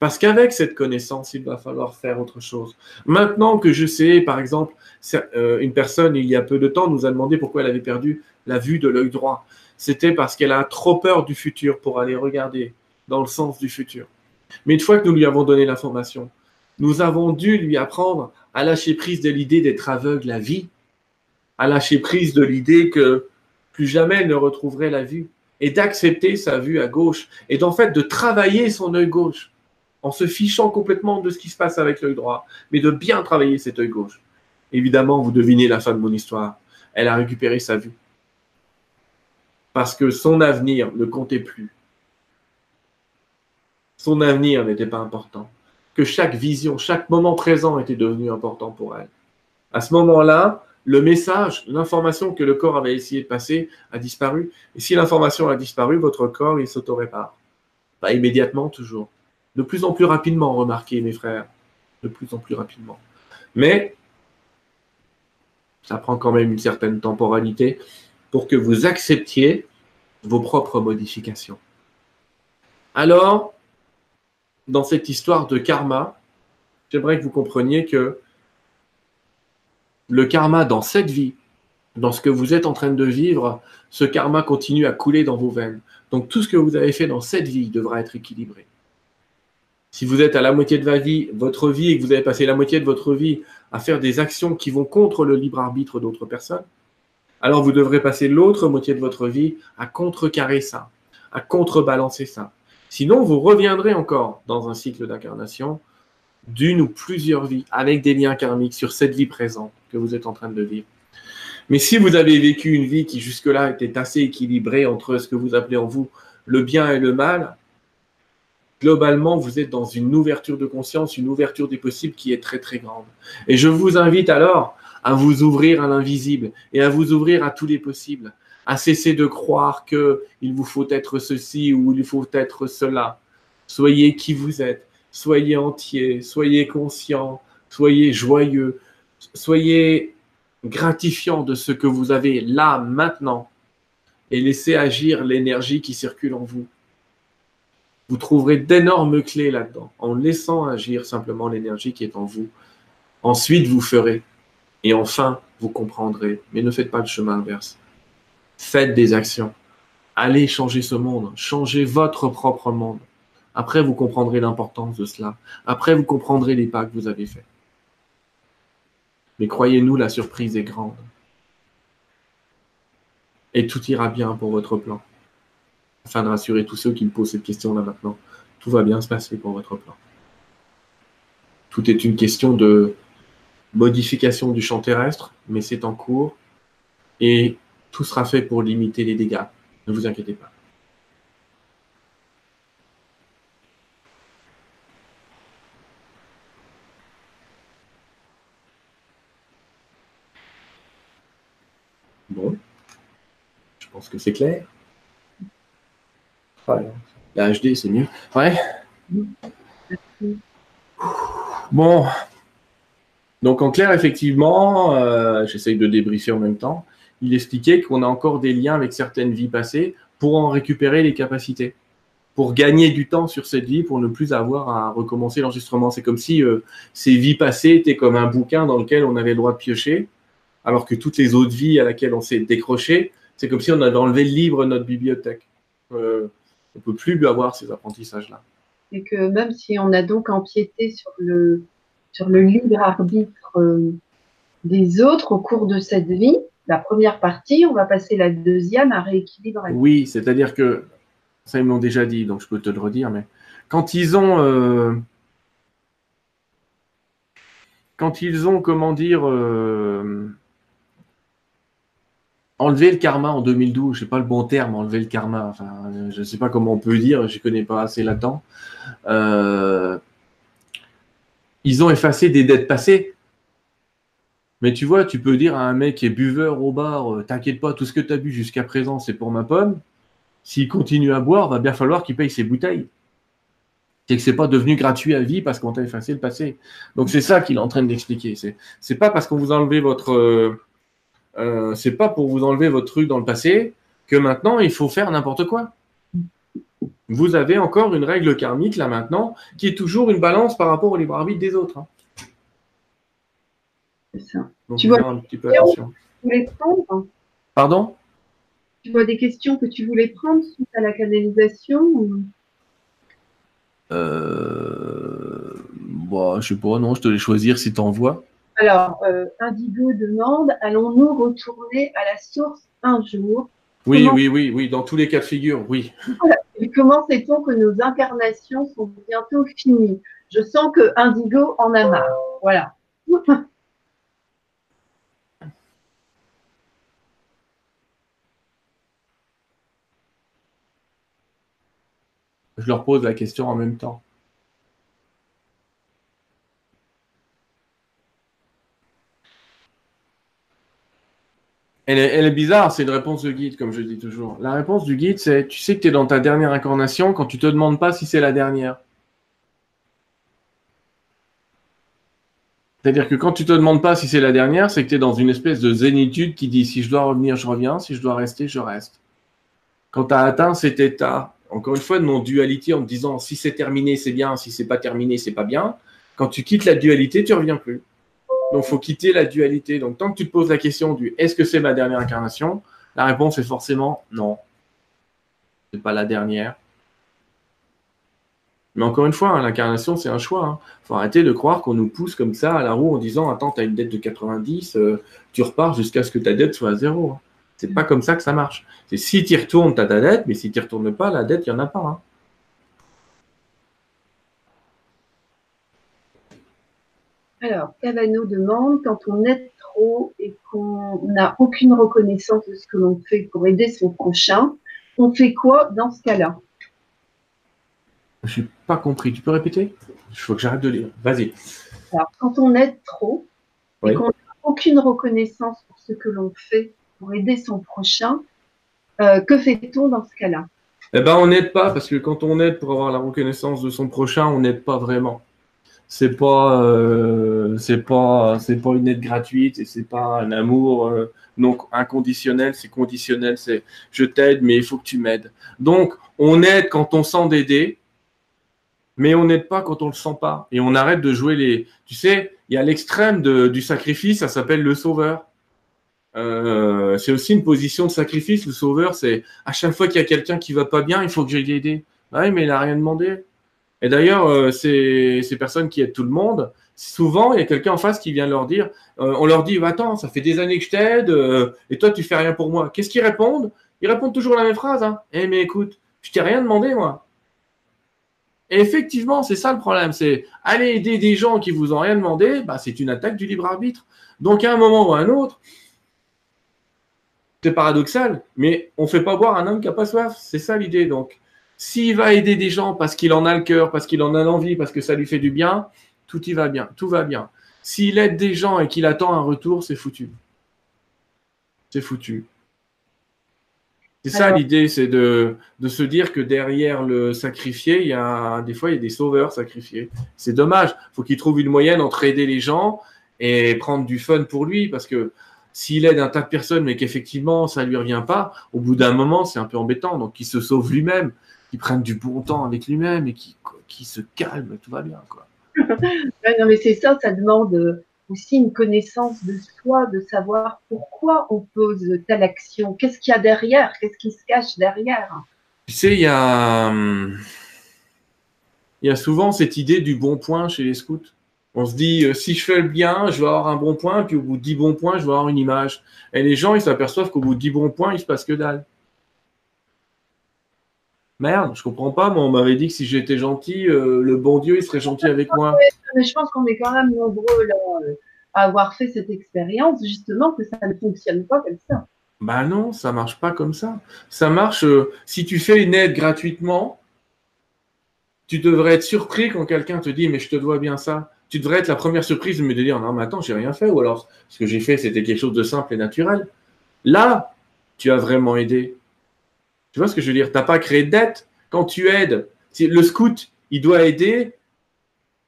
Parce qu'avec cette connaissance, il va falloir faire autre chose. Maintenant que je sais, par exemple, euh, une personne, il y a peu de temps, nous a demandé pourquoi elle avait perdu la vue de l'œil droit. C'était parce qu'elle a trop peur du futur pour aller regarder dans le sens du futur. Mais une fois que nous lui avons donné l'information, nous avons dû lui apprendre à lâcher prise de l'idée d'être aveugle à vie, à lâcher prise de l'idée que plus jamais elle ne retrouverait la vue, et d'accepter sa vue à gauche et d'en fait de travailler son œil gauche en se fichant complètement de ce qui se passe avec l'œil droit, mais de bien travailler cet œil gauche. Évidemment, vous devinez la fin de mon histoire. Elle a récupéré sa vue. Parce que son avenir ne comptait plus. Son avenir n'était pas important. Que chaque vision, chaque moment présent était devenu important pour elle. À ce moment-là, le message, l'information que le corps avait essayé de passer a disparu. Et si l'information a disparu, votre corps, il s'auto-répare. Pas immédiatement, toujours. De plus en plus rapidement, remarquez, mes frères. De plus en plus rapidement. Mais ça prend quand même une certaine temporalité pour que vous acceptiez vos propres modifications. Alors, dans cette histoire de karma, j'aimerais que vous compreniez que le karma dans cette vie, dans ce que vous êtes en train de vivre, ce karma continue à couler dans vos veines. Donc tout ce que vous avez fait dans cette vie devra être équilibré. Si vous êtes à la moitié de votre vie, et que vous avez passé la moitié de votre vie à faire des actions qui vont contre le libre arbitre d'autres personnes, Alors vous devrez passer l'autre moitié de votre vie à contrecarrer ça, à contrebalancer ça. Sinon, vous reviendrez encore dans un cycle d'incarnation d'une ou plusieurs vies avec des liens karmiques sur cette vie présente que vous êtes en train de vivre. Mais si vous avez vécu une vie qui jusque-là était assez équilibrée entre ce que vous appelez en vous le bien et le mal, globalement, vous êtes dans une ouverture de conscience, une ouverture des possibles qui est très très grande. Et je vous invite alors à vous ouvrir à l'invisible et à vous ouvrir à tous les possibles, à cesser de croire que il vous faut être ceci ou il faut être cela. Soyez qui vous êtes, soyez entier, soyez conscient, soyez joyeux, soyez gratifiant de ce que vous avez là maintenant et laissez agir l'énergie qui circule en vous. Vous trouverez d'énormes clés là-dedans, en laissant agir simplement l'énergie qui est en vous. Ensuite, vous ferez. Et enfin, vous comprendrez. Mais ne faites pas le chemin inverse. Faites des actions. Allez changer ce monde. Changez votre propre monde. Après, vous comprendrez l'importance de cela. Après, vous comprendrez les pas que vous avez faits. Mais croyez-nous, la surprise est grande. Et tout ira bien pour votre plan afin de rassurer tous ceux qui me posent cette question-là maintenant. Tout va bien se passer pour votre plan. Tout est une question de modification du champ terrestre, mais c'est en cours et tout sera fait pour limiter les dégâts. Ne vous inquiétez pas. Bon, je pense que c'est clair. La HD, c'est mieux. Ouais. Bon. Donc, en clair, effectivement, euh, j'essaye de débriefer en même temps. Il expliquait qu'on a encore des liens avec certaines vies passées pour en récupérer les capacités, pour gagner du temps sur cette vie, pour ne plus avoir à recommencer l'enregistrement. C'est comme si euh, ces vies passées étaient comme un bouquin dans lequel on avait le droit de piocher, alors que toutes les autres vies à laquelle on s'est décroché, c'est comme si on avait enlevé le livre de notre bibliothèque. Euh, on ne peut plus avoir ces apprentissages-là. Et que même si on a donc empiété sur le, sur le libre arbitre euh, des autres au cours de cette vie, la première partie, on va passer la deuxième à rééquilibrer. Oui, c'est-à-dire que, ça ils me l'ont déjà dit, donc je peux te le redire, mais quand ils ont... Euh, quand ils ont, comment dire, euh, enlever le karma en 2012, je sais pas le bon terme, enlever le karma, enfin, je ne sais pas comment on peut dire, je ne connais pas assez là-dedans. Euh, ils ont effacé des dettes passées. Mais tu vois, tu peux dire à un mec qui est buveur au bar, euh, t'inquiète pas, tout ce que tu as bu jusqu'à présent, c'est pour ma pomme. S'il continue à boire, va bien falloir qu'il paye ses bouteilles. C'est que c'est pas devenu gratuit à vie parce qu'on t'a effacé le passé. Donc c'est ça qu'il est en train d'expliquer. C'est, c'est pas parce qu'on vous a votre, euh, euh, c'est pas pour vous enlever votre truc dans le passé que maintenant il faut faire n'importe quoi. Vous avez encore une règle karmique là maintenant qui est toujours une balance par rapport au libre arbitre des autres. Hein. C'est ça. tu vois un petit peu attention. voulais prendre Pardon? Tu vois des questions que tu voulais prendre suite à la canalisation euh... Bon, bah, je sais pas, non, je te les choisir si tu en vois. Alors, euh, Indigo demande allons-nous retourner à la source un jour? Oui, oui, oui, oui, dans tous les cas de figure, oui. Et comment sait-on que nos incarnations sont bientôt finies? Je sens que Indigo en a marre. Voilà. Je leur pose la question en même temps. Elle est, bizarre, c'est une réponse de guide, comme je dis toujours. La réponse du guide, c'est tu sais que tu es dans ta dernière incarnation quand tu te demandes pas si c'est la dernière. C'est-à-dire que quand tu te demandes pas si c'est la dernière, c'est que tu es dans une espèce de zénitude qui dit si je dois revenir, je reviens, si je dois rester, je reste. Quand tu as atteint cet état, encore une fois, de non-dualité en te disant si c'est terminé, c'est bien, si c'est pas terminé, c'est pas bien, quand tu quittes la dualité, tu reviens plus. Donc, faut quitter la dualité. Donc, tant que tu te poses la question du est-ce que c'est ma dernière incarnation? La réponse est forcément non. Ce n'est pas la dernière. Mais encore une fois, hein, l'incarnation, c'est un choix. Hein. faut arrêter de croire qu'on nous pousse comme ça à la roue en disant Attends, tu une dette de 90, euh, tu repars jusqu'à ce que ta dette soit à zéro. Hein. C'est pas comme ça que ça marche. C'est si tu retournes, tu ta dette, mais si tu ne retournes pas, la dette, il n'y en a pas. Alors, Cavano demande, quand on aide trop et qu'on n'a aucune reconnaissance de ce que l'on fait pour aider son prochain, on fait quoi dans ce cas-là? Je n'ai pas compris. Tu peux répéter? Il faut que j'arrête de lire. Vas-y. Alors, quand on aide trop et qu'on n'a aucune reconnaissance pour ce que l'on fait pour aider son prochain, euh, que fait-on dans ce cas-là? Eh ben, on n'aide pas parce que quand on aide pour avoir la reconnaissance de son prochain, on n'aide pas vraiment c'est pas euh, c'est pas c'est pas une aide gratuite et c'est pas un amour euh, inconditionnel c'est conditionnel c'est je t'aide mais il faut que tu m'aides. Donc on aide quand on sent d'aider mais on n'aide pas quand on le sent pas. Et on arrête de jouer les tu sais il y a l'extrême du sacrifice ça s'appelle le sauveur. Euh, c'est aussi une position de sacrifice. Le sauveur c'est à chaque fois qu'il y a quelqu'un qui va pas bien il faut que j'aille l'aider. Oui mais il a rien demandé et d'ailleurs, euh, ces, personnes qui aident tout le monde, souvent, il y a quelqu'un en face qui vient leur dire, euh, on leur dit, attends, ça fait des années que je t'aide, euh, et toi, tu fais rien pour moi. Qu'est-ce qu'ils répondent? Ils répondent toujours la même phrase. Hein. Eh, mais écoute, je t'ai rien demandé, moi. Et effectivement, c'est ça le problème. C'est aller aider des gens qui vous ont rien demandé, bah, c'est une attaque du libre arbitre. Donc, à un moment ou à un autre, c'est paradoxal, mais on ne fait pas boire un homme qui n'a pas soif. C'est ça l'idée. Donc, s'il va aider des gens parce qu'il en a le cœur, parce qu'il en a l'envie, parce que ça lui fait du bien, tout y va bien, tout va bien. S'il aide des gens et qu'il attend un retour, c'est foutu. C'est foutu. C'est ça l'idée, c'est de, se dire que derrière le sacrifié, il y a des fois il y a des sauveurs sacrifiés. C'est dommage. Il faut qu'il trouve une moyenne entre aider les gens et prendre du fun pour lui, parce que s'il aide un tas de personnes mais qu'effectivement ça lui revient pas, au bout d'un moment c'est un peu embêtant. Donc il se sauve lui-même qui prenne du bon temps avec lui-même et qui, qui se calme, tout va bien. Quoi. [LAUGHS] non, mais c'est ça, ça demande aussi une connaissance de soi, de savoir pourquoi on pose telle action, qu'est-ce qu'il y a derrière, qu'est-ce qui se cache derrière? Tu sais, il y a, il y a souvent cette idée du bon point chez les scouts. On se dit, euh, si je fais le bien, je vais avoir un bon point, puis au bout de 10 bons points, je vais avoir une image. Et les gens, ils s'aperçoivent qu'au bout de 10 bons points, il se passe que dalle. Merde, je comprends pas. Moi, on m'avait dit que si j'étais gentil, euh, le bon Dieu, il serait gentil avec moi. Mais je pense qu'on est quand même nombreux à avoir fait cette expérience, justement, que ça ne fonctionne pas comme ça. Bah non, ça marche pas comme ça. Ça marche euh, si tu fais une aide gratuitement, tu devrais être surpris quand quelqu'un te dit mais je te dois bien ça. Tu devrais être la première surprise de me dire non mais attends j'ai rien fait ou alors ce que j'ai fait c'était quelque chose de simple et naturel. Là, tu as vraiment aidé. Tu vois ce que je veux dire? Tu n'as pas créé de dette? Quand tu aides, le scout, il doit aider.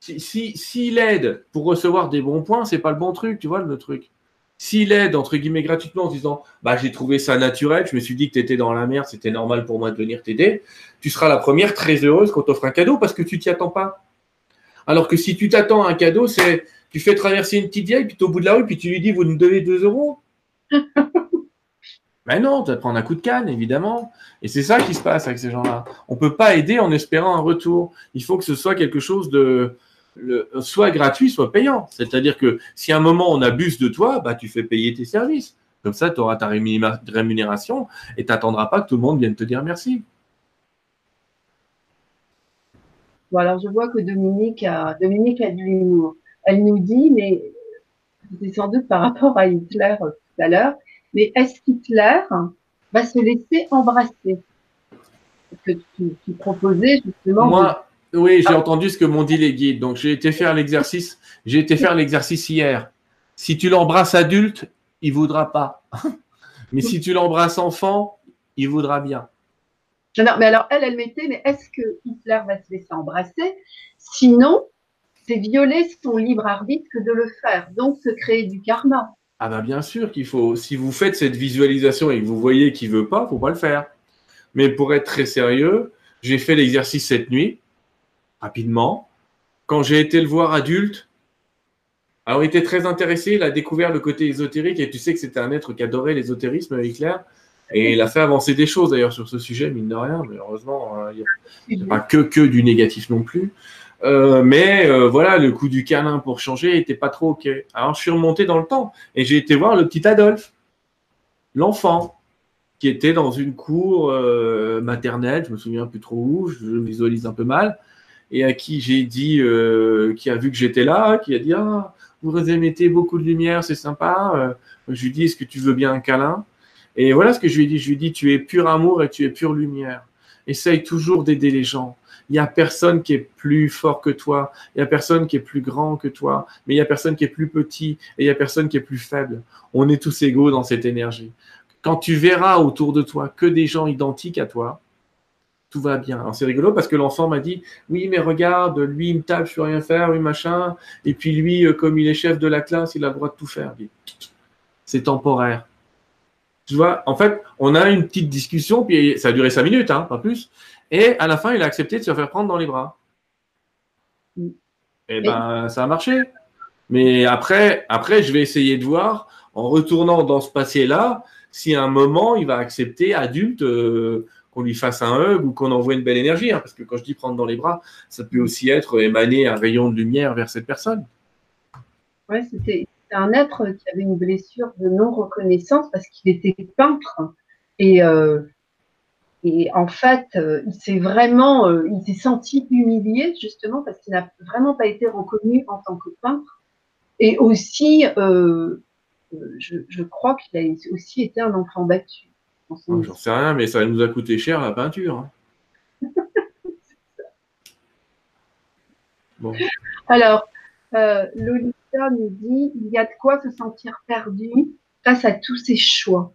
S'il si, aide pour recevoir des bons points, c'est pas le bon truc, tu vois le truc. S'il aide, entre guillemets, gratuitement en disant bah, J'ai trouvé ça naturel, je me suis dit que tu étais dans la merde, c'était normal pour moi de venir t'aider, tu seras la première très heureuse quand t'offre un cadeau parce que tu t'y attends pas. Alors que si tu t'attends à un cadeau, c'est tu fais traverser une petite vieille, puis au bout de la rue, puis tu lui dis Vous nous devez 2 euros. [LAUGHS] Mais non, tu vas prendre un coup de canne, évidemment. Et c'est ça qui se passe avec ces gens-là. On ne peut pas aider en espérant un retour. Il faut que ce soit quelque chose de soit gratuit, soit payant. C'est-à-dire que si à un moment on abuse de toi, bah, tu fais payer tes services. Comme ça, tu auras ta rémunération et tu n'attendras pas que tout le monde vienne te dire merci. Bon, alors je vois que Dominique a, Dominique a Elle nous dit, mais c'est sans doute par rapport à Hitler tout à l'heure, mais est-ce qu'Hitler va se laisser embrasser que tu, proposais justement. Moi, oui, j'ai ah. entendu ce que m'ont dit les guides. Donc j'ai été faire l'exercice. J'ai été faire l'exercice hier. Si tu l'embrasses adulte, il voudra pas. [LAUGHS] mais si tu l'embrasses enfant, il voudra bien. Non, mais alors elle, elle mettait, mais est-ce que Hitler va se laisser embrasser Sinon, c'est violer son libre arbitre que de le faire. Donc, se créer du karma. Ah ben bien sûr qu'il faut. Si vous faites cette visualisation et que vous voyez qu'il veut pas, faut pas le faire. Mais pour être très sérieux, j'ai fait l'exercice cette nuit, rapidement. Quand j'ai été le voir adulte, alors il était très intéressé, il a découvert le côté ésotérique et tu sais que c'était un être qui adorait l'ésotérisme, Hitler. Et il a fait avancer des choses d'ailleurs sur ce sujet, mine de rien, mais heureusement, hein, il n'y a, pas que, que du négatif non plus. Euh, mais euh, voilà, le coup du câlin pour changer était pas trop ok. Alors je suis remonté dans le temps et j'ai été voir le petit Adolphe, l'enfant. qui était dans une cour euh, maternelle, je me souviens plus trop où, je visualise un peu mal, et à qui j'ai dit, qui a vu que j'étais là, qui a dit ah vous émettez beaucoup de lumière, c'est sympa. Je lui dis est-ce que tu veux bien un câlin? Et voilà ce que je lui ai dit, je lui ai dit tu es pur amour et tu es pure lumière. Essaye toujours d'aider les gens. Il n'y a personne qui est plus fort que toi, il n'y a personne qui est plus grand que toi, mais il n'y a personne qui est plus petit et il n'y a personne qui est plus faible. On est tous égaux dans cette énergie. Quand tu verras autour de toi que des gens identiques à toi, tout va bien. Alors c'est rigolo parce que l'enfant m'a dit oui mais regarde lui il me tape je peux rien faire oui machin et puis lui euh, comme il est chef de la classe il a le droit de tout faire. C'est temporaire. Tu vois en fait on a une petite discussion puis ça a duré cinq minutes hein, pas plus et à la fin il a accepté de se faire prendre dans les bras. Et eh ben ça a marché. Mais après après je vais essayer de voir en retournant dans ce passé là si à un moment il va accepter adulte euh, qu'on lui fasse un hug ou qu'on envoie une belle énergie. Hein, parce que quand je dis prendre dans les bras, ça peut aussi être émaner un rayon de lumière vers cette personne. Oui, c'était un être qui avait une blessure de non-reconnaissance parce qu'il était peintre. Et, euh, et en fait, euh, il s'est vraiment, euh, il s'est senti humilié justement parce qu'il n'a vraiment pas été reconnu en tant que peintre. Et aussi, je, je, crois qu'il a aussi été un enfant battu. J'en sais rien, mais ça nous a coûté cher la peinture. Hein. Alors, euh, Lolita nous dit il y a de quoi se sentir perdu face à tous ces choix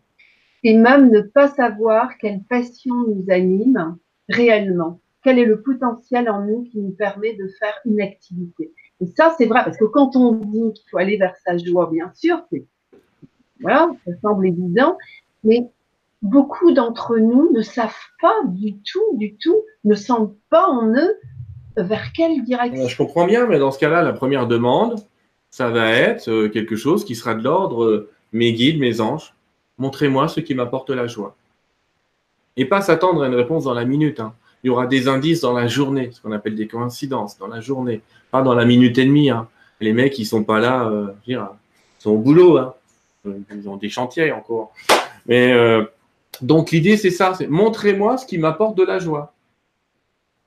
et même ne pas savoir quelle passion nous anime réellement. Quel est le potentiel en nous qui nous permet de faire une activité Et ça, c'est vrai, parce que quand on dit qu'il faut aller vers sa joie, bien sûr, voilà, ça semble évident, mais beaucoup d'entre nous ne savent pas du tout, du tout, ne sentent pas en eux vers quelle direction. Je comprends bien, mais dans ce cas-là, la première demande, ça va être euh, quelque chose qui sera de l'ordre euh, mes guides, mes anges, montrez-moi ce qui m'apporte la joie. Et pas s'attendre à une réponse dans la minute. Hein. Il y aura des indices dans la journée, ce qu'on appelle des coïncidences, dans la journée, pas dans la minute et demie. Hein. Les mecs, ils sont pas là, euh, ils sont au boulot. Hein. Ils ont des chantiers encore. Mais donc l'idée, c'est ça, montrez-moi ce qui m'apporte de la joie.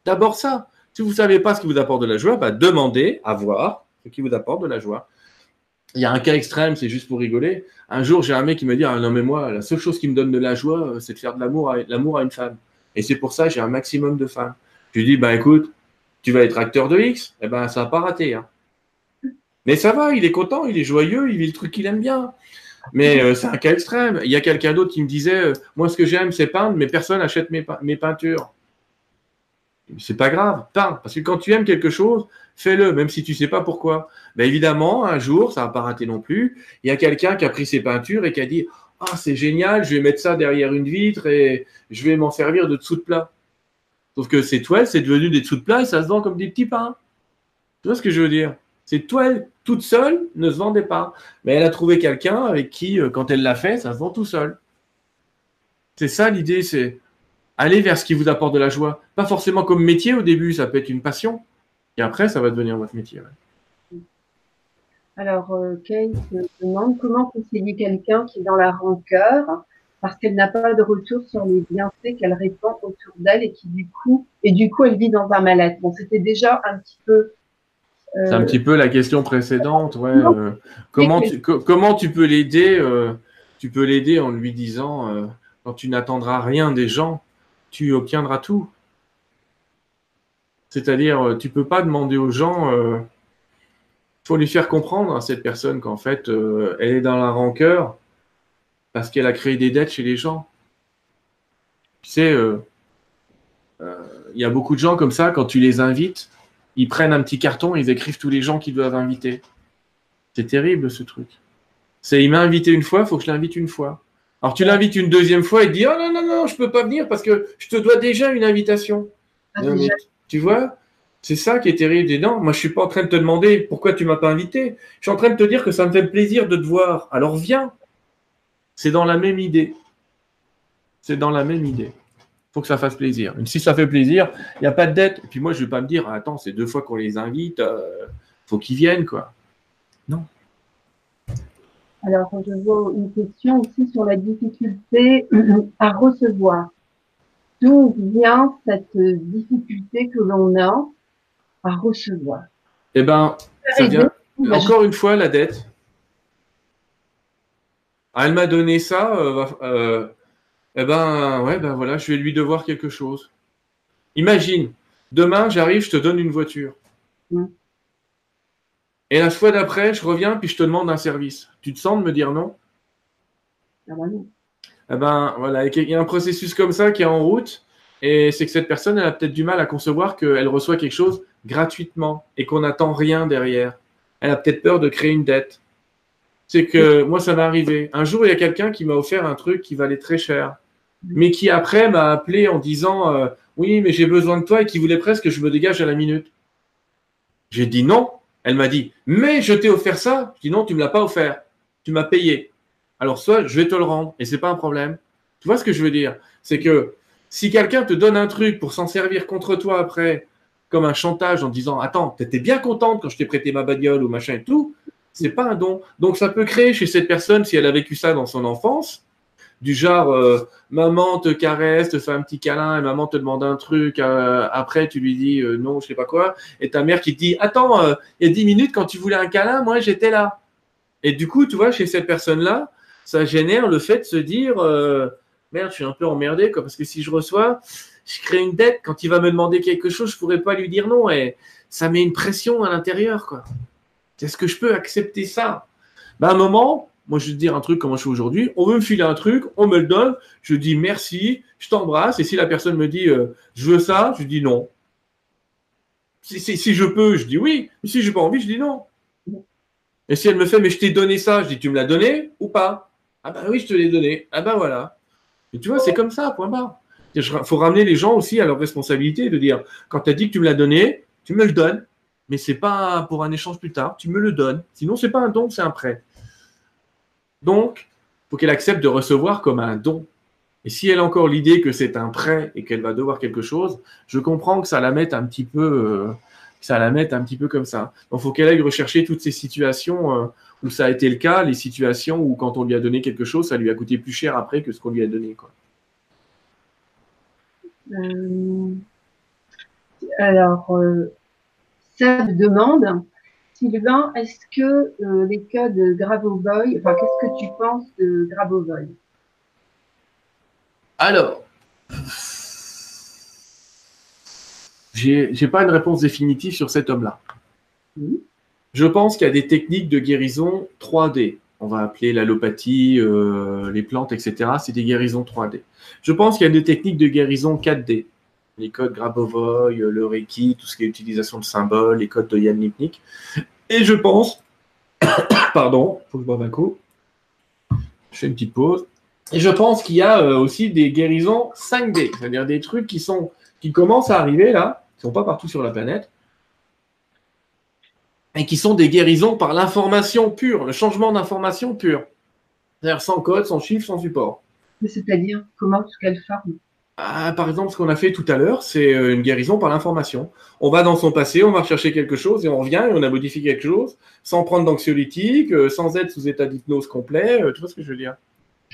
D'abord ça. Si vous ne savez pas ce qui vous apporte de la joie, bah, demandez à voir ce qui vous apporte de la joie. Il y a un cas extrême, c'est juste pour rigoler. Un jour, j'ai un mec qui me dit ah, Non, mais moi, la seule chose qui me donne de la joie, euh, c'est de faire de l'amour à, une femme. Et c'est pour ça que j'ai un maximum de femmes. Je lui dis Bah écoute, tu vas être acteur de X Eh ben, ça va pas raté. Hein. Mais ça va, il est content, il est joyeux, il vit le truc qu'il aime bien. Mais euh, c'est un cas extrême. Il y a quelqu'un d'autre qui me disait euh, Moi, ce que j'aime, c'est peindre, mais personne n'achète mes, peintures. C'est pas grave, peins. Parce que quand tu aimes quelque chose, fais-le, même si tu sais pas pourquoi. Ben, évidemment, un jour, ça va pas rater non plus. Il y a quelqu'un qui a pris ses peintures et qui a dit Ah, c'est génial, je vais mettre ça derrière une vitre et je vais m'en servir de dessous de plat. Sauf que ces toiles, c'est devenu des dessous de plat et ça se vend comme des petits pains. Tu vois ce que je veux dire? Ces toiles toute seule ne se vendait pas. Mais elle a trouvé quelqu'un avec qui, euh, quand elle l'a fait, ça se vend tout seul. C'est ça l'idée, c'est aller vers ce qui vous apporte de la joie. Pas forcément comme métier au début, ça peut être une passion. Et après, ça va devenir votre métier. Alors, euh, Kate me demande comment conseiller quelqu'un qui est dans la rancœur parce qu'elle n'a pas de retour sur les bienfaits qu'elle répand autour d'elle et qui du coup et du coup elle vit dans un mal-être. Bon, c'était déjà un petit peu c'est un petit peu la question précédente. Ouais, euh, comment, tu, comment tu peux l'aider euh, Tu peux l'aider en lui disant euh, quand tu n'attendras rien des gens, tu obtiendras tout. C'est-à-dire, tu peux pas demander aux gens. Il faut lui faire comprendre à cette personne qu'en fait, elle est dans la rancœur parce qu'elle a créé des dettes chez les gens. Tu sais, il y a beaucoup de gens comme ça, quand tu les invites, ils prennent un petit carton, ils écrivent tous les gens qu'ils doivent inviter. C'est terrible ce truc. C'est il m'a invité une fois, il faut que je l'invite une fois. Alors tu l'invites une deuxième fois et dit oh non non non, je peux pas venir parce que je te dois déjà une invitation. Ah, tu vois, c'est ça qui est terrible. Et non, moi je suis pas en train de te demander pourquoi tu m'as pas invité. Je suis en train de te dire que ça me fait plaisir de te voir. Alors viens. C'est dans la même idée. C'est dans la même idée faut que ça fasse plaisir. si ça fait plaisir, il n'y a pas de dette. Et puis moi, je ne vais pas me dire, attends, c'est deux fois qu'on les invite, il euh, faut qu'ils viennent, quoi. Non. Alors, je vois une question aussi sur la difficulté à recevoir. D'où vient cette difficulté que l'on a à recevoir? Eh bien, ça vient encore une fois la dette. Ah, elle m'a donné ça, euh, euh, eh ben, ouais, ben voilà, je vais lui devoir quelque chose. Imagine, demain, j'arrive, je te donne une voiture. Et la fois d'après, je reviens, puis je te demande un service. Tu te sens de me dire non? Ah ben non. Eh ben, voilà, il y a un processus comme ça qui est en route. Et c'est que cette personne, elle a peut-être du mal à concevoir qu'elle reçoit quelque chose gratuitement et qu'on n'attend rien derrière. Elle a peut-être peur de créer une dette. C'est que moi, ça m'est arrivé. Un jour, il y a quelqu'un qui m'a offert un truc qui valait très cher, mais qui après m'a appelé en disant euh, Oui, mais j'ai besoin de toi et qui voulait presque que je me dégage à la minute. J'ai dit non. Elle m'a dit Mais je t'ai offert ça. Je dis non, tu ne me l'as pas offert. Tu m'as payé. Alors, soit je vais te le rendre et c'est pas un problème. Tu vois ce que je veux dire? C'est que si quelqu'un te donne un truc pour s'en servir contre toi après, comme un chantage en disant Attends, tu étais bien contente quand je t'ai prêté ma bagnole ou machin et tout, c'est pas un don. Donc ça peut créer chez cette personne, si elle a vécu ça dans son enfance, du genre euh, maman te caresse, te fait un petit câlin, et maman te demande un truc, euh, après tu lui dis euh, non, je sais pas quoi, et ta mère qui te dit Attends, il y a dix minutes quand tu voulais un câlin, moi j'étais là. Et du coup, tu vois, chez cette personne-là, ça génère le fait de se dire Merde, je suis un peu emmerdé, quoi, parce que si je reçois, je crée une dette. Quand il va me demander quelque chose, je pourrais pas lui dire non. Et ça met une pression à l'intérieur, quoi. Est-ce que je peux accepter ça? Ben, un moment, moi, je vais te dire un truc comme je fais aujourd'hui. On veut me filer un truc, on me le donne. Je dis merci, je t'embrasse. Et si la personne me dit euh, je veux ça, je dis non. Si, si, je peux, je dis oui. Mais si je n'ai pas envie, je dis non. Et si elle me fait mais je t'ai donné ça, je dis tu me l'as donné ou pas? Ah ben oui, je te l'ai donné. Ah ben voilà. Et tu vois, c'est comme ça, point barre. Il faut ramener les gens aussi à leur responsabilité de dire quand tu as dit que tu me l'as donné, tu me le donnes, mais c'est pas pour un échange plus tard, tu me le donnes. Sinon, c'est pas un don, c'est un prêt. Donc, il faut qu'elle accepte de recevoir comme un don. Et si elle a encore l'idée que c'est un prêt et qu'elle va devoir quelque chose, je comprends que ça la mette un petit peu, euh, ça la mette un petit peu comme ça. Donc, il faut qu'elle aille rechercher toutes ces situations euh, où ça a été le cas, les situations où quand on lui a donné quelque chose, ça lui a coûté plus cher après que ce qu'on lui a donné. Euh, alors, ça demande, Sylvain, est-ce que euh, les codes Gravovoy, enfin, qu'est-ce que tu penses de Gravovoy Alors, j'ai pas une réponse définitive sur cet homme-là. Je pense qu'il y a des techniques de guérison 3D. On va appeler l'allopathie, les plantes, etc. C'est des guérisons 3D. Je pense qu'il y a des techniques de guérison 4D. Les codes Grabovoi, le Reiki, tout ce qui est utilisation de symboles, les codes de Yann Lipnik. Et je pense, [COUGHS] pardon, faut que je boive un coup. Je fais une petite pause. Et je pense qu'il y a euh, aussi des guérisons 5D, c'est-à-dire des trucs qui sont qui commencent à arriver là, qui sont pas partout sur la planète, et qui sont des guérisons par l'information pure, le changement d'information pure. C'est-à-dire sans code, sans chiffre, sans support. C'est-à-dire, comment, sous quelle forme? Ah, Par exemple, ce qu'on a fait tout à l'heure, c'est euh, une guérison par l'information. On va dans son passé, on va rechercher quelque chose et on revient et on a modifié quelque chose sans prendre d'anxiolytique, euh, sans être sous état d'hypnose complet. Euh, tu vois ce que je veux dire?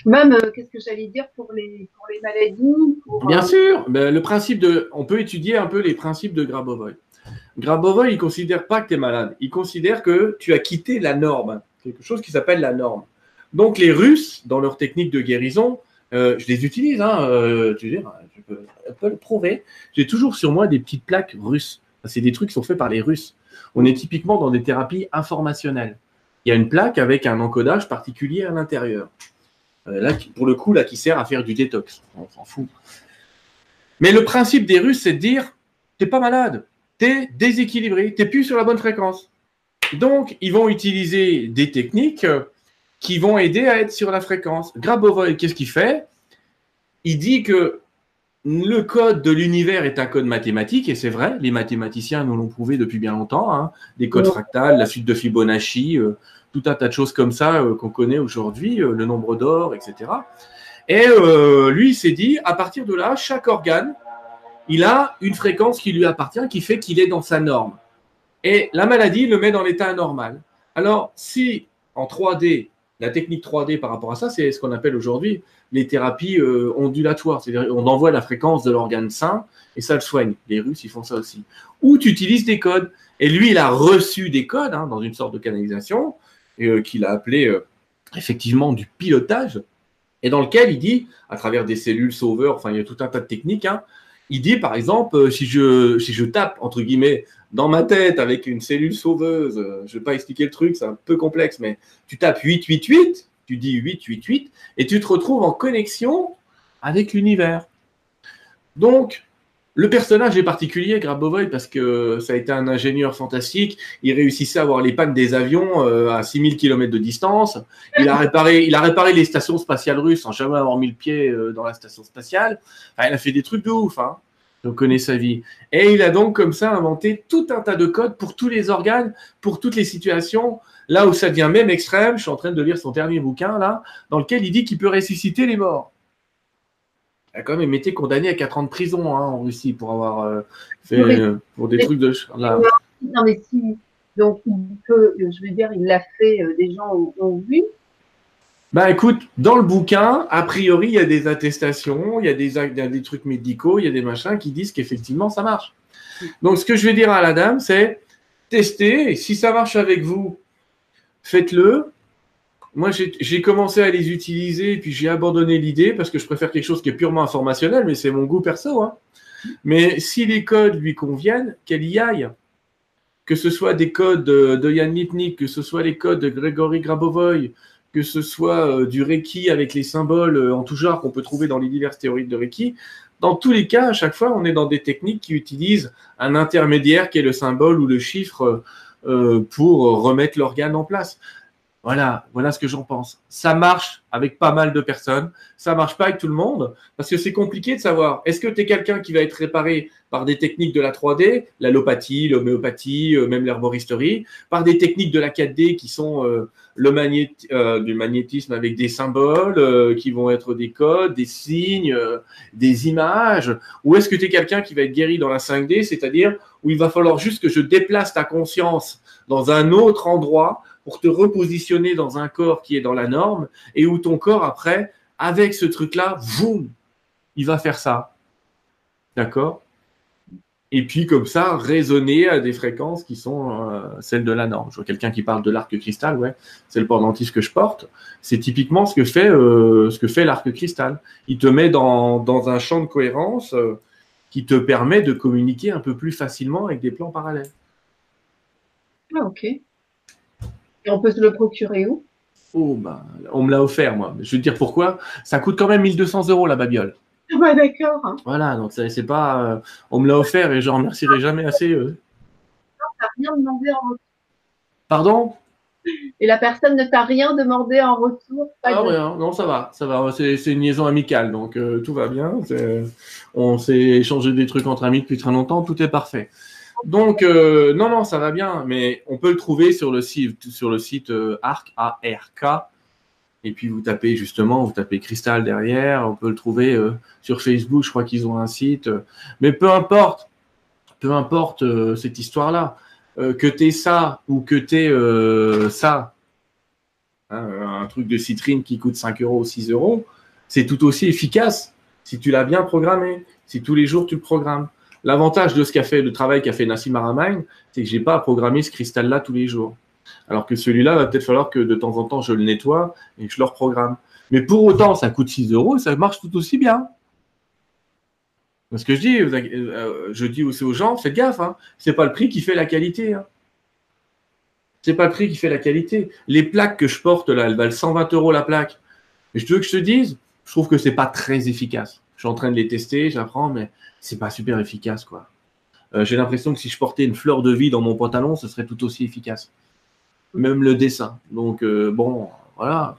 Même, qu'est-ce que j'allais dire pour les, pour les maladies Bien sûr, ben, le principe de, on peut étudier un peu les principes de Grabovoi. Grabovoi, il ne considère pas que tu es malade, il considère que tu as quitté la norme, quelque chose qui s'appelle la norme. Donc les Russes, dans leur technique de guérison, je les utilise, hein, euh, je, dire, je peux, le prouver. J'ai toujours sur moi des petites plaques russes. C'est des trucs qui sont faits par les Russes. On est typiquement dans des thérapies informationnelles. Il y a une plaque avec un encodage particulier à l'intérieur. Euh, là, pour le coup, là, qui sert à faire du détox. On s'en fout. Mais le principe des Russes, c'est de dire, t'es pas malade, t'es déséquilibré, t'es plus sur la bonne fréquence. Donc, ils vont utiliser des techniques qui vont aider à être sur la fréquence. Grabovoi, qu'est-ce qu'il fait? Il dit que le code de l'univers est un code mathématique, et c'est vrai, les mathématiciens nous l'ont prouvé depuis bien longtemps, hein. des codes fractales, la suite de Fibonacci, euh, tout un tas de choses comme ça euh, qu'on connaît aujourd'hui, euh, le nombre d'or, etc. Et lui, il s'est dit, à partir de là, chaque organe, il a une fréquence qui lui appartient, qui fait qu'il est dans sa norme. Et la maladie le met dans l'état anormal. Alors, si en 3D, la technique 3D par rapport à ça, c'est ce qu'on appelle aujourd'hui les thérapies euh, ondulatoires. C'est-à-dire on envoie la fréquence de l'organe sain et ça le soigne. Les Russes, ils font ça aussi. Ou tu utilises des codes. Et lui, il a reçu des codes hein, dans une sorte de canalisation euh, qu'il a appelé euh, effectivement du pilotage et dans lequel il dit, à travers des cellules sauveurs, enfin il y a tout un tas de techniques, hein, il dit par exemple, si je, si je tape, entre guillemets, dans ma tête avec une cellule sauveuse, je ne vais pas expliquer le truc, c'est un peu complexe, mais tu tapes 888, tu dis 888, et tu te retrouves en connexion avec l'univers. Donc, le personnage est particulier, Grabovoy, parce que ça a été un ingénieur fantastique. Il réussissait à avoir les pannes des avions euh, à 6000 km de distance. Il a, réparé, il a réparé les stations spatiales russes sans jamais avoir mis le pied euh, dans la station spatiale. il a fait des trucs de ouf. Hein. On connaît sa vie. Et il a donc comme ça inventé tout un tas de codes pour tous les organes, pour toutes les situations. Là où ça devient même extrême, je suis en train de lire son dernier bouquin là, dans lequel il dit qu'il peut ressusciter les morts. Il a quand même été condamné à 4 ans de prison hein, en Russie pour avoir euh, fait euh, pour des trucs de. Là. Non, mais si, donc il peut, je veux dire, il l'a fait, euh, des gens ont vu, bah écoute, dans le bouquin, a priori, il y a des attestations, il y a des, trucs médicaux, il y a des machins qui disent qu'effectivement ça marche. Donc ce que je vais dire à la dame, c'est testez, si ça marche avec vous, faites-le. Moi, j'ai commencé à les utiliser, et puis j'ai abandonné l'idée parce que je préfère quelque chose qui est purement informationnel, mais c'est mon goût perso. Hein. Mais si les codes lui conviennent, qu'elle y aille. Que ce soit des codes de Yann Lipnik, que ce soit les codes de Grégory Grabovoy, que ce soit euh, du Reiki avec les symboles euh, en tout genre qu'on peut trouver dans les diverses théories de Reiki, dans tous les cas, à chaque fois, on est dans des techniques qui utilisent un intermédiaire qui est le symbole ou le chiffre euh, pour remettre l'organe en place. Voilà, voilà ce que j'en pense. Ça marche avec pas mal de personnes, ça marche pas avec tout le monde, parce que c'est compliqué de savoir, est-ce que tu es quelqu'un qui va être réparé par des techniques de la 3D, l'allopathie, l'homéopathie, euh, même l'herboristerie, par des techniques de la 4D qui sont euh, le euh, magnétisme avec des symboles, qui vont être des codes, des signes, des images, ou est-ce que tu es quelqu'un qui va être guéri dans la 5D, c'est-à-dire où il va falloir juste que je déplace ta conscience dans un autre endroit pour te repositionner dans un corps qui est dans la norme et où ton corps, après, avec ce truc-là, boum, il va faire ça. D'accord? Et puis comme ça résonner à des fréquences qui sont euh, celles de la norme. Je vois quelqu'un qui parle de l'arc cristal, ouais, c'est le pendentif que je porte. C'est typiquement ce que fait euh, fait l'arc cristal. Il te met dans, dans un champ de cohérence euh, qui te permet de communiquer un peu plus facilement avec des plans parallèles. Ah ok. Et on peut se le procurer où? Oh, bah, on me l'a offert, moi. Je vais te dire pourquoi? Ça coûte quand même 1200 euros, la babiole. Ouais, d'accord. Voilà, donc c'est pas. Euh, on me l'a offert et je remercierai jamais assez. Euh. Non, t'as rien demandé en retour. Pardon? Et la personne ne t'a rien demandé en retour? Ah, rien. Non, ça va. Ça va. C'est une liaison amicale, donc euh, tout va bien. On s'est échangé des trucs entre amis depuis très longtemps. Tout est parfait. Donc, euh, non, non, ça va bien, mais on peut le trouver sur le site, euh, ARC, A-R-K. Et puis vous tapez justement, vous tapez Cristal derrière, on peut le trouver euh, sur Facebook, je crois qu'ils ont un site. mais peu importe, peu importe cette histoire-là, que tu aies ça ou que tu aies ça, hein, un truc de citrine qui coûte 5 euros ou 6 euros, c'est tout aussi efficace si tu l'as bien programmé, si tous les jours tu le programmes. L'avantage de ce qu'a fait, le travail qu'a fait Nassim Aramain, c'est que j'ai pas à programmer ce cristal-là tous les jours. Alors que celui-là, va peut-être falloir que de temps en temps je le nettoie et que je le reprogramme. Mais pour autant, ça coûte 6 euros et ça marche tout aussi bien. Ce que je dis, euh, je dis aussi aux gens, faites gaffe, hein, c'est pas le prix qui fait la qualité. Hein. C'est pas le prix qui fait la qualité. Les plaques que je porte là, elles valent 120 euros la plaque. Et je veux que je te dise, je trouve que c'est pas très efficace. Je suis en train de les tester, j'apprends, mais c'est pas super efficace, quoi. Euh, j'ai l'impression que si je portais une fleur de vie dans mon pantalon, ce serait tout aussi efficace. Même le dessin. Donc, euh, bon, voilà.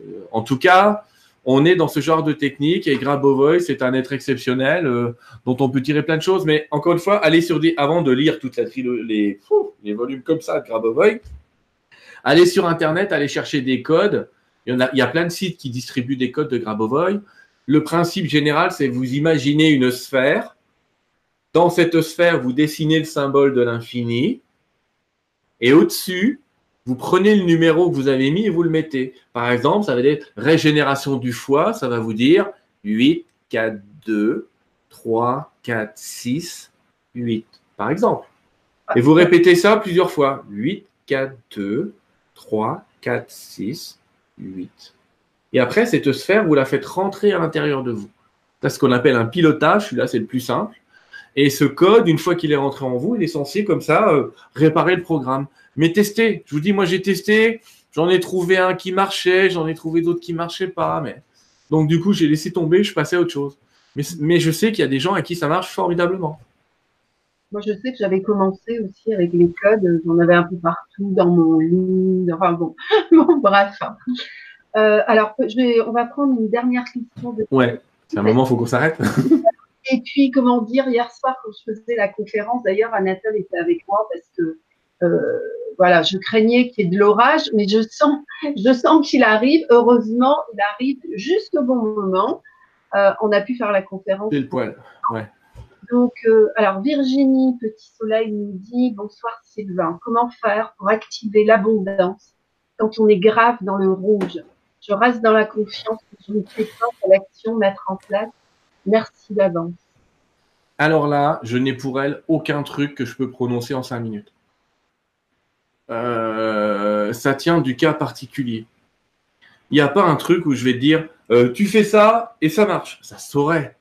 Euh, en tout cas, on est dans ce genre de technique et Grabovoy, c'est un être exceptionnel dont on peut tirer plein de choses. Mais encore une fois, allez sur des, avant de lire toute la les, les volumes comme ça de Grabovoy, allez sur Internet, allez chercher des codes. Il y a plein de sites qui distribuent des codes de Grabovoy. Le principe général, c'est vous imaginez une sphère. Dans cette sphère, vous dessinez le symbole de l'infini. Et au-dessus, vous prenez le numéro que vous avez mis et vous le mettez. Par exemple, ça va être régénération du foie, ça va vous dire 8, 4, 2, 3, 4, 6, 8, par exemple. Et vous répétez ça plusieurs fois. 8, 4, 2, 3, 4, 6, 8. Et après, cette sphère, vous la faites rentrer à l'intérieur de vous. C'est ce qu'on appelle un pilotage. Celui-là, c'est le plus simple. Et ce code, une fois qu'il est rentré en vous, il est censé, comme ça, euh, réparer le programme. Mais testez. Je vous dis, moi, j'ai testé. J'en ai trouvé un qui marchait. J'en ai trouvé d'autres qui ne marchaient pas. Mais... Donc, du coup, j'ai laissé tomber. Je passais à autre chose. Mais, mais je sais qu'il y a des gens à qui ça marche formidablement. Moi, je sais que j'avais commencé aussi avec les codes. J'en avais un peu partout dans mon lit. Enfin, bon, [LAUGHS] bon bref. Euh, alors, je vais, on va prendre une dernière question. De... Ouais, c'est un moment, il faut qu'on s'arrête. [LAUGHS] Et puis, comment dire, hier soir, quand je faisais la conférence, d'ailleurs, Anatole était avec moi parce que, euh, voilà, je craignais qu'il y ait de l'orage, mais je sens, je sens qu'il arrive. Heureusement, il arrive juste au bon moment. Euh, on a pu faire la conférence. C'est le poil, ouais. Donc, euh, alors Virginie Petit Soleil nous dit bonsoir Sylvain. Comment faire pour activer l'abondance quand on est grave dans le rouge? Je reste dans la confiance que je ne sais pas quelle action mettre en place. Merci d'avance. Alors là, je n'ai pour elle aucun truc que je peux prononcer en cinq minutes. Euh, ça tient du cas particulier. Il n'y a pas un truc où je vais te dire euh, tu fais ça et ça marche. Ça saurait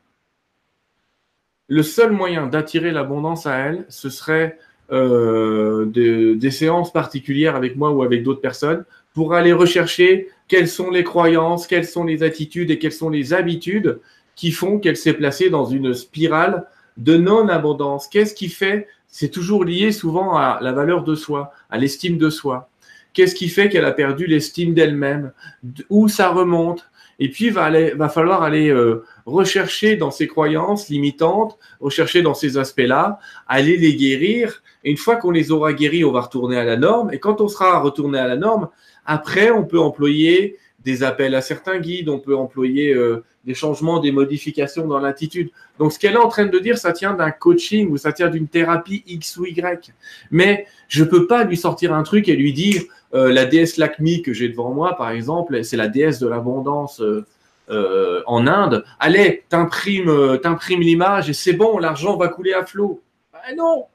le seul moyen d'attirer l'abondance à elle, ce serait euh, des séances particulières avec moi ou avec d'autres personnes pour aller rechercher quelles sont les croyances, quelles sont les attitudes et quelles sont les habitudes qui font qu'elle s'est placée dans une spirale de non-abondance. Qu'est-ce qui fait C'est toujours lié souvent à la valeur de soi, à l'estime de soi. Qu'est-ce qui fait qu'elle a perdu l'estime d'elle-même? Où ça remonte? Et puis, va, va falloir aller euh, rechercher dans ces croyances limitantes, rechercher dans ces aspects-là, aller les guérir. Et une fois qu'on les aura guéris, on va retourner à la norme. Et quand on sera retourné à la norme, après, on peut employer des appels à certains guides, on peut employer euh, des changements, des modifications dans l'attitude. Donc, ce qu'elle est en train de dire, ça tient d'un coaching ou ça tient d'une thérapie X ou Y. Mais je ne peux pas lui sortir un truc et lui dire euh, la déesse Lakmi que j'ai devant moi, par exemple, c'est la déesse de l'abondance. Euh, en Inde, allez, t'imprimes, t'imprimes l'image et c'est bon, l'argent va couler à flot. Ben non,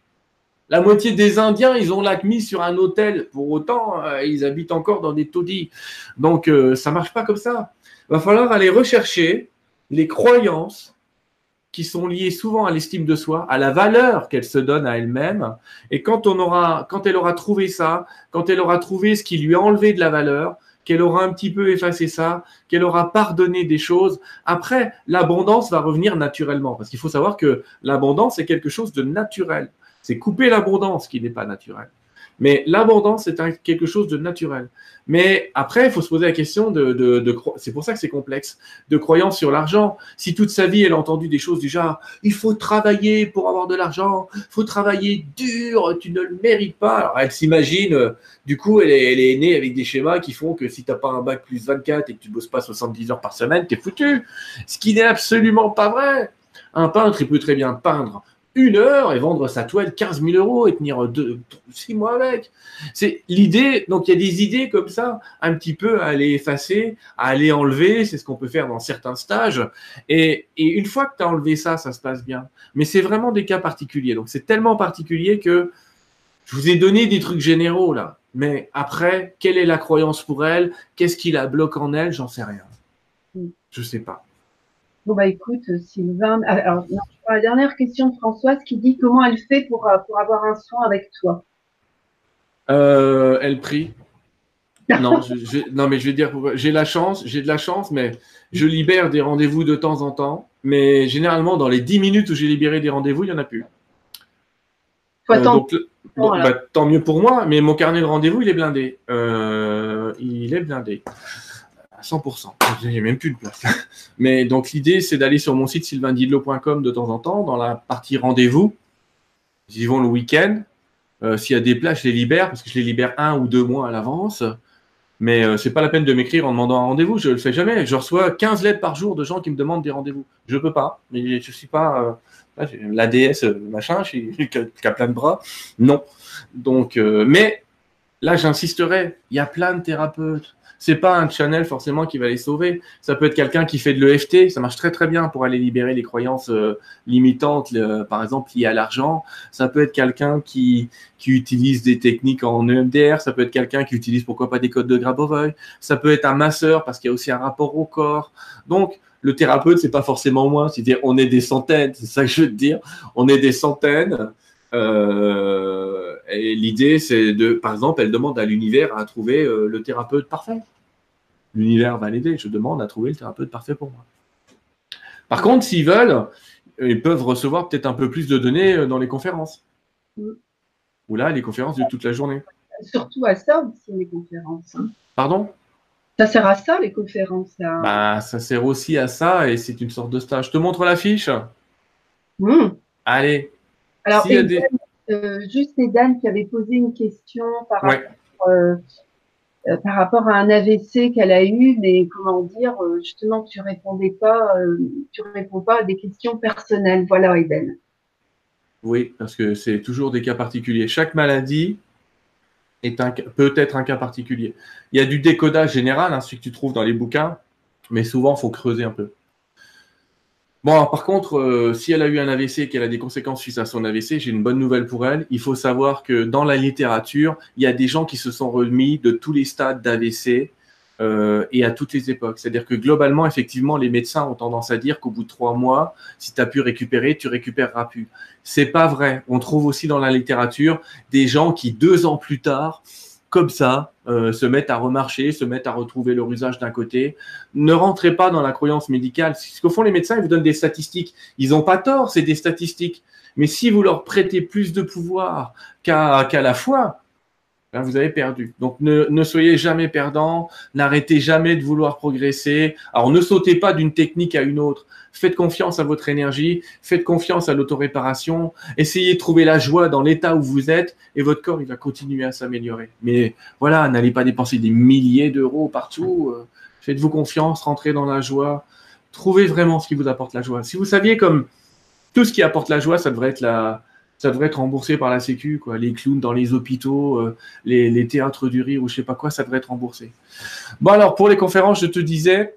la moitié des Indiens, ils ont l'ACMI sur un hôtel. Pour autant, euh, ils habitent encore dans des taudis. Donc, euh, ça ne marche pas comme ça. Il va falloir aller rechercher les croyances qui sont liées souvent à l'estime de soi, à la valeur qu'elle se donne à elle-même. Et quand, on aura, quand elle aura trouvé ça, quand elle aura trouvé ce qui lui a enlevé de la valeur, qu'elle aura un petit peu effacé ça, qu'elle aura pardonné des choses. Après, l'abondance va revenir naturellement, parce qu'il faut savoir que l'abondance est quelque chose de naturel. C'est couper l'abondance qui n'est pas naturel. Mais l'abondance, c'est quelque chose de naturel. Mais après, il faut se poser la question de, c'est pour ça que c'est complexe, de croyance sur l'argent. Si toute sa vie, elle a entendu des choses du genre, il faut travailler pour avoir de l'argent, il faut travailler dur, tu ne le mérites pas. Alors, elle s'imagine, du coup, elle est, elle est, née avec des schémas qui font que si tu n'as pas un bac plus 24 et que tu ne bosses pas 70 heures par semaine, tu es foutu. Ce qui n'est absolument pas vrai. Un peintre, il peut très bien peindre une heure et vendre sa toile 15 000 euros et tenir deux, six mois avec. C'est l'idée. Donc, il y a des idées comme ça, un petit peu à aller effacer, à aller enlever. C'est ce qu'on peut faire dans certains stages. Et, et une fois que tu as enlevé ça, ça se passe bien. Mais c'est vraiment des cas particuliers. Donc, c'est tellement particulier que je vous ai donné des trucs généraux là. Mais après, quelle est la croyance pour elle? Qu'est-ce qui la bloque en elle? J'en sais rien. Mm. Je sais pas. Bon, bah écoute, Sylvain. Alors, la dernière question de Françoise qui dit comment elle fait pour, euh, pour avoir un soin avec toi euh, Elle prie. [LAUGHS] non, non, mais je vais dire, j'ai la chance, j'ai de la chance, mais je libère des rendez-vous de temps en temps. Mais généralement, dans les 10 minutes où j'ai libéré des rendez-vous, il n'y en a plus. Euh, donc, bah, tant mieux pour moi, mais mon carnet de rendez-vous, il est blindé. il est blindé. 100%. Il n'y a même plus de place. [LAUGHS] Mais donc l'idée, c'est d'aller sur mon site sylvaindidlo.com de temps en temps, dans la partie rendez-vous. Ils y vont le week-end. Euh, s'il y a des places, je les libère parce que je les libère un ou deux mois à l'avance. Mais euh, c'est pas la peine de m'écrire en demandant un rendez-vous. Je le fais jamais. Je reçois 15 lettres par jour de gens qui me demandent des rendez-vous. Je peux pas. Mais je suis pas euh, l'ADS machin, [LAUGHS] qui a plein de bras. Non. Donc, mais Là, j'insisterai, il y a plein de thérapeutes. C'est pas un channel forcément qui va les sauver. Ça peut être quelqu'un qui fait de l'EFT, ça marche très très bien pour aller libérer les croyances euh, limitantes, par exemple liées à l'argent. Ça peut être quelqu'un qui, utilise des techniques en EMDR, ça peut être quelqu'un qui utilise pourquoi pas des codes de Grabovoi, ça peut être un masseur parce qu'il y a aussi un rapport au corps. Donc le thérapeute, c'est pas forcément moi, c'est-à-dire on est des centaines, c'est ça que je veux te dire, on est des centaines. Euh, et l'idée, c'est de, par exemple, elle demande à l'univers à trouver euh, le thérapeute parfait. L'univers va l'aider. Je demande à trouver le thérapeute parfait pour moi. Par contre, s'ils veulent, ils peuvent recevoir peut-être un peu plus de données euh, dans les conférences. Ou là, les conférences de toute la journée. Surtout à ça aussi, les conférences. Hein. Pardon? Ça sert à ça, les conférences. Bah, ça sert aussi à ça et c'est une sorte de stage. Je te montre la fiche mmh. Allez. Alors, euh, juste Edan qui avait posé une question par rapport euh, euh, par rapport à un AVC qu'elle a eu, mais comment dire, euh, justement, tu répondais pas, euh, tu réponds pas à des questions personnelles. Voilà, Eden. Oui, parce que c'est toujours des cas particuliers. Chaque maladie est un, peut être un cas particulier. Il y a du décodage général, hein, ce que tu trouves dans les bouquins, mais souvent, il faut creuser un peu. Bon, par contre, euh, si elle a eu un AVC et qu'elle a des conséquences suite à son AVC, j'ai une bonne nouvelle pour elle. Il faut savoir que dans la littérature, il y a des gens qui se sont remis de tous les stades d'AVC euh, et à toutes les époques. C'est-à-dire que globalement, effectivement, les médecins ont tendance à dire qu'au bout de trois mois, si tu as pu récupérer, tu récupéreras plus. C'est pas vrai. On trouve aussi dans la littérature des gens qui, deux ans plus tard, comme ça, euh, se mettent à remarcher, se mettent à retrouver leur usage d'un côté. Ne rentrez pas dans la croyance médicale. Ce qu'au fond, les médecins, ils vous donnent des statistiques. Ils n'ont pas tort, c'est des statistiques. Mais si vous leur prêtez plus de pouvoir qu'à la foi, ben, vous avez perdu. Donc ne, ne soyez jamais perdant, n'arrêtez jamais de vouloir progresser. Alors ne sautez pas d'une technique à une autre. Faites confiance à votre énergie, faites confiance à l'autoréparation, essayez de trouver la joie dans l'état où vous êtes et votre corps, il va continuer à s'améliorer. Mais voilà, n'allez pas dépenser des milliers d'euros partout. Euh, faites-vous confiance, rentrez dans la joie. Trouvez vraiment ce qui vous apporte la joie. Si vous saviez comme tout ce qui apporte la joie, ça devrait être la, ça devrait être remboursé par la Sécu, quoi. Les clowns dans les hôpitaux, euh, les, théâtres du rire ou je sais pas quoi, ça devrait être remboursé. Bon alors pour les conférences, je te disais,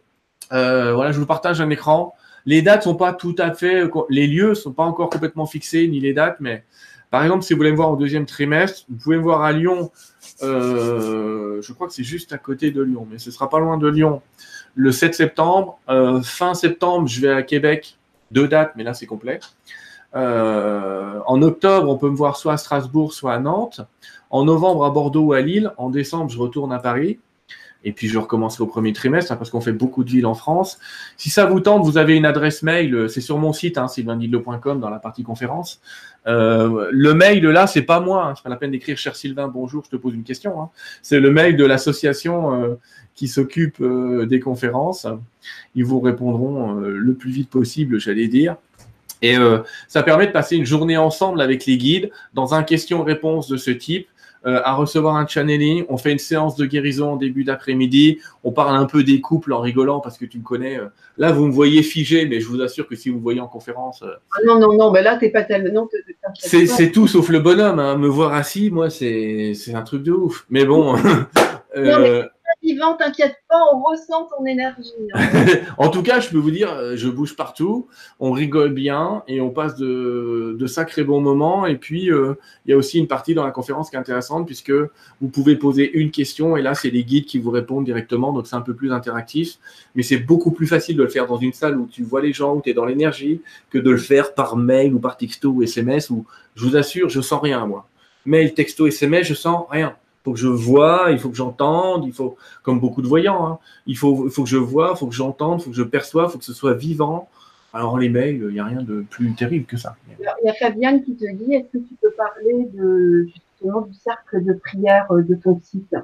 euh, voilà, je vous partage un écran. Les dates sont pas tout à fait, les lieux sont pas encore complètement fixés, ni les dates, mais par exemple, si vous voulez me voir au deuxième trimestre, vous pouvez me voir à Lyon. Euh, je crois que c'est juste à côté de Lyon, mais ce sera pas loin de Lyon. Le 7 septembre, euh, fin septembre, je vais à Québec. Deux dates, mais là c'est complet. Euh, en octobre, on peut me voir soit à Strasbourg, soit à Nantes. En novembre, à Bordeaux ou à Lille. En décembre, je retourne à Paris. Et puis je recommence au premier trimestre hein, parce qu'on fait beaucoup de villes en France. Si ça vous tente, vous avez une adresse mail, c'est sur mon site, hein, dans la partie conférence. Euh, le mail là, c'est pas moi, hein, c'est pas la peine d'écrire cher Sylvain, bonjour, je te pose une question. Hein. C'est le mail de l'association euh, qui s'occupe des conférences. Ils vous répondront le plus vite possible, j'allais dire. Et ça permet de passer une journée ensemble avec les guides dans un question-réponse de ce type euh, à recevoir un channeling. On fait une séance de guérison en début d'après-midi. On parle un peu des couples en rigolant parce que tu me connais. Euh, là, vous me voyez figé, mais je vous assure que si vous me voyez en conférence. Euh, ah non, non, non, mais là, t'es pas tellement. C'est tout sauf le bonhomme. Hein. Me voir assis, moi, c'est un truc de ouf. Mais bon. [LAUGHS] t'inquiète pas, on ressent ton énergie. Hein. [LAUGHS] en tout cas, je peux vous dire, euh, je bouge partout, on rigole bien et on passe de, sacrés bons moments. Et puis, euh, il y a aussi une partie dans la conférence qui est intéressante puisque vous pouvez poser une question et là, c'est les guides qui vous répondent directement. Donc, c'est un peu plus interactif. Mais c'est beaucoup plus facile de le faire dans une salle où tu vois les gens, où tu es dans l'énergie, que de le faire par mail ou par texto ou SMS où, je vous assure, je sens rien, moi. Mail, texto, SMS, je sens rien faut que je vois, il faut que j'entende, il faut, comme beaucoup de voyants, hein, il, faut, il faut que je vois, il faut que j'entende, il faut que je perçoive, il faut que ce soit vivant. Alors les mails, il n'y a rien de plus terrible que ça. il y a Fabienne qui te dit, est-ce que tu peux parler de, justement du cercle de prière euh, de ton site?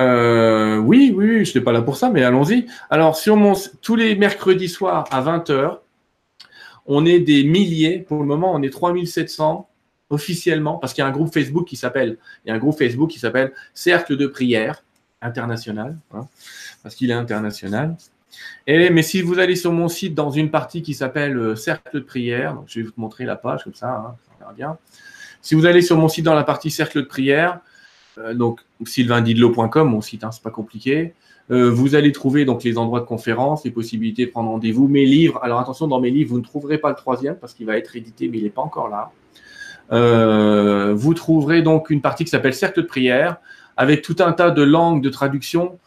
Euh, oui, oui, je n'étais pas là pour ça, mais allons-y. Alors, sur mon, tous les mercredis soirs à 20h, on est des milliers. Pour le moment, on est 3700 officiellement, parce qu'il y a un groupe Facebook qui s'appelle, il y a un groupe Facebook qui s'appelle Cercle de prière international, hein, parce qu'il est international. Et, mais si vous allez sur mon site dans une partie qui s'appelle euh, Cercle de prière, donc je vais vous montrer la page comme ça, hein, ça bien. Si vous allez sur mon site dans la partie Cercle de prière, euh, donc sylvaindidlo.com, mon site, hein, c'est pas compliqué. Euh, vous allez trouver donc les endroits de conférence, les possibilités de prendre rendez-vous, mes livres. Alors attention, dans mes livres, vous ne trouverez pas le troisième parce qu'il va être édité, mais il n'est pas encore là. Euh, vous trouverez donc une partie qui s'appelle Cercle de prière avec tout un tas de langues de traduction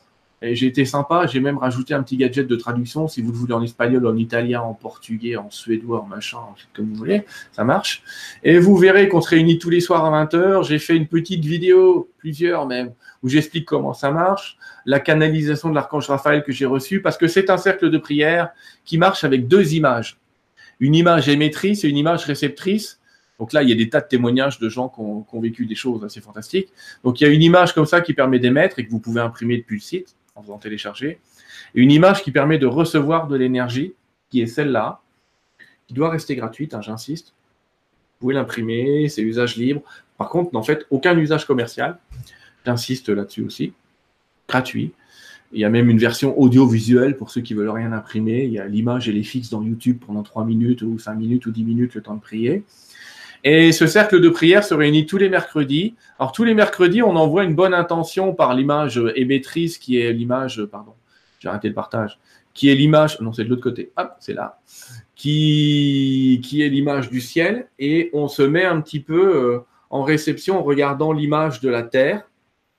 et j'ai été sympa, j'ai même rajouté un petit gadget de traduction, si vous le voulez en espagnol, en italien, en portugais, en suédois, en machin, comme vous voulez, ça marche. Et vous verrez qu'on se réunit tous les soirs à 20h. J'ai fait une petite vidéo, plusieurs même, où j'explique comment ça marche, la canalisation de l'archange Raphaël que j'ai reçu, parce que c'est un cercle de prière qui marche avec deux images. Une image émettrice et une image réceptrice. Donc là, il y a des tas de témoignages de gens qui ont, vécu des choses assez fantastiques. Donc il y a une image comme ça qui permet d'émettre et que vous pouvez imprimer depuis le site en faisant télécharger. une image qui permet de recevoir de l'énergie, qui est celle-là, qui doit rester gratuite, hein, j'insiste. Vous pouvez l'imprimer, c'est usage libre. Par contre, n'en faites aucun usage commercial. J'insiste là-dessus aussi. Gratuit. Il y a même une version audiovisuelle pour ceux qui veulent rien imprimer. Il y a l'image et les fixes dans YouTube pendant 3 minutes ou 5 minutes ou 10 minutes le temps de prier. Et ce cercle de prière se réunit tous les mercredis. Alors tous les mercredis, on envoie une bonne intention par l'image émettrice qui est l'image, pardon, j'ai arrêté le partage, qui est l'image, non c'est de l'autre côté, hop, c'est là, qui, qui est l'image du ciel, et on se met un petit peu euh, en réception en regardant l'image de la Terre,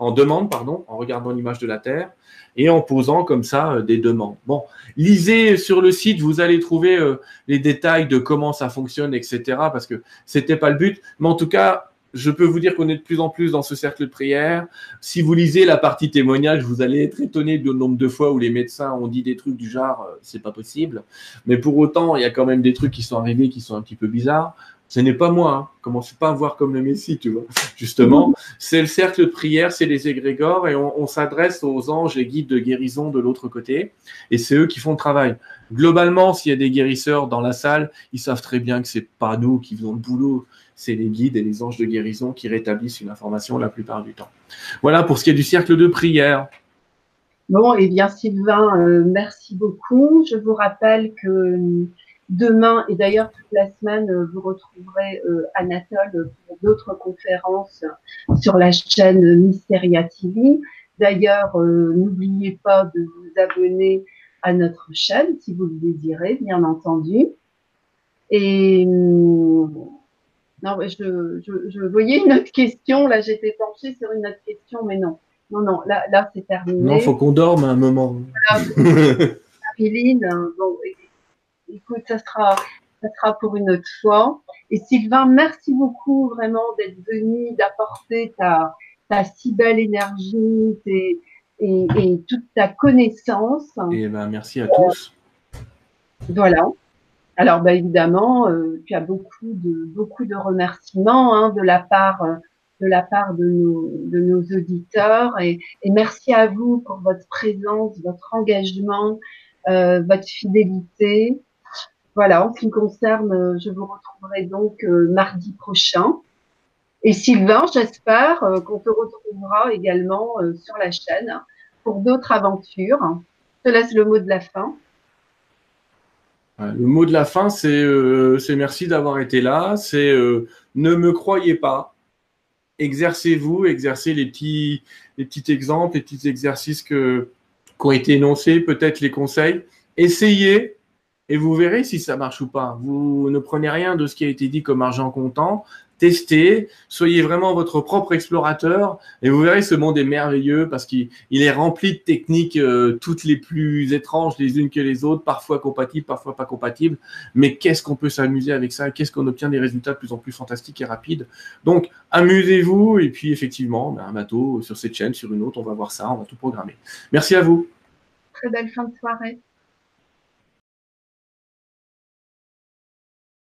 en demande, pardon, en regardant l'image de la Terre, et en posant comme ça euh, des demandes. Bon, lisez sur le site, vous allez trouver euh, les détails de comment ça fonctionne, etc. Parce que c'était pas le but, mais en tout cas, je peux vous dire qu'on est de plus en plus dans ce cercle de prière. Si vous lisez la partie témoignage, vous allez être étonné du nombre de fois où les médecins ont dit des trucs du genre euh, c'est pas possible. Mais pour autant, il y a quand même des trucs qui sont arrivés qui sont un petit peu bizarres ce n'est pas moi. Hein. Commencez pas à voir comme le Messie, tu vois. Justement, c'est le cercle de prière, c'est les égrégores et on, s'adresse aux anges et guides de guérison de l'autre côté. Et c'est eux qui font le travail. Globalement, s'il y a des guérisseurs dans la salle, ils savent très bien que c'est pas nous qui faisons le boulot. C'est les guides et les anges de guérison qui rétablissent une information la plupart du temps. Voilà pour ce qui est du cercle de prière. Bon, eh bien Sylvain, euh, merci beaucoup. Je vous rappelle que Demain, et d'ailleurs toute la semaine, euh, vous retrouverez euh, Anatole pour d'autres conférences sur la chaîne Mysteria TV. D'ailleurs, euh, n'oubliez pas de vous abonner à notre chaîne si vous le désirez, bien entendu. Et non, je, je, voyais une autre question. Là, j'étais penchée sur une autre question, mais non. Non, non, là, là c'est terminé. Non, il faut qu'on dorme un moment. [LAUGHS] Marilyn, bon, écoute, ça sera, ça sera pour une autre fois. Et Sylvain, merci beaucoup vraiment d'être venu, d'apporter ta, ta si belle énergie et, et, toute ta connaissance. Et ben, merci à tous. Voilà. Alors, ben, évidemment, euh, tu as beaucoup de, beaucoup de remerciements hein, de la part de la part de nos, de nos auditeurs et, et, merci à vous pour votre présence, votre engagement, euh, votre fidélité. Voilà, en ce qui me concerne, euh, je vous retrouverai donc euh, mardi prochain. Et Sylvain, j'espère euh, qu'on te retrouvera également sur la chaîne pour d'autres aventures. Je te laisse le mot de la fin. Le mot de la fin, c'est merci d'avoir été là. C'est ne me croyez pas. Exercez-vous, exercez les petits, les petits exemples, les petits exercices qui ont été énoncés, peut-être les conseils. Essayez, et vous verrez si ça marche ou pas. Vous ne prenez rien de ce qui a été dit comme argent comptant, testez, soyez vraiment votre propre explorateur et vous verrez ce monde est merveilleux parce qu'il est rempli de techniques euh, toutes les plus étranges les unes que les autres, parfois compatibles, parfois pas compatibles. Mais qu'est-ce qu'on peut s'amuser avec ça? Qu'est-ce qu'on obtient des résultats de plus en plus fantastiques et rapides? Donc amusez-vous et puis effectivement, ben, un bateau sur cette chaîne, sur une autre, on va voir ça, on va tout programmer. Merci à vous. Très belle fin de soirée.